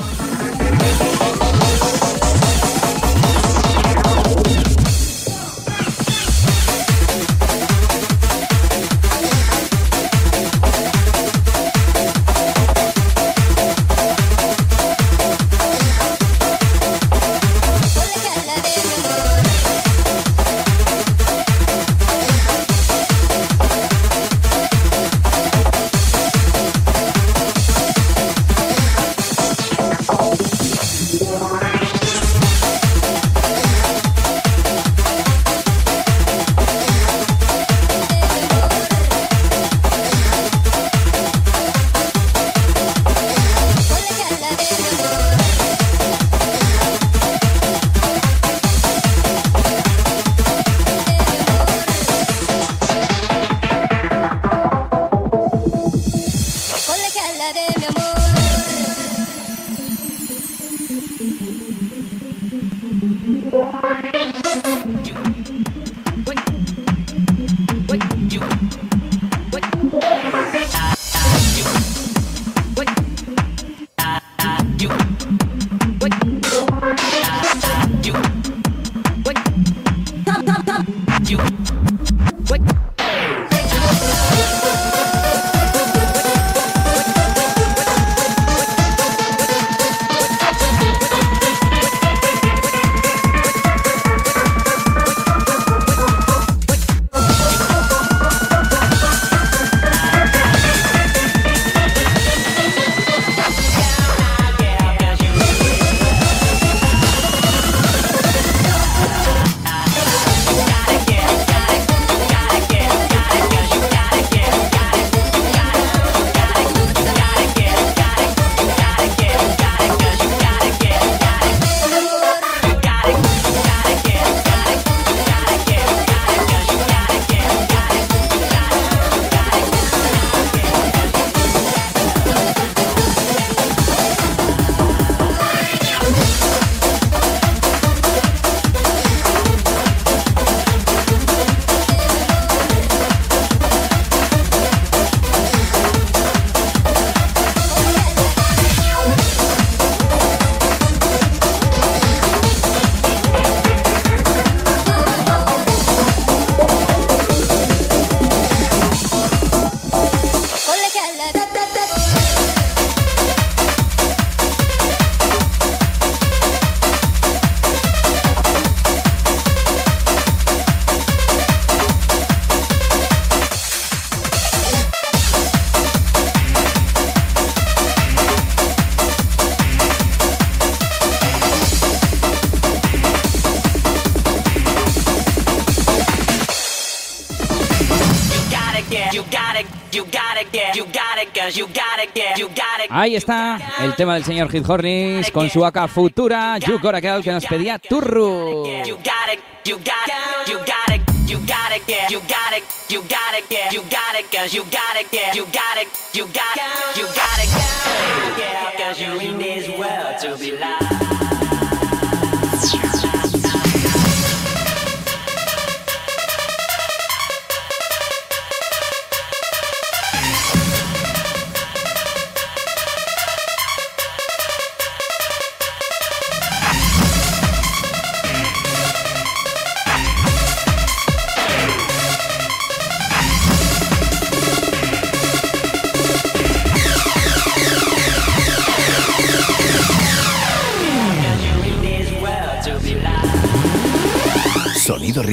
Ahí está el tema del señor Hit Hornis con su AK Futura, You Gotta Girl, que nos pedía Turru. You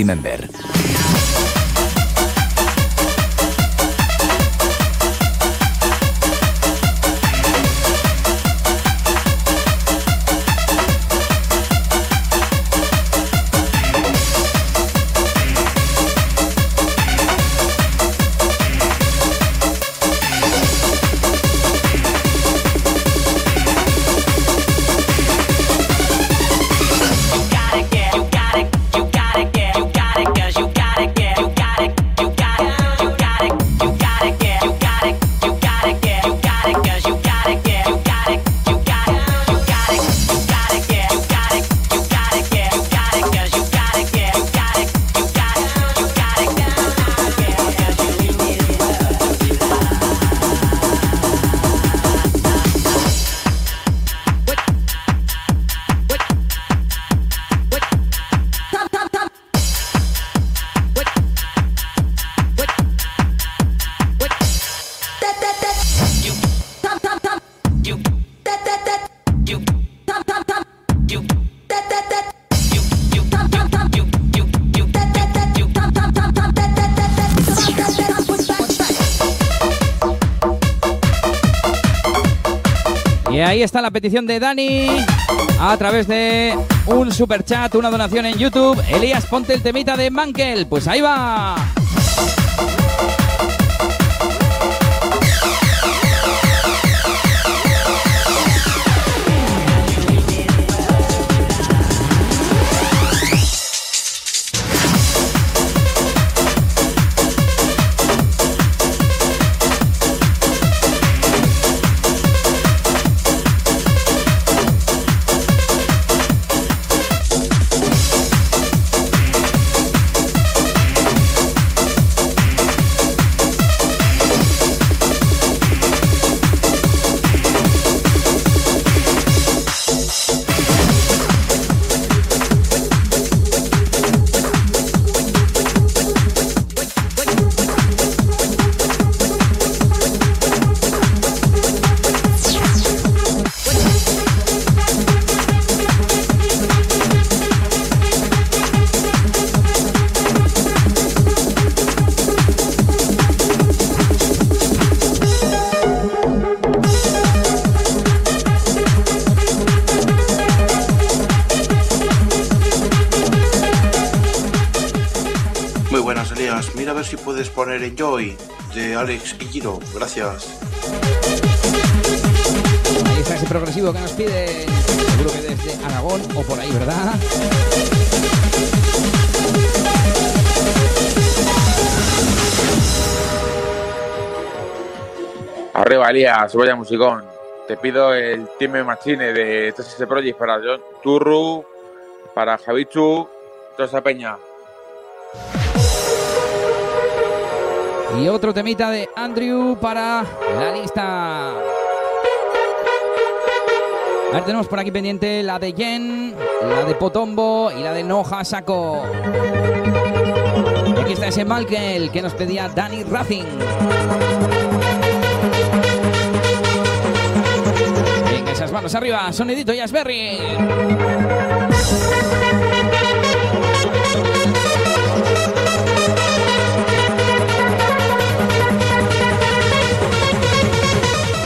Remember. Está la petición de Dani a través de un super chat, una donación en YouTube. Elías, ponte el temita de Mankel. Pues ahí va. Giro. Gracias. Ahí está ese progresivo que nos pide. Seguro que desde Aragón o por ahí, ¿verdad? Arriba, Elías, vaya musicón. Te pido el Time Machine de TSS Project para John Turru, para Javichu, toda esa peña. Otro temita de Andrew para la lista. A ver, tenemos por aquí pendiente la de Jen, la de Potombo y la de Noja Saco. Aquí está ese Malkel que nos pedía Danny Racing. Venga, esas manos arriba, sonidito y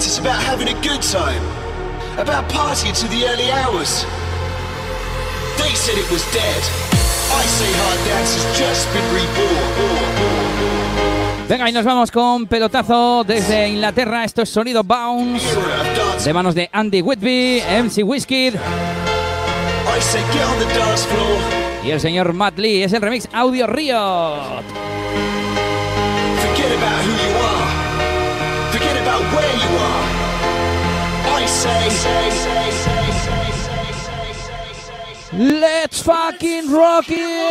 night, it's about having a good time, about partying to the early hours. They said it was dead. I say hard dance has just been reborn. Venga, y nos vamos con pelotazo desde Inglaterra. Esto es sonido bounce de manos de Andy Whitby, MC Whiskey y el señor Matt Lee. Es el remix Audio Río. Let's fucking rock it!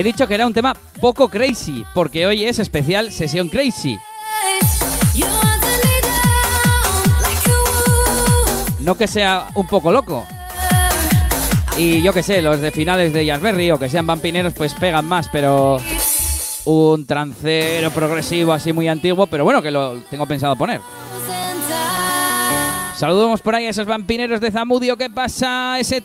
He dicho que era un tema poco crazy, porque hoy es especial sesión crazy. No que sea un poco loco. Y yo que sé, los de finales de Jazzberry o que sean vampineros, pues pegan más, pero un trancero progresivo así muy antiguo, pero bueno, que lo tengo pensado poner. Saludamos por ahí a esos vampineros de Zamudio. ¿Qué pasa, ese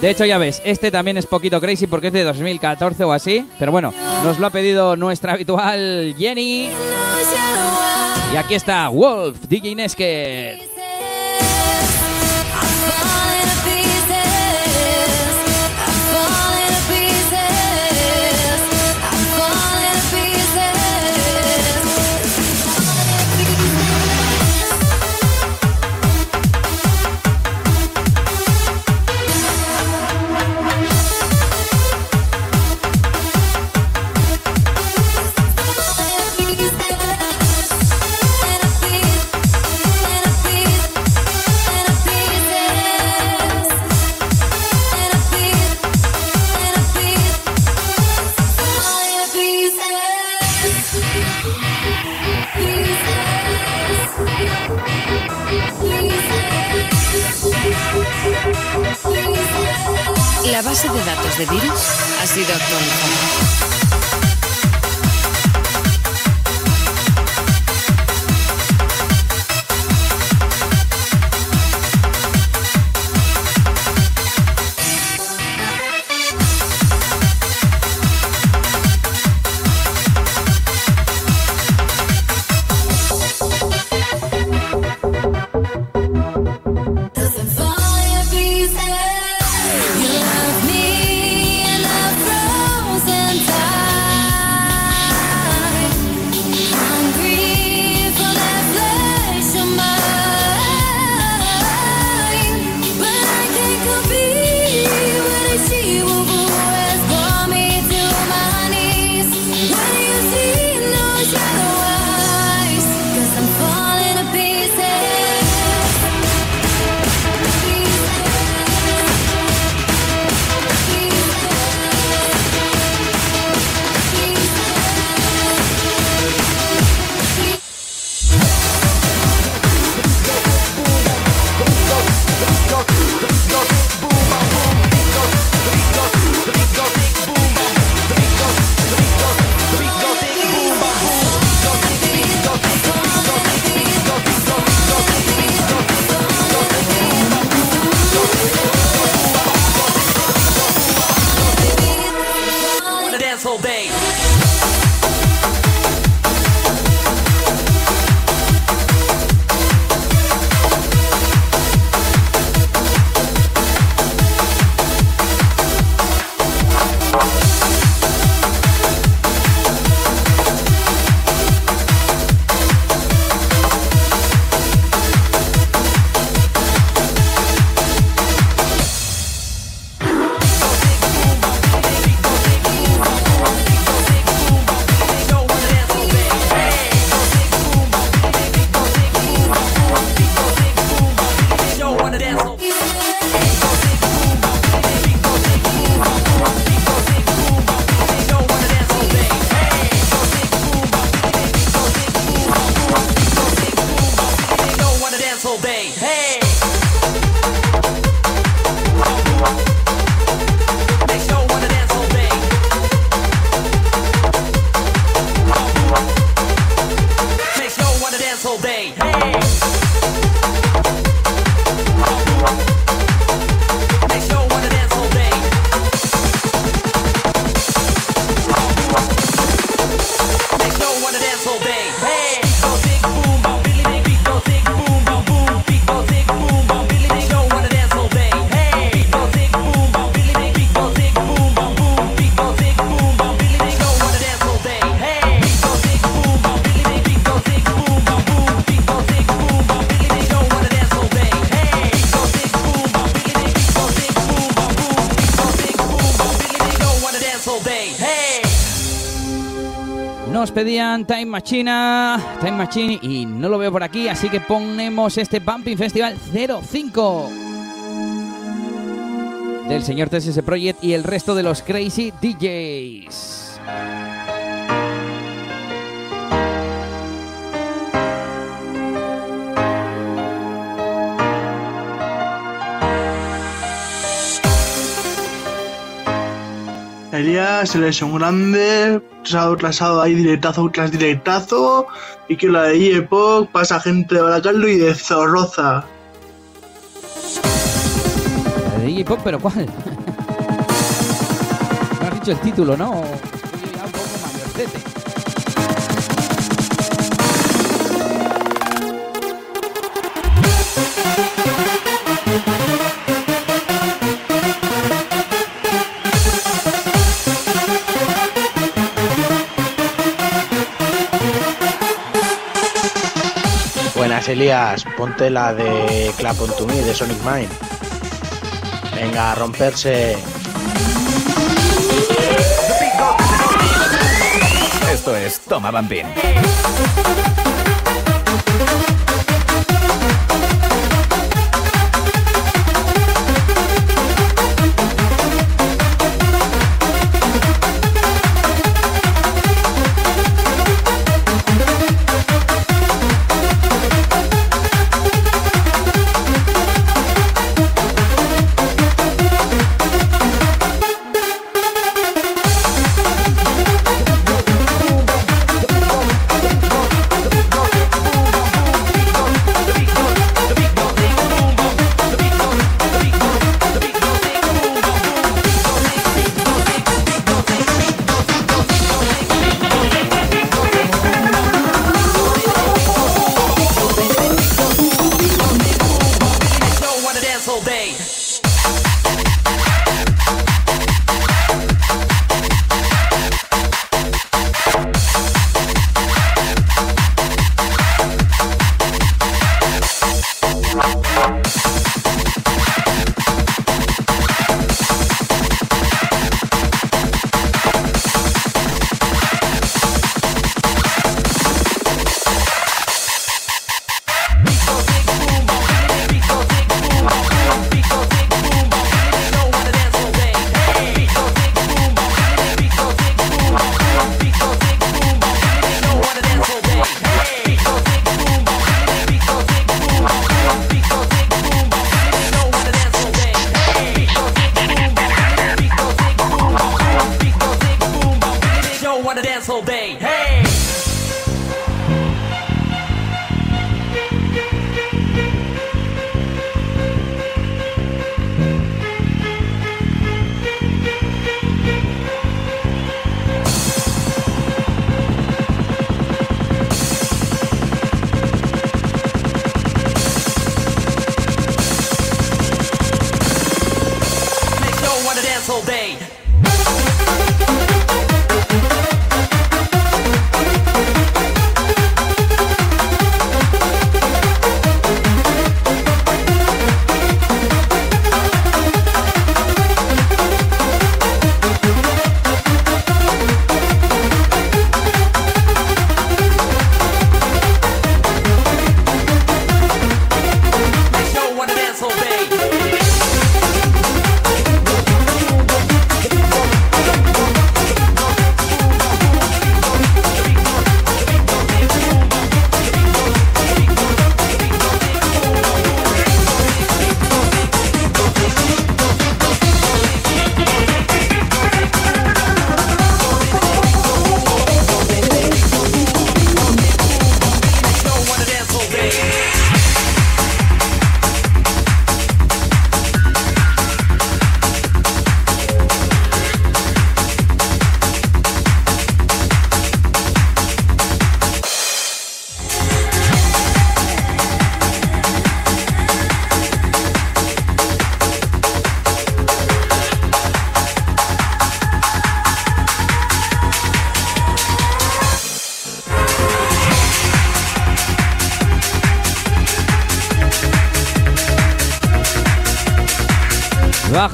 De hecho, ya ves, este también es poquito crazy porque es de 2014 o así. Pero bueno, nos lo ha pedido nuestra habitual Jenny. Y aquí está Wolf, DJ Nesket. Base de datos de virus ha sido actualizada. Time Machine, Time Machine y no lo veo por aquí, así que ponemos este Bumping Festival 05. del señor TSS Project y el resto de los Crazy DJs. Elías, eres un grande, trasado, trasado ahí, directazo tras directazo, y que la de J-Pop pasa gente de Baracaldo y de Zorroza. La de Pop, pero ¿cuál? No has dicho el título, ¿no? Un poco mayorcete. Elías, ponte la de Clap on to Me de Sonic Mine. Venga, a romperse. Esto es Toma Bambín.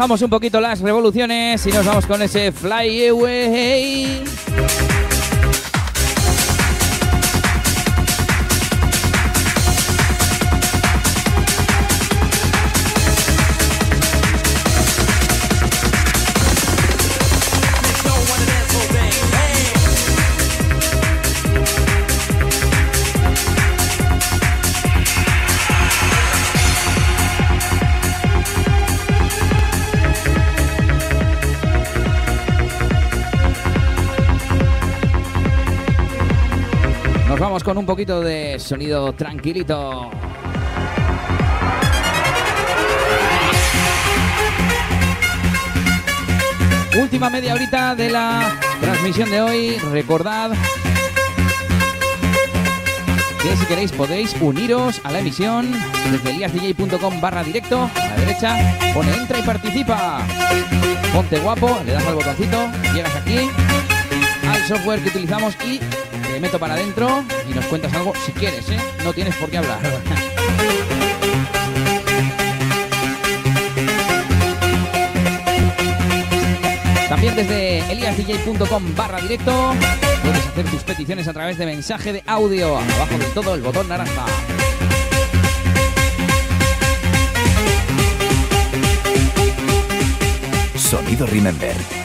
Bajamos un poquito las revoluciones y nos vamos con ese Fly Away. Con un poquito de sonido tranquilito. Última media horita de la transmisión de hoy. Recordad que si queréis podéis uniros a la emisión desde eliasdj.com barra directo. A la derecha pone entra y participa. Ponte guapo, le das al botoncito, llegas aquí al software que utilizamos y meto para adentro y nos cuentas algo si quieres, ¿eh? No tienes por qué hablar. También desde eliasdj.com barra directo puedes hacer tus peticiones a través de mensaje de audio. Abajo del todo el botón naranja. Sonido Remember.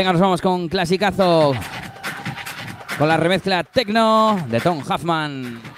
Venga, nos vamos con clasicazo. Con la remezcla Tecno de Tom Huffman.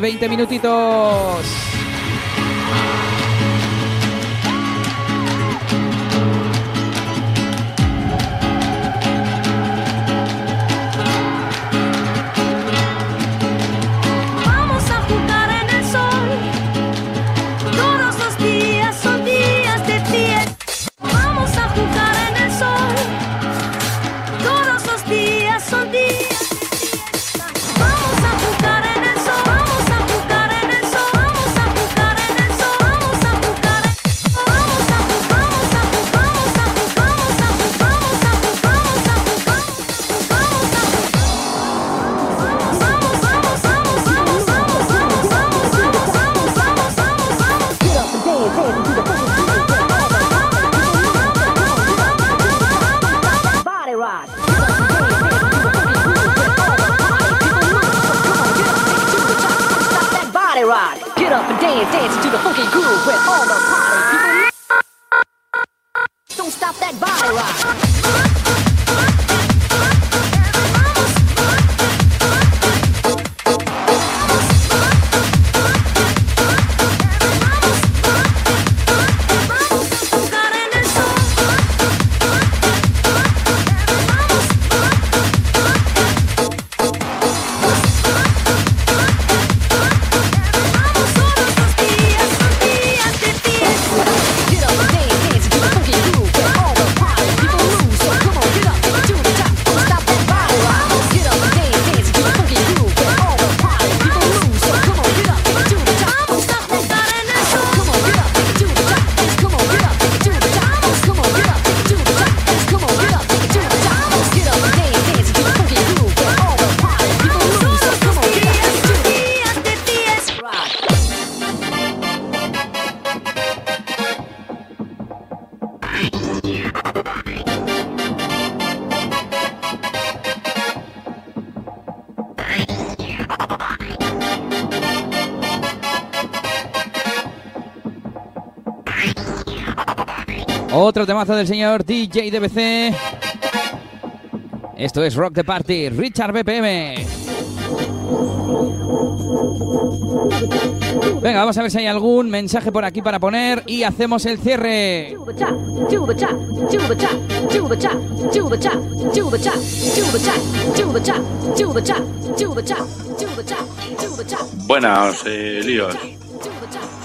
20 minutitos. Rock. Get up and dance, dance to the funky groove with all the party people. otro temazo del señor DJ DBC. Esto es Rock the Party, Richard BPM. Venga, vamos a ver si hay algún mensaje por aquí para poner y hacemos el cierre. Buenas, eh,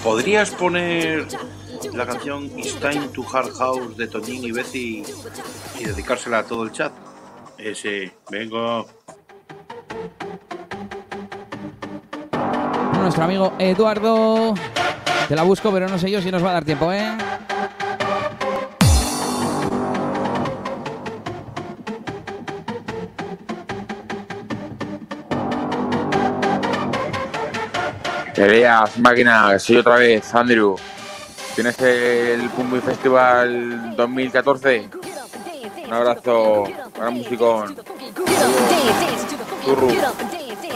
¿Podrías poner la canción It's Time to Hard House de Toñín y Betsy y dedicársela a todo el chat? Ese, vengo. Nuestro amigo Eduardo. Te la busco, pero no sé yo si nos va a dar tiempo, ¿eh? Elías, máquina, soy otra vez, Andrew. ¿Tienes el Pumbi Festival 2014? Un abrazo, gran musicón. Turru.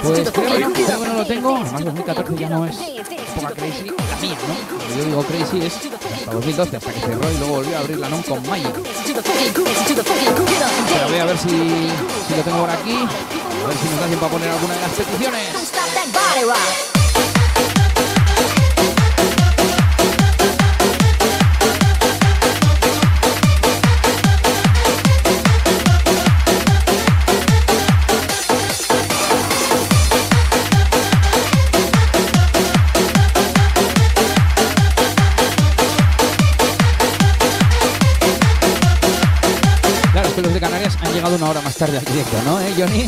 Pues creo, que no lo tengo. Además, 2014 ya no es época crazy, la mía, ¿no? Cuando yo digo crazy es hasta 2012, hasta que cerró y luego volvió a abrir la NOM con Magic. Pero voy a ver si, si lo tengo por aquí. A ver si nos da tiempo a poner alguna de las peticiones. Una hora más tarde al directo, ¿no, eh, Johnny?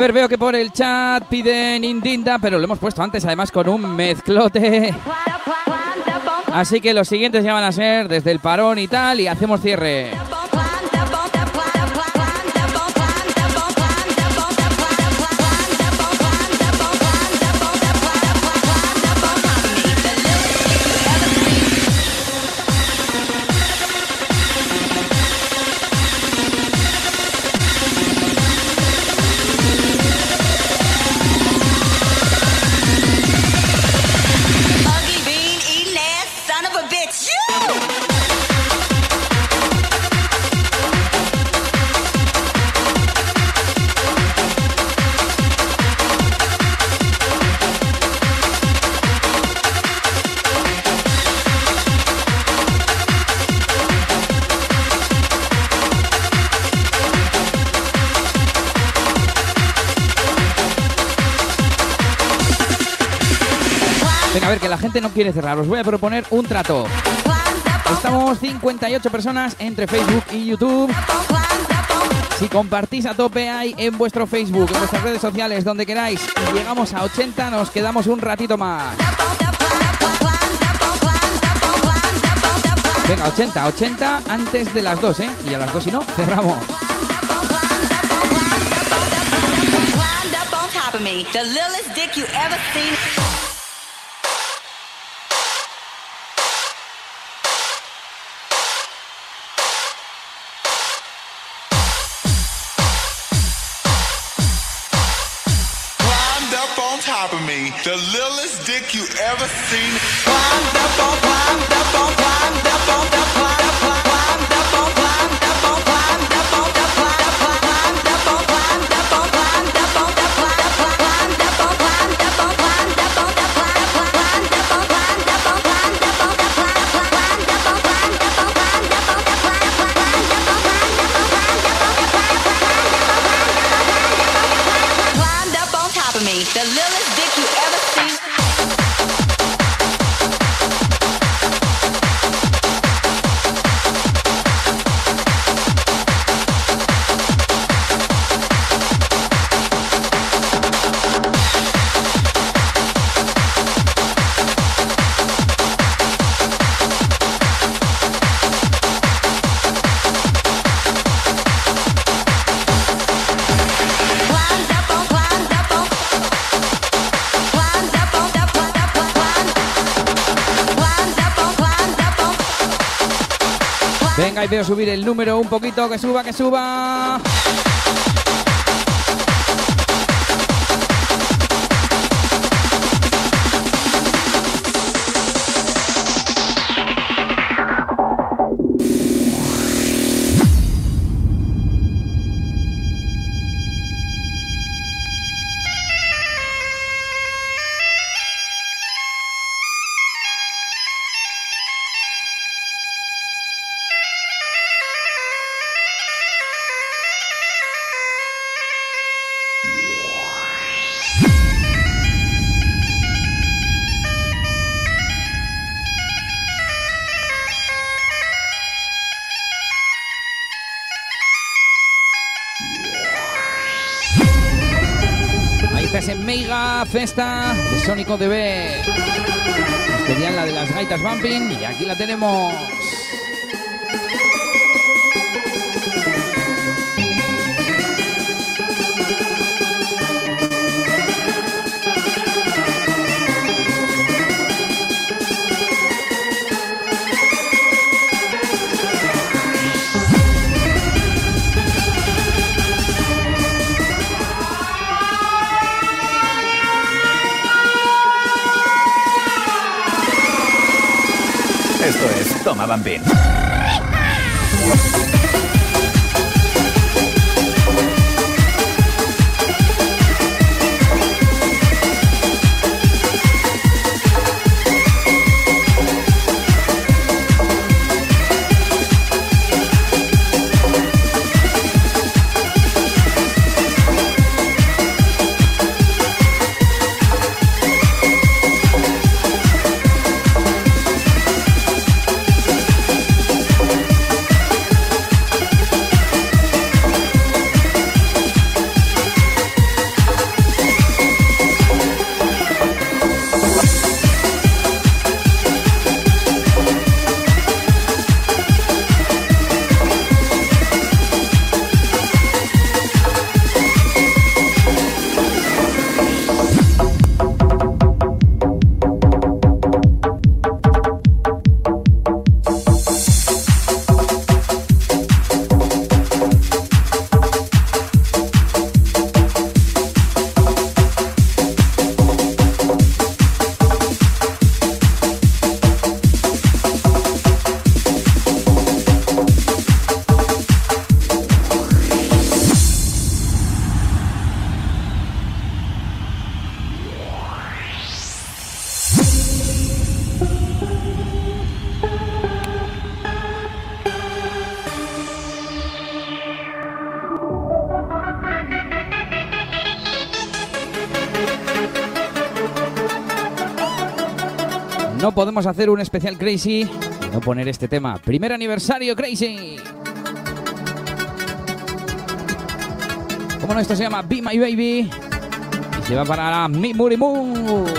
Ver, veo que por el chat piden Indinda, pero lo hemos puesto antes, además con un mezclote. Así que los siguientes ya van a ser desde el parón y tal, y hacemos cierre. No quiere cerrar. Os voy a proponer un trato. Estamos 58 personas entre Facebook y YouTube. Si compartís a tope ahí en vuestro Facebook, en vuestras redes sociales, donde queráis, llegamos a 80, nos quedamos un ratito más. Venga, 80, 80 antes de las 2, ¿eh? Y a las 2 si no, cerramos. The littlest dick you ever seen. Climbed up climbed up on, up veo subir el número un poquito, que suba, que suba. Sónico. Nos pedían la de las gaitas bumping y aquí la tenemos. anaven bé. Podemos hacer un especial Crazy no poner este tema. Primer aniversario Crazy. Como no, esto se llama Be My Baby y se va para Mi Murimu.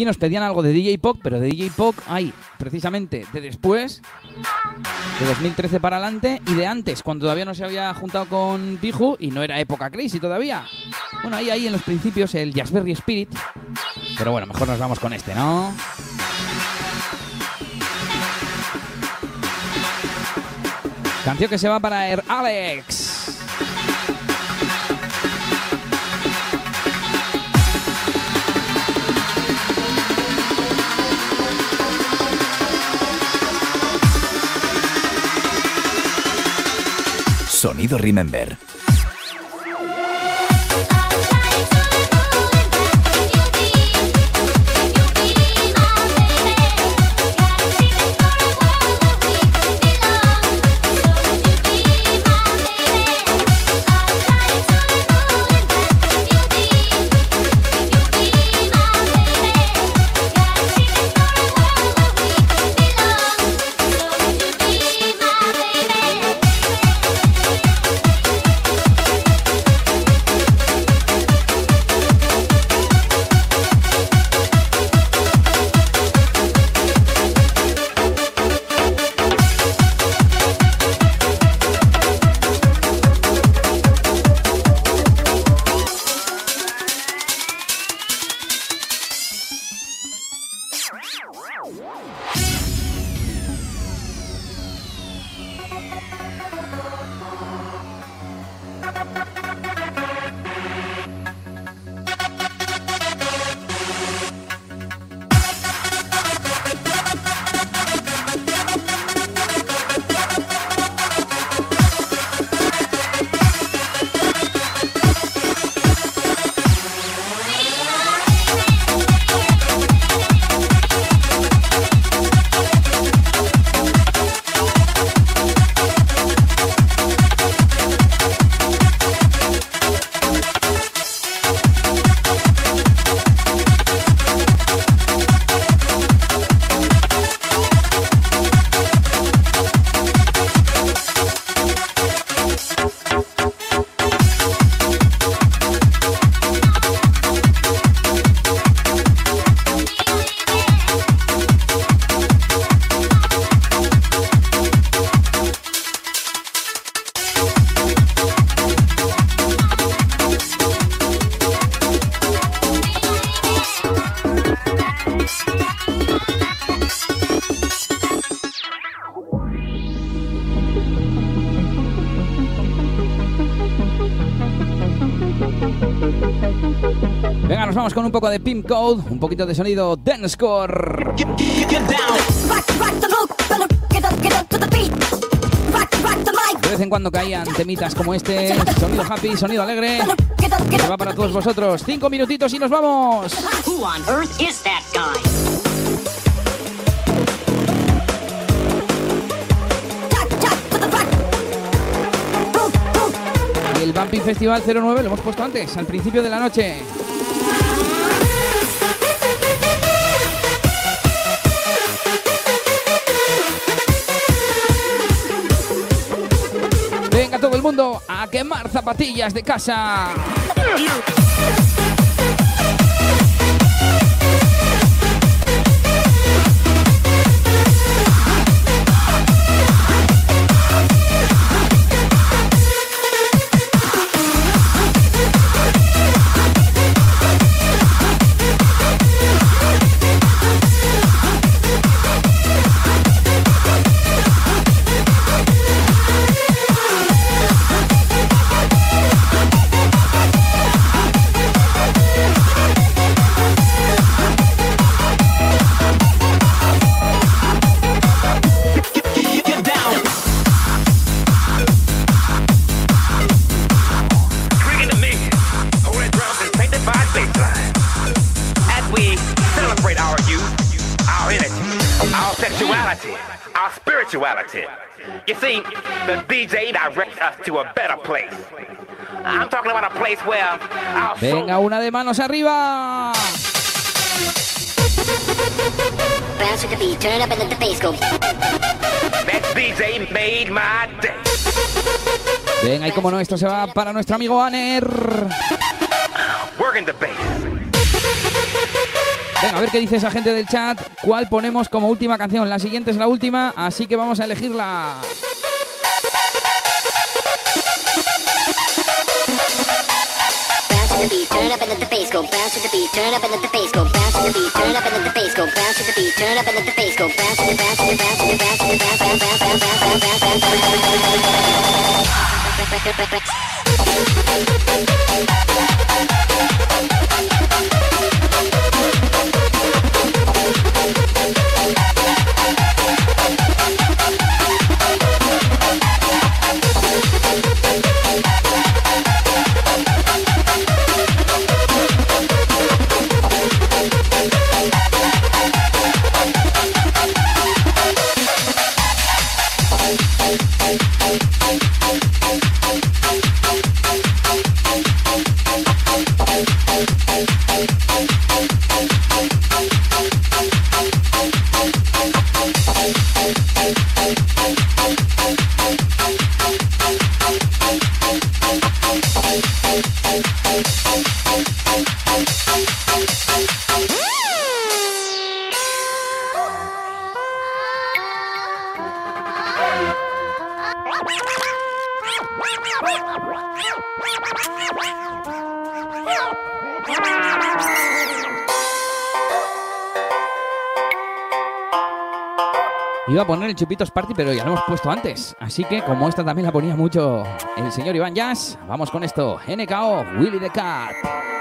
Y nos pedían algo de DJ Pop, pero de DJ Pop hay precisamente de después, de 2013 para adelante, y de antes, cuando todavía no se había juntado con Piju y no era época crazy todavía. Bueno, ahí, ahí en los principios el Jazzberry Spirit. Pero bueno, mejor nos vamos con este, ¿no? Canción que se va para Air Alex. Sonido Remember. De Pimp Code, un poquito de sonido Dancecore. De vez en cuando caían temitas como este, sonido happy, sonido alegre. Que va para todos vosotros. Cinco minutitos y nos vamos. El Bumping Festival 09 lo hemos puesto antes, al principio de la noche. Quemar zapatillas de casa. Venga, una de manos arriba. Bounce with the beat, turn it up and let the bass go. that DJ made my day. Venga, y como no, esto se va para nuestro amigo Aner. Working the bass. Venga, a ver qué dice esa gente del chat. ¿Cuál ponemos como última canción? La siguiente es la última, así que vamos a elegirla. Beat, turn up and let the bass go. Bounce with the beat, turn up and let the bass go. Bounce with the beat, turn up and let the bass go. Bounce with the bounce with the bounce with the bounce with the bounce bounce bounce bounce bounce bounce bounce bounce bounce bounce Iba a poner el Chupitos Party, pero ya lo hemos puesto antes. Así que, como esta también la ponía mucho el señor Iván Jazz, vamos con esto. NKO, Willy the Cat.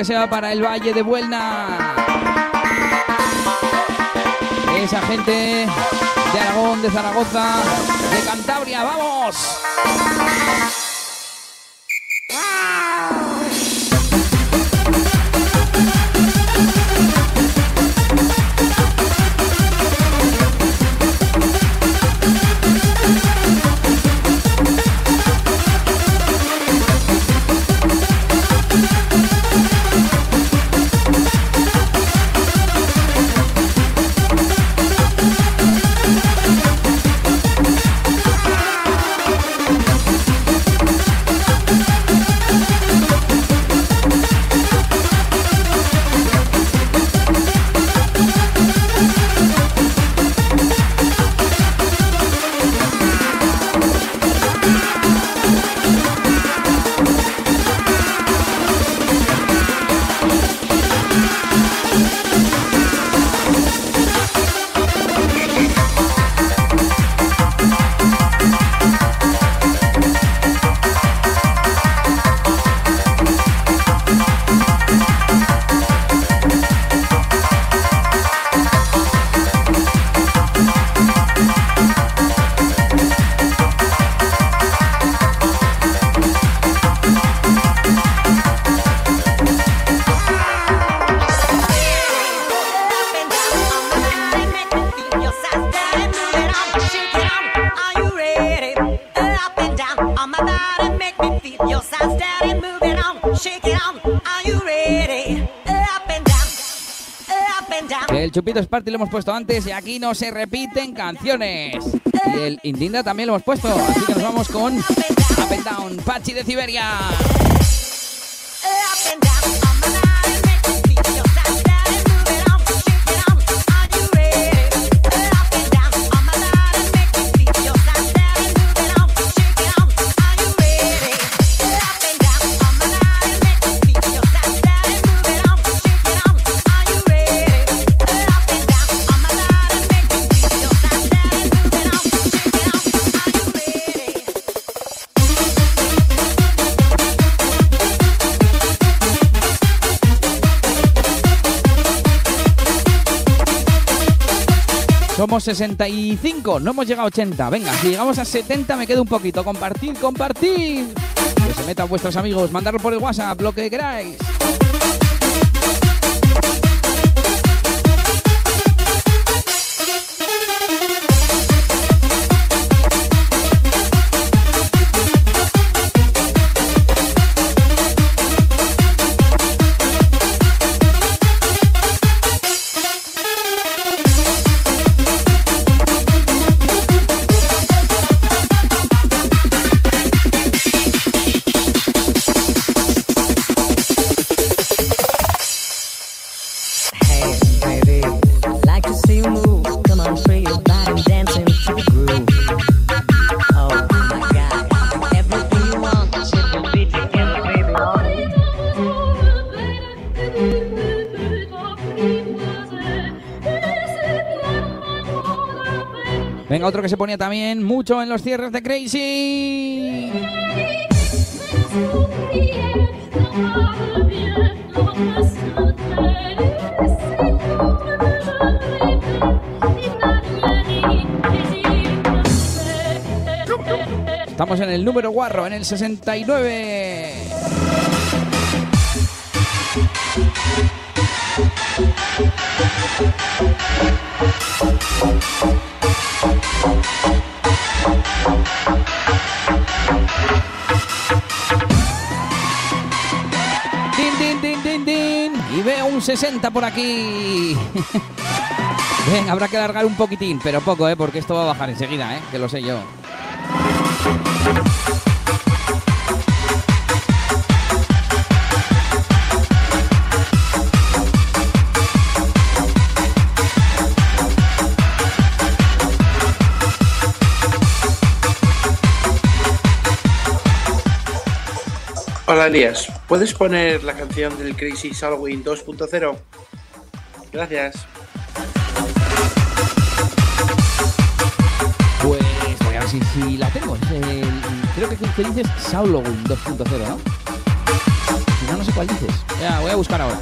Que sea para el Valle de Buelna. Esa gente de Aragón, de Zaragoza, de Cantabria, ¡vamos! Chupitos Party lo hemos puesto antes y aquí no se repiten canciones. Y el Indinda también lo hemos puesto. Así que nos vamos con Up and Down, Pachi de Siberia. Somos 65, no hemos llegado a 80. Venga, si llegamos a 70 me quedo un poquito. Compartir, compartir. Que se metan vuestros amigos, mandarlo por el WhatsApp, lo que queráis. Se ponía también mucho en los cierres de Crazy. Estamos en el número guarro, en el 69. Din, din, din, din. Y veo un 60 por aquí. Venga, habrá que alargar un poquitín, pero poco, ¿eh? Porque esto va a bajar enseguida, ¿eh? Que lo sé yo. Hola Elías, ¿puedes poner la canción del Crazy Halloween 2.0? Gracias. Pues voy a ver si, si la tengo. Es el- creo que, que dices Saulowin 2.0, ¿no? Si no, no sé cuál dices. Ya, voy a buscar ahora.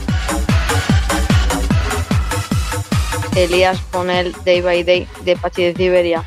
Elías pone el Day by Day de Pachi de Siberia.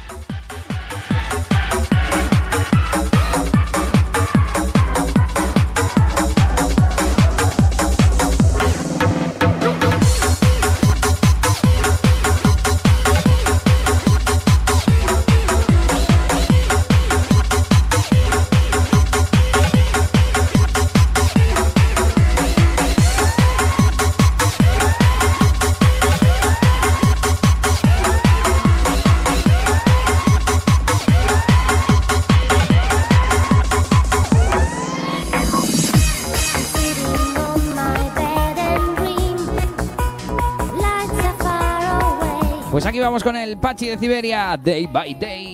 Vamos con el Pachi de Siberia, Day by Day.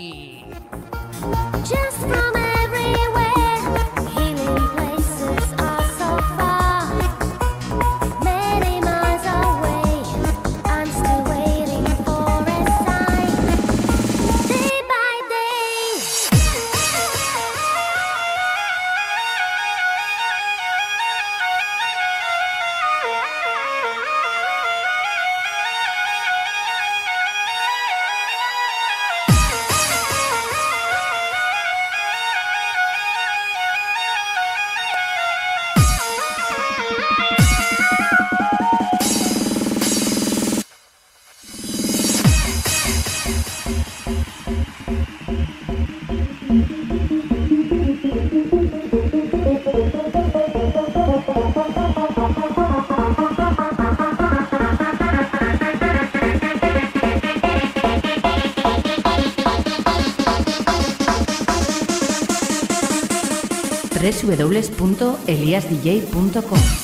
www.eliasdj.com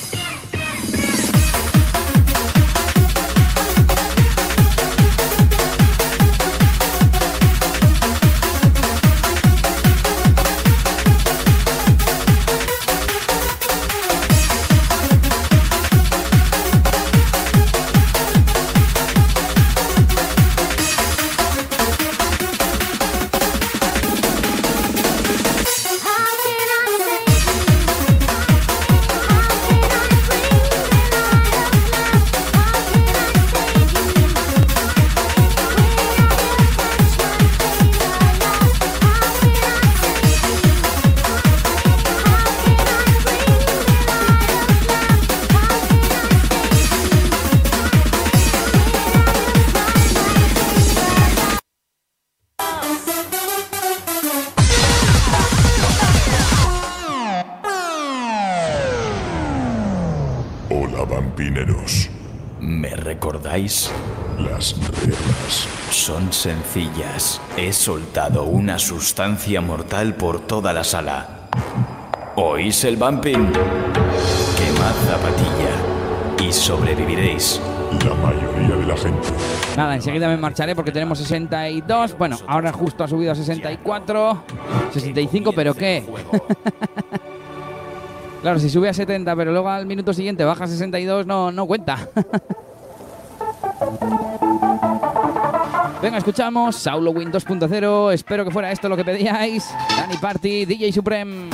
He soltado una sustancia mortal por toda la sala. ¿Oís el bumping? Quemad zapatilla y sobreviviréis. La mayoría de la gente. Nada, enseguida me marcharé porque tenemos 62. Bueno, ahora justo ha subido a 64. 65, pero ¿qué? claro, si sube a 70, pero luego al minuto siguiente baja a 62, no, no cuenta. Venga, escuchamos Saulo Win 2.0. Espero que fuera esto lo que pedíais. Dani Party, DJ Supreme.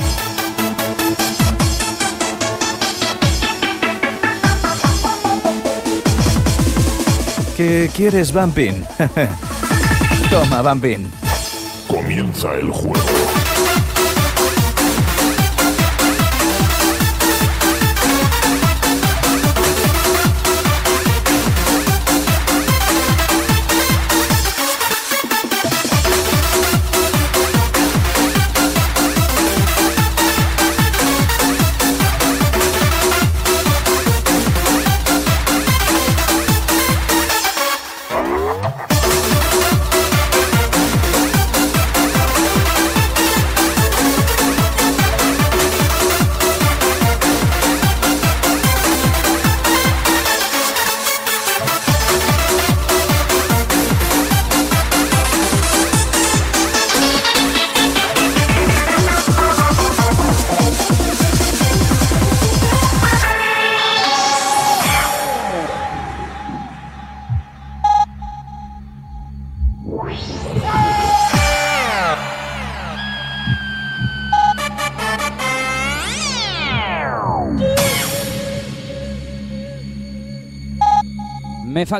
¿Qué quieres, Bumping? Toma, Bumping. Comienza el juego.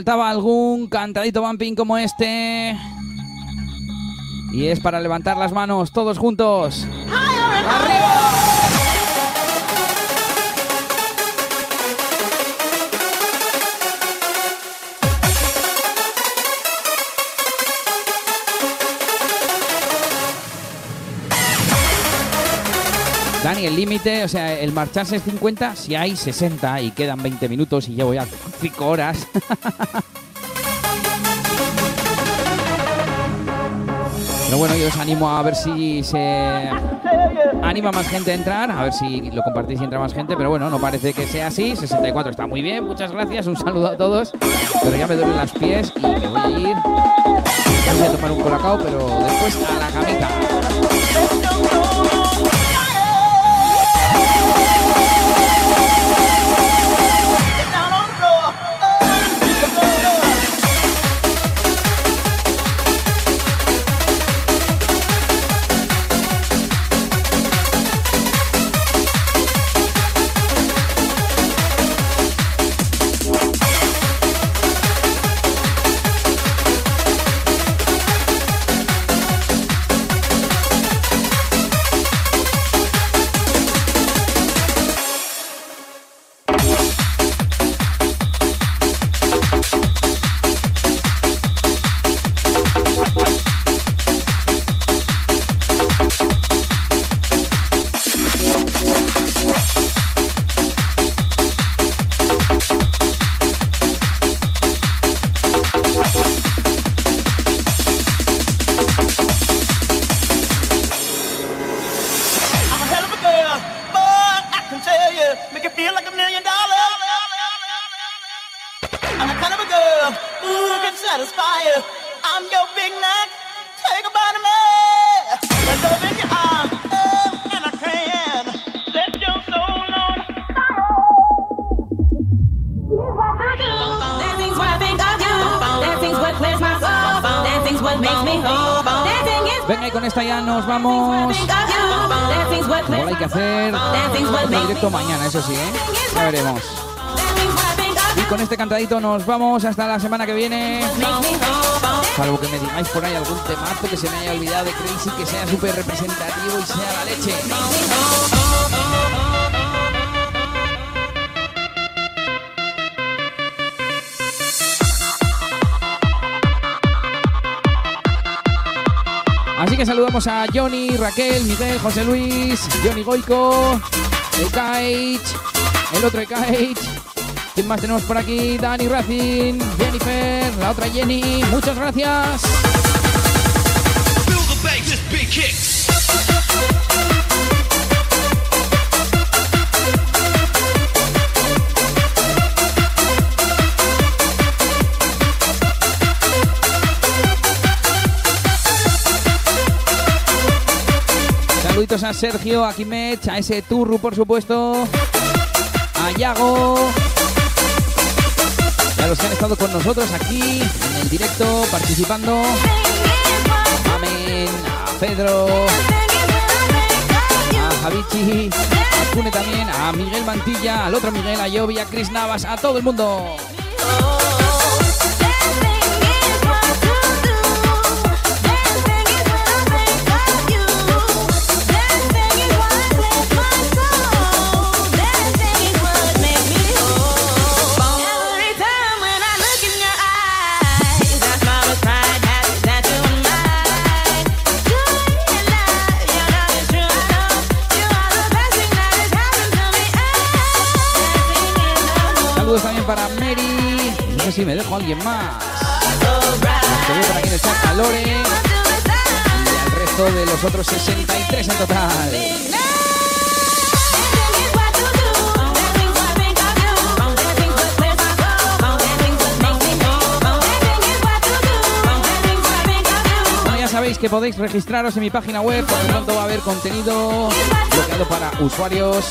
Faltaba algún cantadito bumping como este. Y es para levantar las manos todos juntos. Dani, el límite, o sea, el marcharse es 50 si hay 60 y quedan 20 minutos y llevo ya 5 horas. Pero bueno, yo os animo a ver si se anima más gente a entrar, a ver si lo compartís y entra más gente, pero bueno, no parece que sea así. 64 está muy bien, muchas gracias, un saludo a todos. Pero ya me duelen las pies y me voy a ir. Voy a tomar un colacao, pero después a la camita. Nos vamos hasta la semana que viene. Salvo que me digáis por ahí algún temazo que se me haya olvidado de Crazy, que sea súper representativo y sea la leche. Así que saludamos a Johnny, Raquel, Miguel, José Luis, Johnny Goico, el Kaich, el otro Kaich, ¿Quién más tenemos por aquí? Dani Racing, Jennifer, la otra Jenny. Muchas gracias. Saluditos a Sergio, a Kimech, a ese Turru, por supuesto, a Yago, los que han estado con nosotros aquí en el directo, participando. Amén, a Pedro, a Javichi, Cune también, a Miguel Mantilla, al otro Miguel, a Yobi, a Chris Navas, a todo el mundo. Alguien más. Te veo por aquí en el chat a Lore. Y al resto de los otros 63 en total. Ya sabéis que podéis registraros en mi página web, por lo pronto va a haber contenido bloqueado para usuarios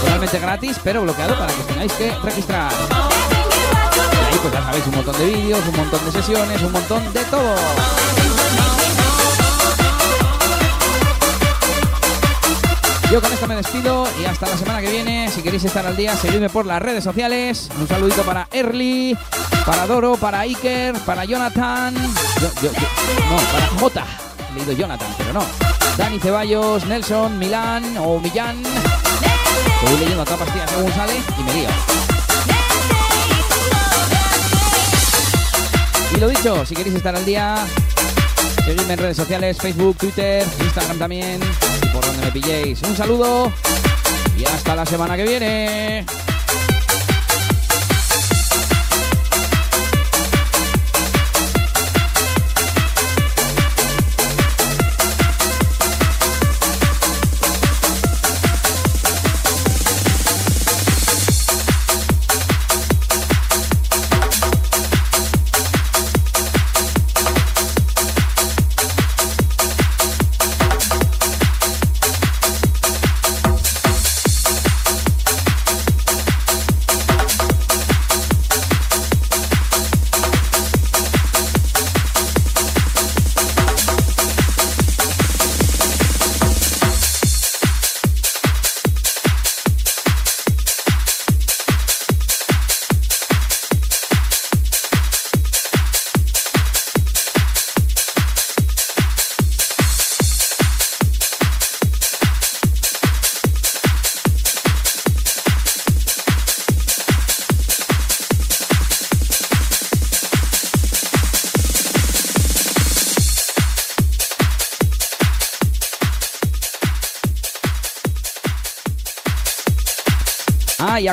totalmente gratis, pero bloqueado para que tengáis que registrar. Pues ya sabéis un montón de vídeos, un montón de sesiones, un montón de todo. Yo con esto me despido y hasta la semana que viene. Si queréis estar al día, seguidme por las redes sociales. Un saludito para Early, para Doro, para Iker, para Jonathan. No, para Jota. Leído Jonathan, pero no. Dani Ceballos, Nelson, Milán o Millán. Voy leyendo a toda pastilla según sale y me lío. Lo dicho, si queréis estar al día, seguidme en redes sociales, Facebook, Twitter, Instagram también, por donde me pilléis. Un saludo y hasta la semana que viene.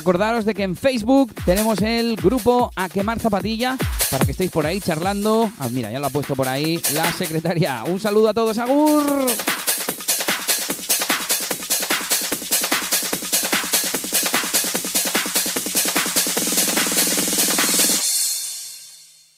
Acordaros de que en Facebook tenemos el grupo A Quemar Zapatilla para que estéis por ahí charlando. Ah, mira, ya lo ha puesto por ahí la secretaria. Un saludo a todos, Agur.